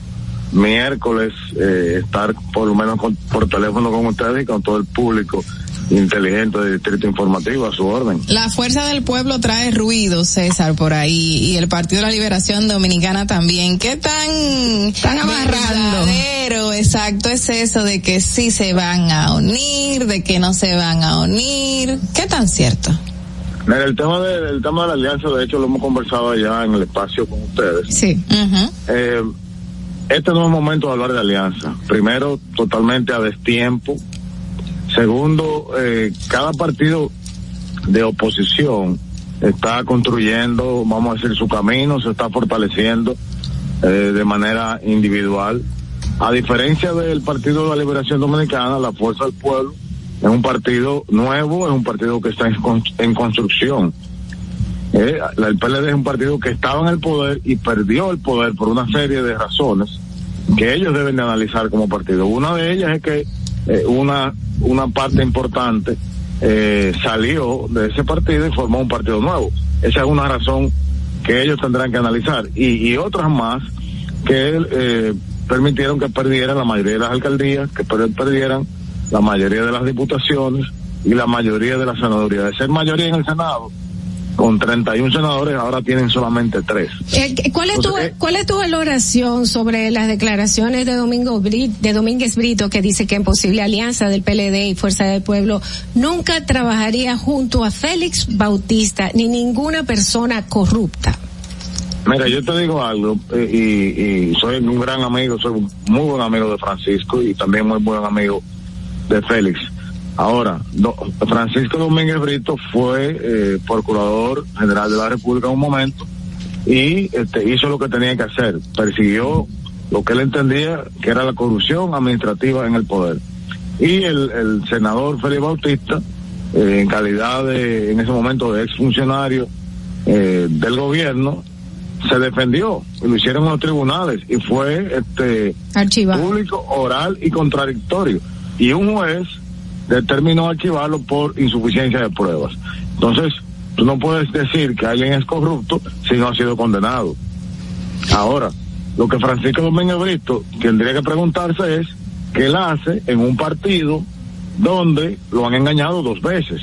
miércoles eh, estar por lo menos con- por teléfono con ustedes y con todo el público inteligente de Distrito Informativo a su orden. La fuerza del pueblo trae ruido, César, por ahí, y el Partido de la Liberación Dominicana también. ¿Qué tan, Están amarrando. verdadero, exacto, es eso de que sí se van a unir, de que no se van a unir? ¿Qué tan cierto? Mira, el tema de, el tema de la alianza, de hecho, lo hemos conversado allá en el espacio con ustedes. Sí. Eh, este no es momento de hablar de alianza. Primero, totalmente a destiempo. Segundo, eh, cada partido de oposición está construyendo, vamos a decir, su camino, se está fortaleciendo eh, de manera individual. A diferencia del Partido de la Liberación Dominicana, la Fuerza del Pueblo es un partido nuevo, es un partido que está en, en construcción. Eh, el PLD es un partido que estaba en el poder y perdió el poder por una serie de razones que ellos deben de analizar como partido. Una de ellas es que eh, una, una parte importante eh, salió de ese partido y formó un partido nuevo. Esa es una razón que ellos tendrán que analizar. Y, otras más que eh, permitieron que perdieran la mayoría de las alcaldías, que per- perdieran la mayoría de las diputaciones y la mayoría de las senadurías. De ser mayoría en el Senado, con 31 senadores, ahora tienen solamente tres. Eh, ¿Cuál es tu, Entonces, eh, cuál es tu valoración sobre las declaraciones de Domingo Bri- de Domínguez Brito que dice que en posible alianza del PLD y Fuerza del Pueblo nunca trabajaría junto a Félix Bautista ni ninguna persona corrupta? Mira, yo te digo algo, eh, y, y soy un gran amigo, soy un muy buen amigo de Francisco y también muy buen amigo de Félix. Ahora, do- Francisco Domínguez Brito fue eh, procurador general de la República en un momento y este, hizo lo que tenía que hacer, persiguió lo que él entendía que era la corrupción administrativa en el poder. Y el, el senador Félix Bautista, eh, en calidad de, en ese momento de exfuncionario eh, del gobierno, se defendió y lo hicieron en los tribunales y fue este público, oral y contradictorio. Y un juez determinó archivarlo por insuficiencia de pruebas. Entonces, tú no puedes decir que alguien es corrupto si no ha sido condenado. Ahora, lo que Francisco Domínguez Brito tendría que preguntarse es qué él hace en un partido donde lo han engañado dos veces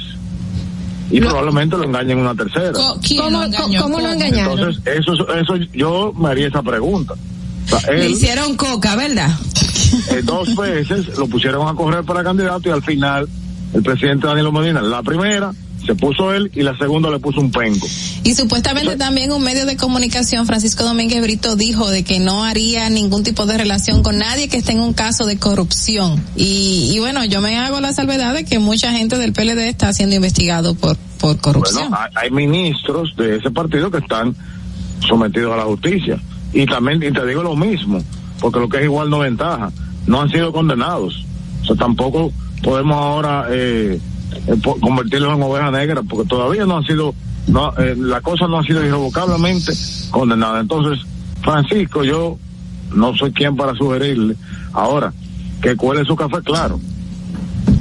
y probablemente lo engañen una tercera. ¿Cómo, lo, ¿cómo lo engañaron? Entonces, eso, eso yo me haría esa pregunta. Le hicieron coca, ¿verdad? Eh, dos veces lo pusieron a correr para candidato y al final el presidente Danilo Medina, la primera se puso él y la segunda le puso un penco. Y supuestamente también un medio de comunicación, Francisco Domínguez Brito, dijo de que no haría ningún tipo de relación con nadie que esté en un caso de corrupción. Y, y bueno, yo me hago la salvedad de que mucha gente del PLD está siendo investigado por, por corrupción. Bueno, hay, hay ministros de ese partido que están sometidos a la justicia. Y también, y te digo lo mismo, porque lo que es igual no ventaja, no han sido condenados. O sea, tampoco podemos ahora eh, eh, convertirlos en ovejas negras, porque todavía no han sido, no, eh, la cosa no ha sido irrevocablemente condenada. Entonces, Francisco, yo no soy quien para sugerirle ahora que cuele su café claro,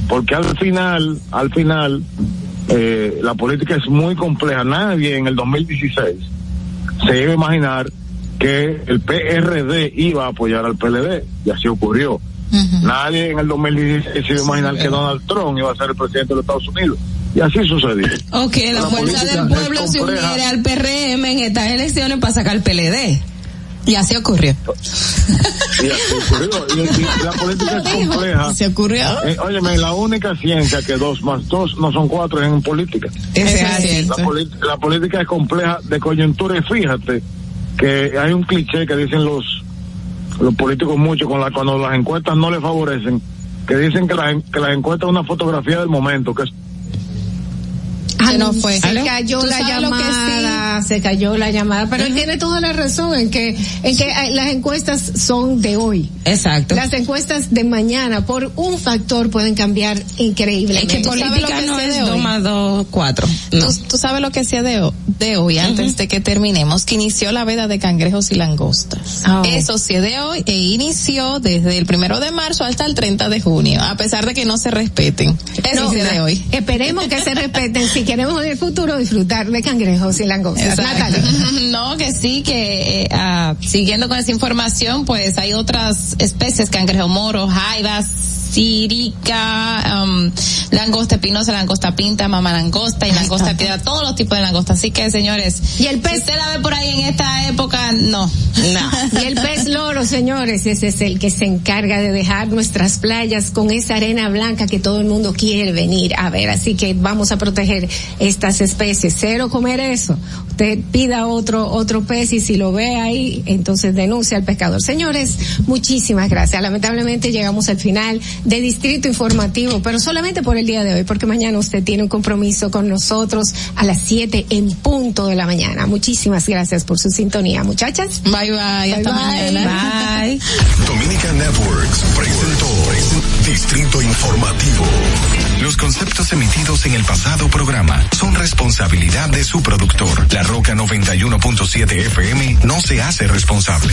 porque al final, al final, eh, la política es muy compleja. Nadie en el 2016 se iba a imaginar que el PRD iba a apoyar al PLD, y así ocurrió. Nadie en el 2016 se iba a imaginar que Donald Trump iba a ser el presidente de los Estados Unidos. Y así sucedió. Ok, la, fuerza del pueblo se uniere al PRM en estas elecciones para sacar el PLD. Y así ocurrió. Y así ocurrió. Y, y la política es compleja. ¿Se ocurrió? Eh, óyeme, la única ciencia que dos más dos no son cuatro es en política. Eso es La, cierto. la política es compleja de coyuntura y fíjate que hay un cliché que dicen los los políticos mucho con la, cuando las encuestas no les favorecen, que dicen que, la, en- que las encuestas es una fotografía del momento, que Se nos fue. Se cayó ¿Tú la que llamada, se cayó la llamada, pero él tiene toda la razón en que, en que eh, las encuestas son de hoy. Exacto. Las encuestas de mañana, por un factor, pueden cambiar increíblemente. Es que política no es dos más dos, cuatro. ¿Tú, tú sabes lo que hacía de, de hoy, antes de que terminemos, que inició la veda de cangrejos y langostas. Oh. Eso sí de hoy e inició desde el primero de marzo hasta el 30 de junio, a pesar de que no se respeten. Eso No, sí es de hoy. Esperemos que se respeten si queremos en el futuro disfrutar de cangrejos y langostas. Natalia. No, que sí, que eh, ah, siguiendo con esa información, pues hay otras especies, cangrejo moro, jaivas, sirica, um, langosta espinosa, langosta pinta, mamá langosta y langosta piedra, todos los tipos de langosta. Así que, señores, Y el pez- si usted la ve por ahí en esta época, no. Y el pez loro, señores, ese es el que se encarga de dejar nuestras playas con esa arena blanca que todo el mundo quiere venir a ver. Así que vamos a proteger estas especies. Cero comer eso. Usted pida otro, otro pez y si lo ve ahí, entonces denuncia al pescador. Señores, muchísimas gracias. Lamentablemente llegamos al final de Distrito Informativo, pero solamente por el día de hoy, porque mañana usted tiene un compromiso con nosotros a las 7 en punto de la mañana. Muchísimas gracias por su sintonía, muchachas. Bye bye, hasta mañana. Bye. Dominica Networks presentó Distrito Informativo. Los conceptos emitidos en el pasado programa son responsabilidad de su productor. La Roca 91.7 FM no se hace responsable.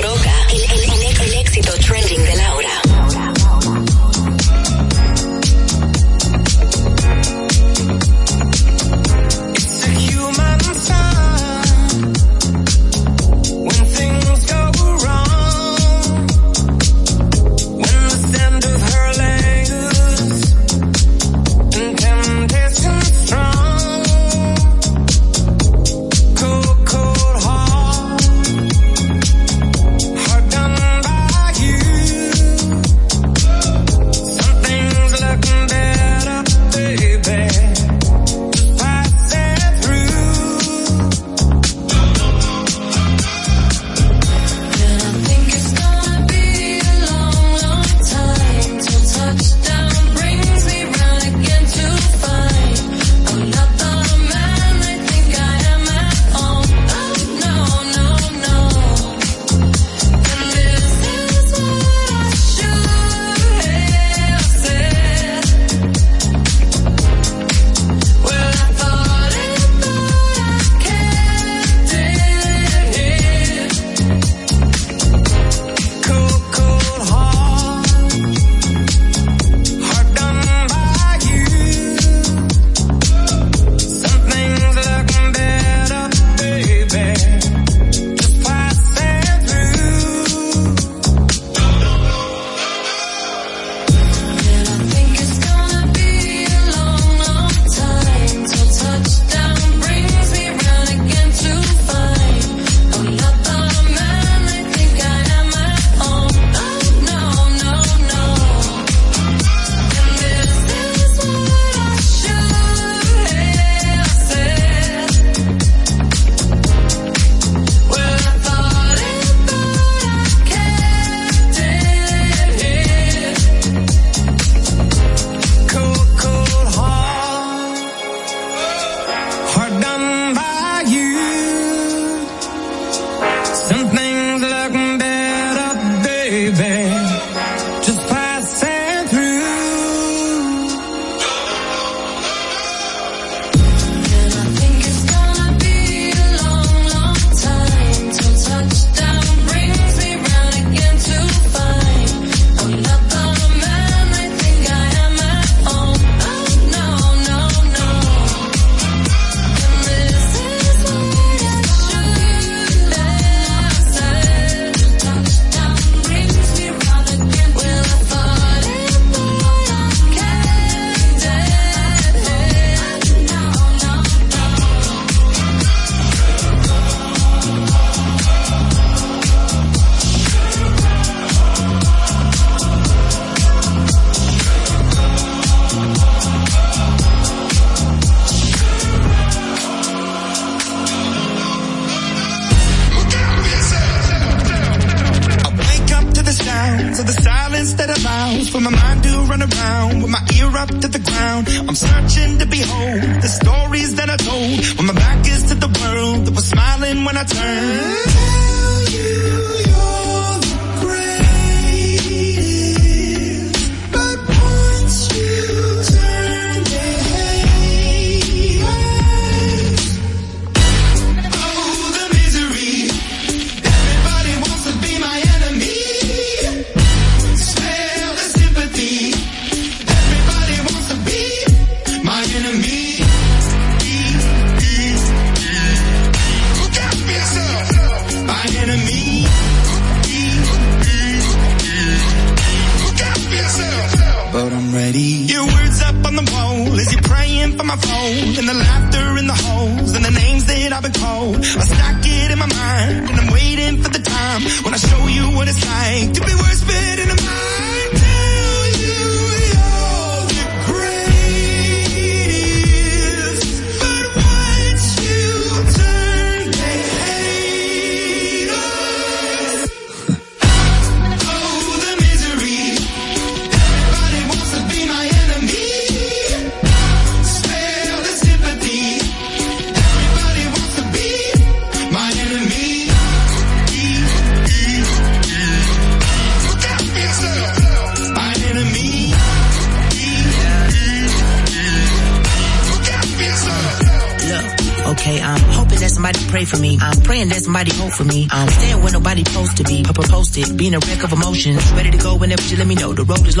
Roca, el, el- éxito trending de Laura.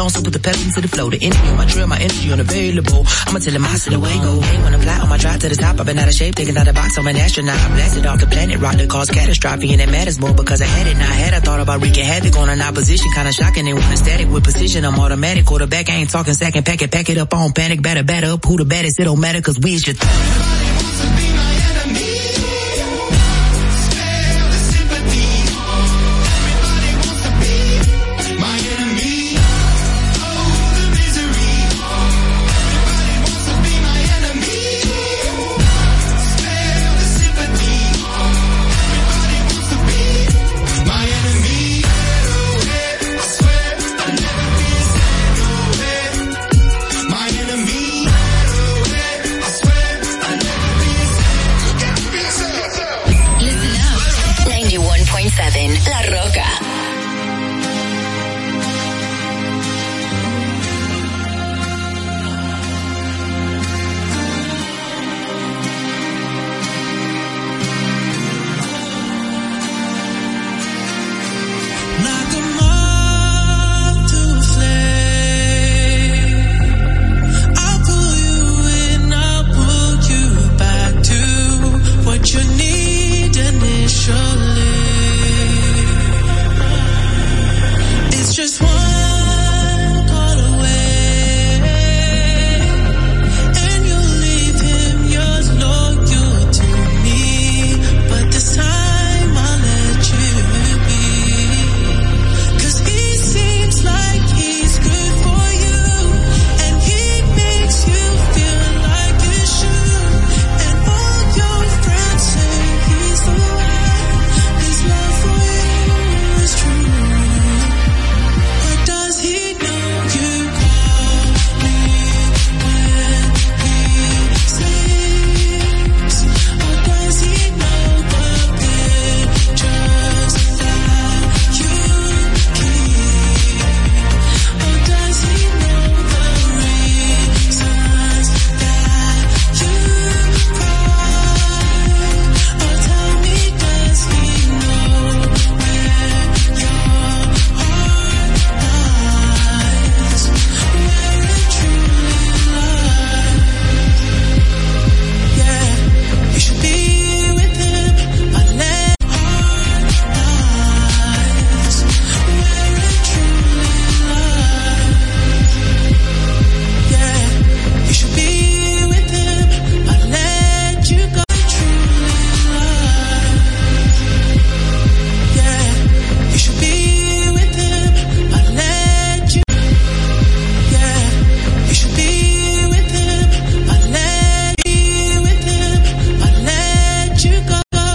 Long, so put the pedal into the flow. The energy on my trail, my energy unavailable. I'ma tell him I see the way go. Hey, when I fly on my drive to the top, I've been out of shape, taking out the box. I'm an astronaut. I blasted off the planet, rock that caused catastrophe, and it matters more because I had it. Now I had, I thought about wreaking havoc on an opposition, kinda shocking. They want static with precision. I'm automatic, quarterback. I ain't talking second, pack it, pack it up on panic, batter, batter up. Who the baddest? It don't matter, cause we is your.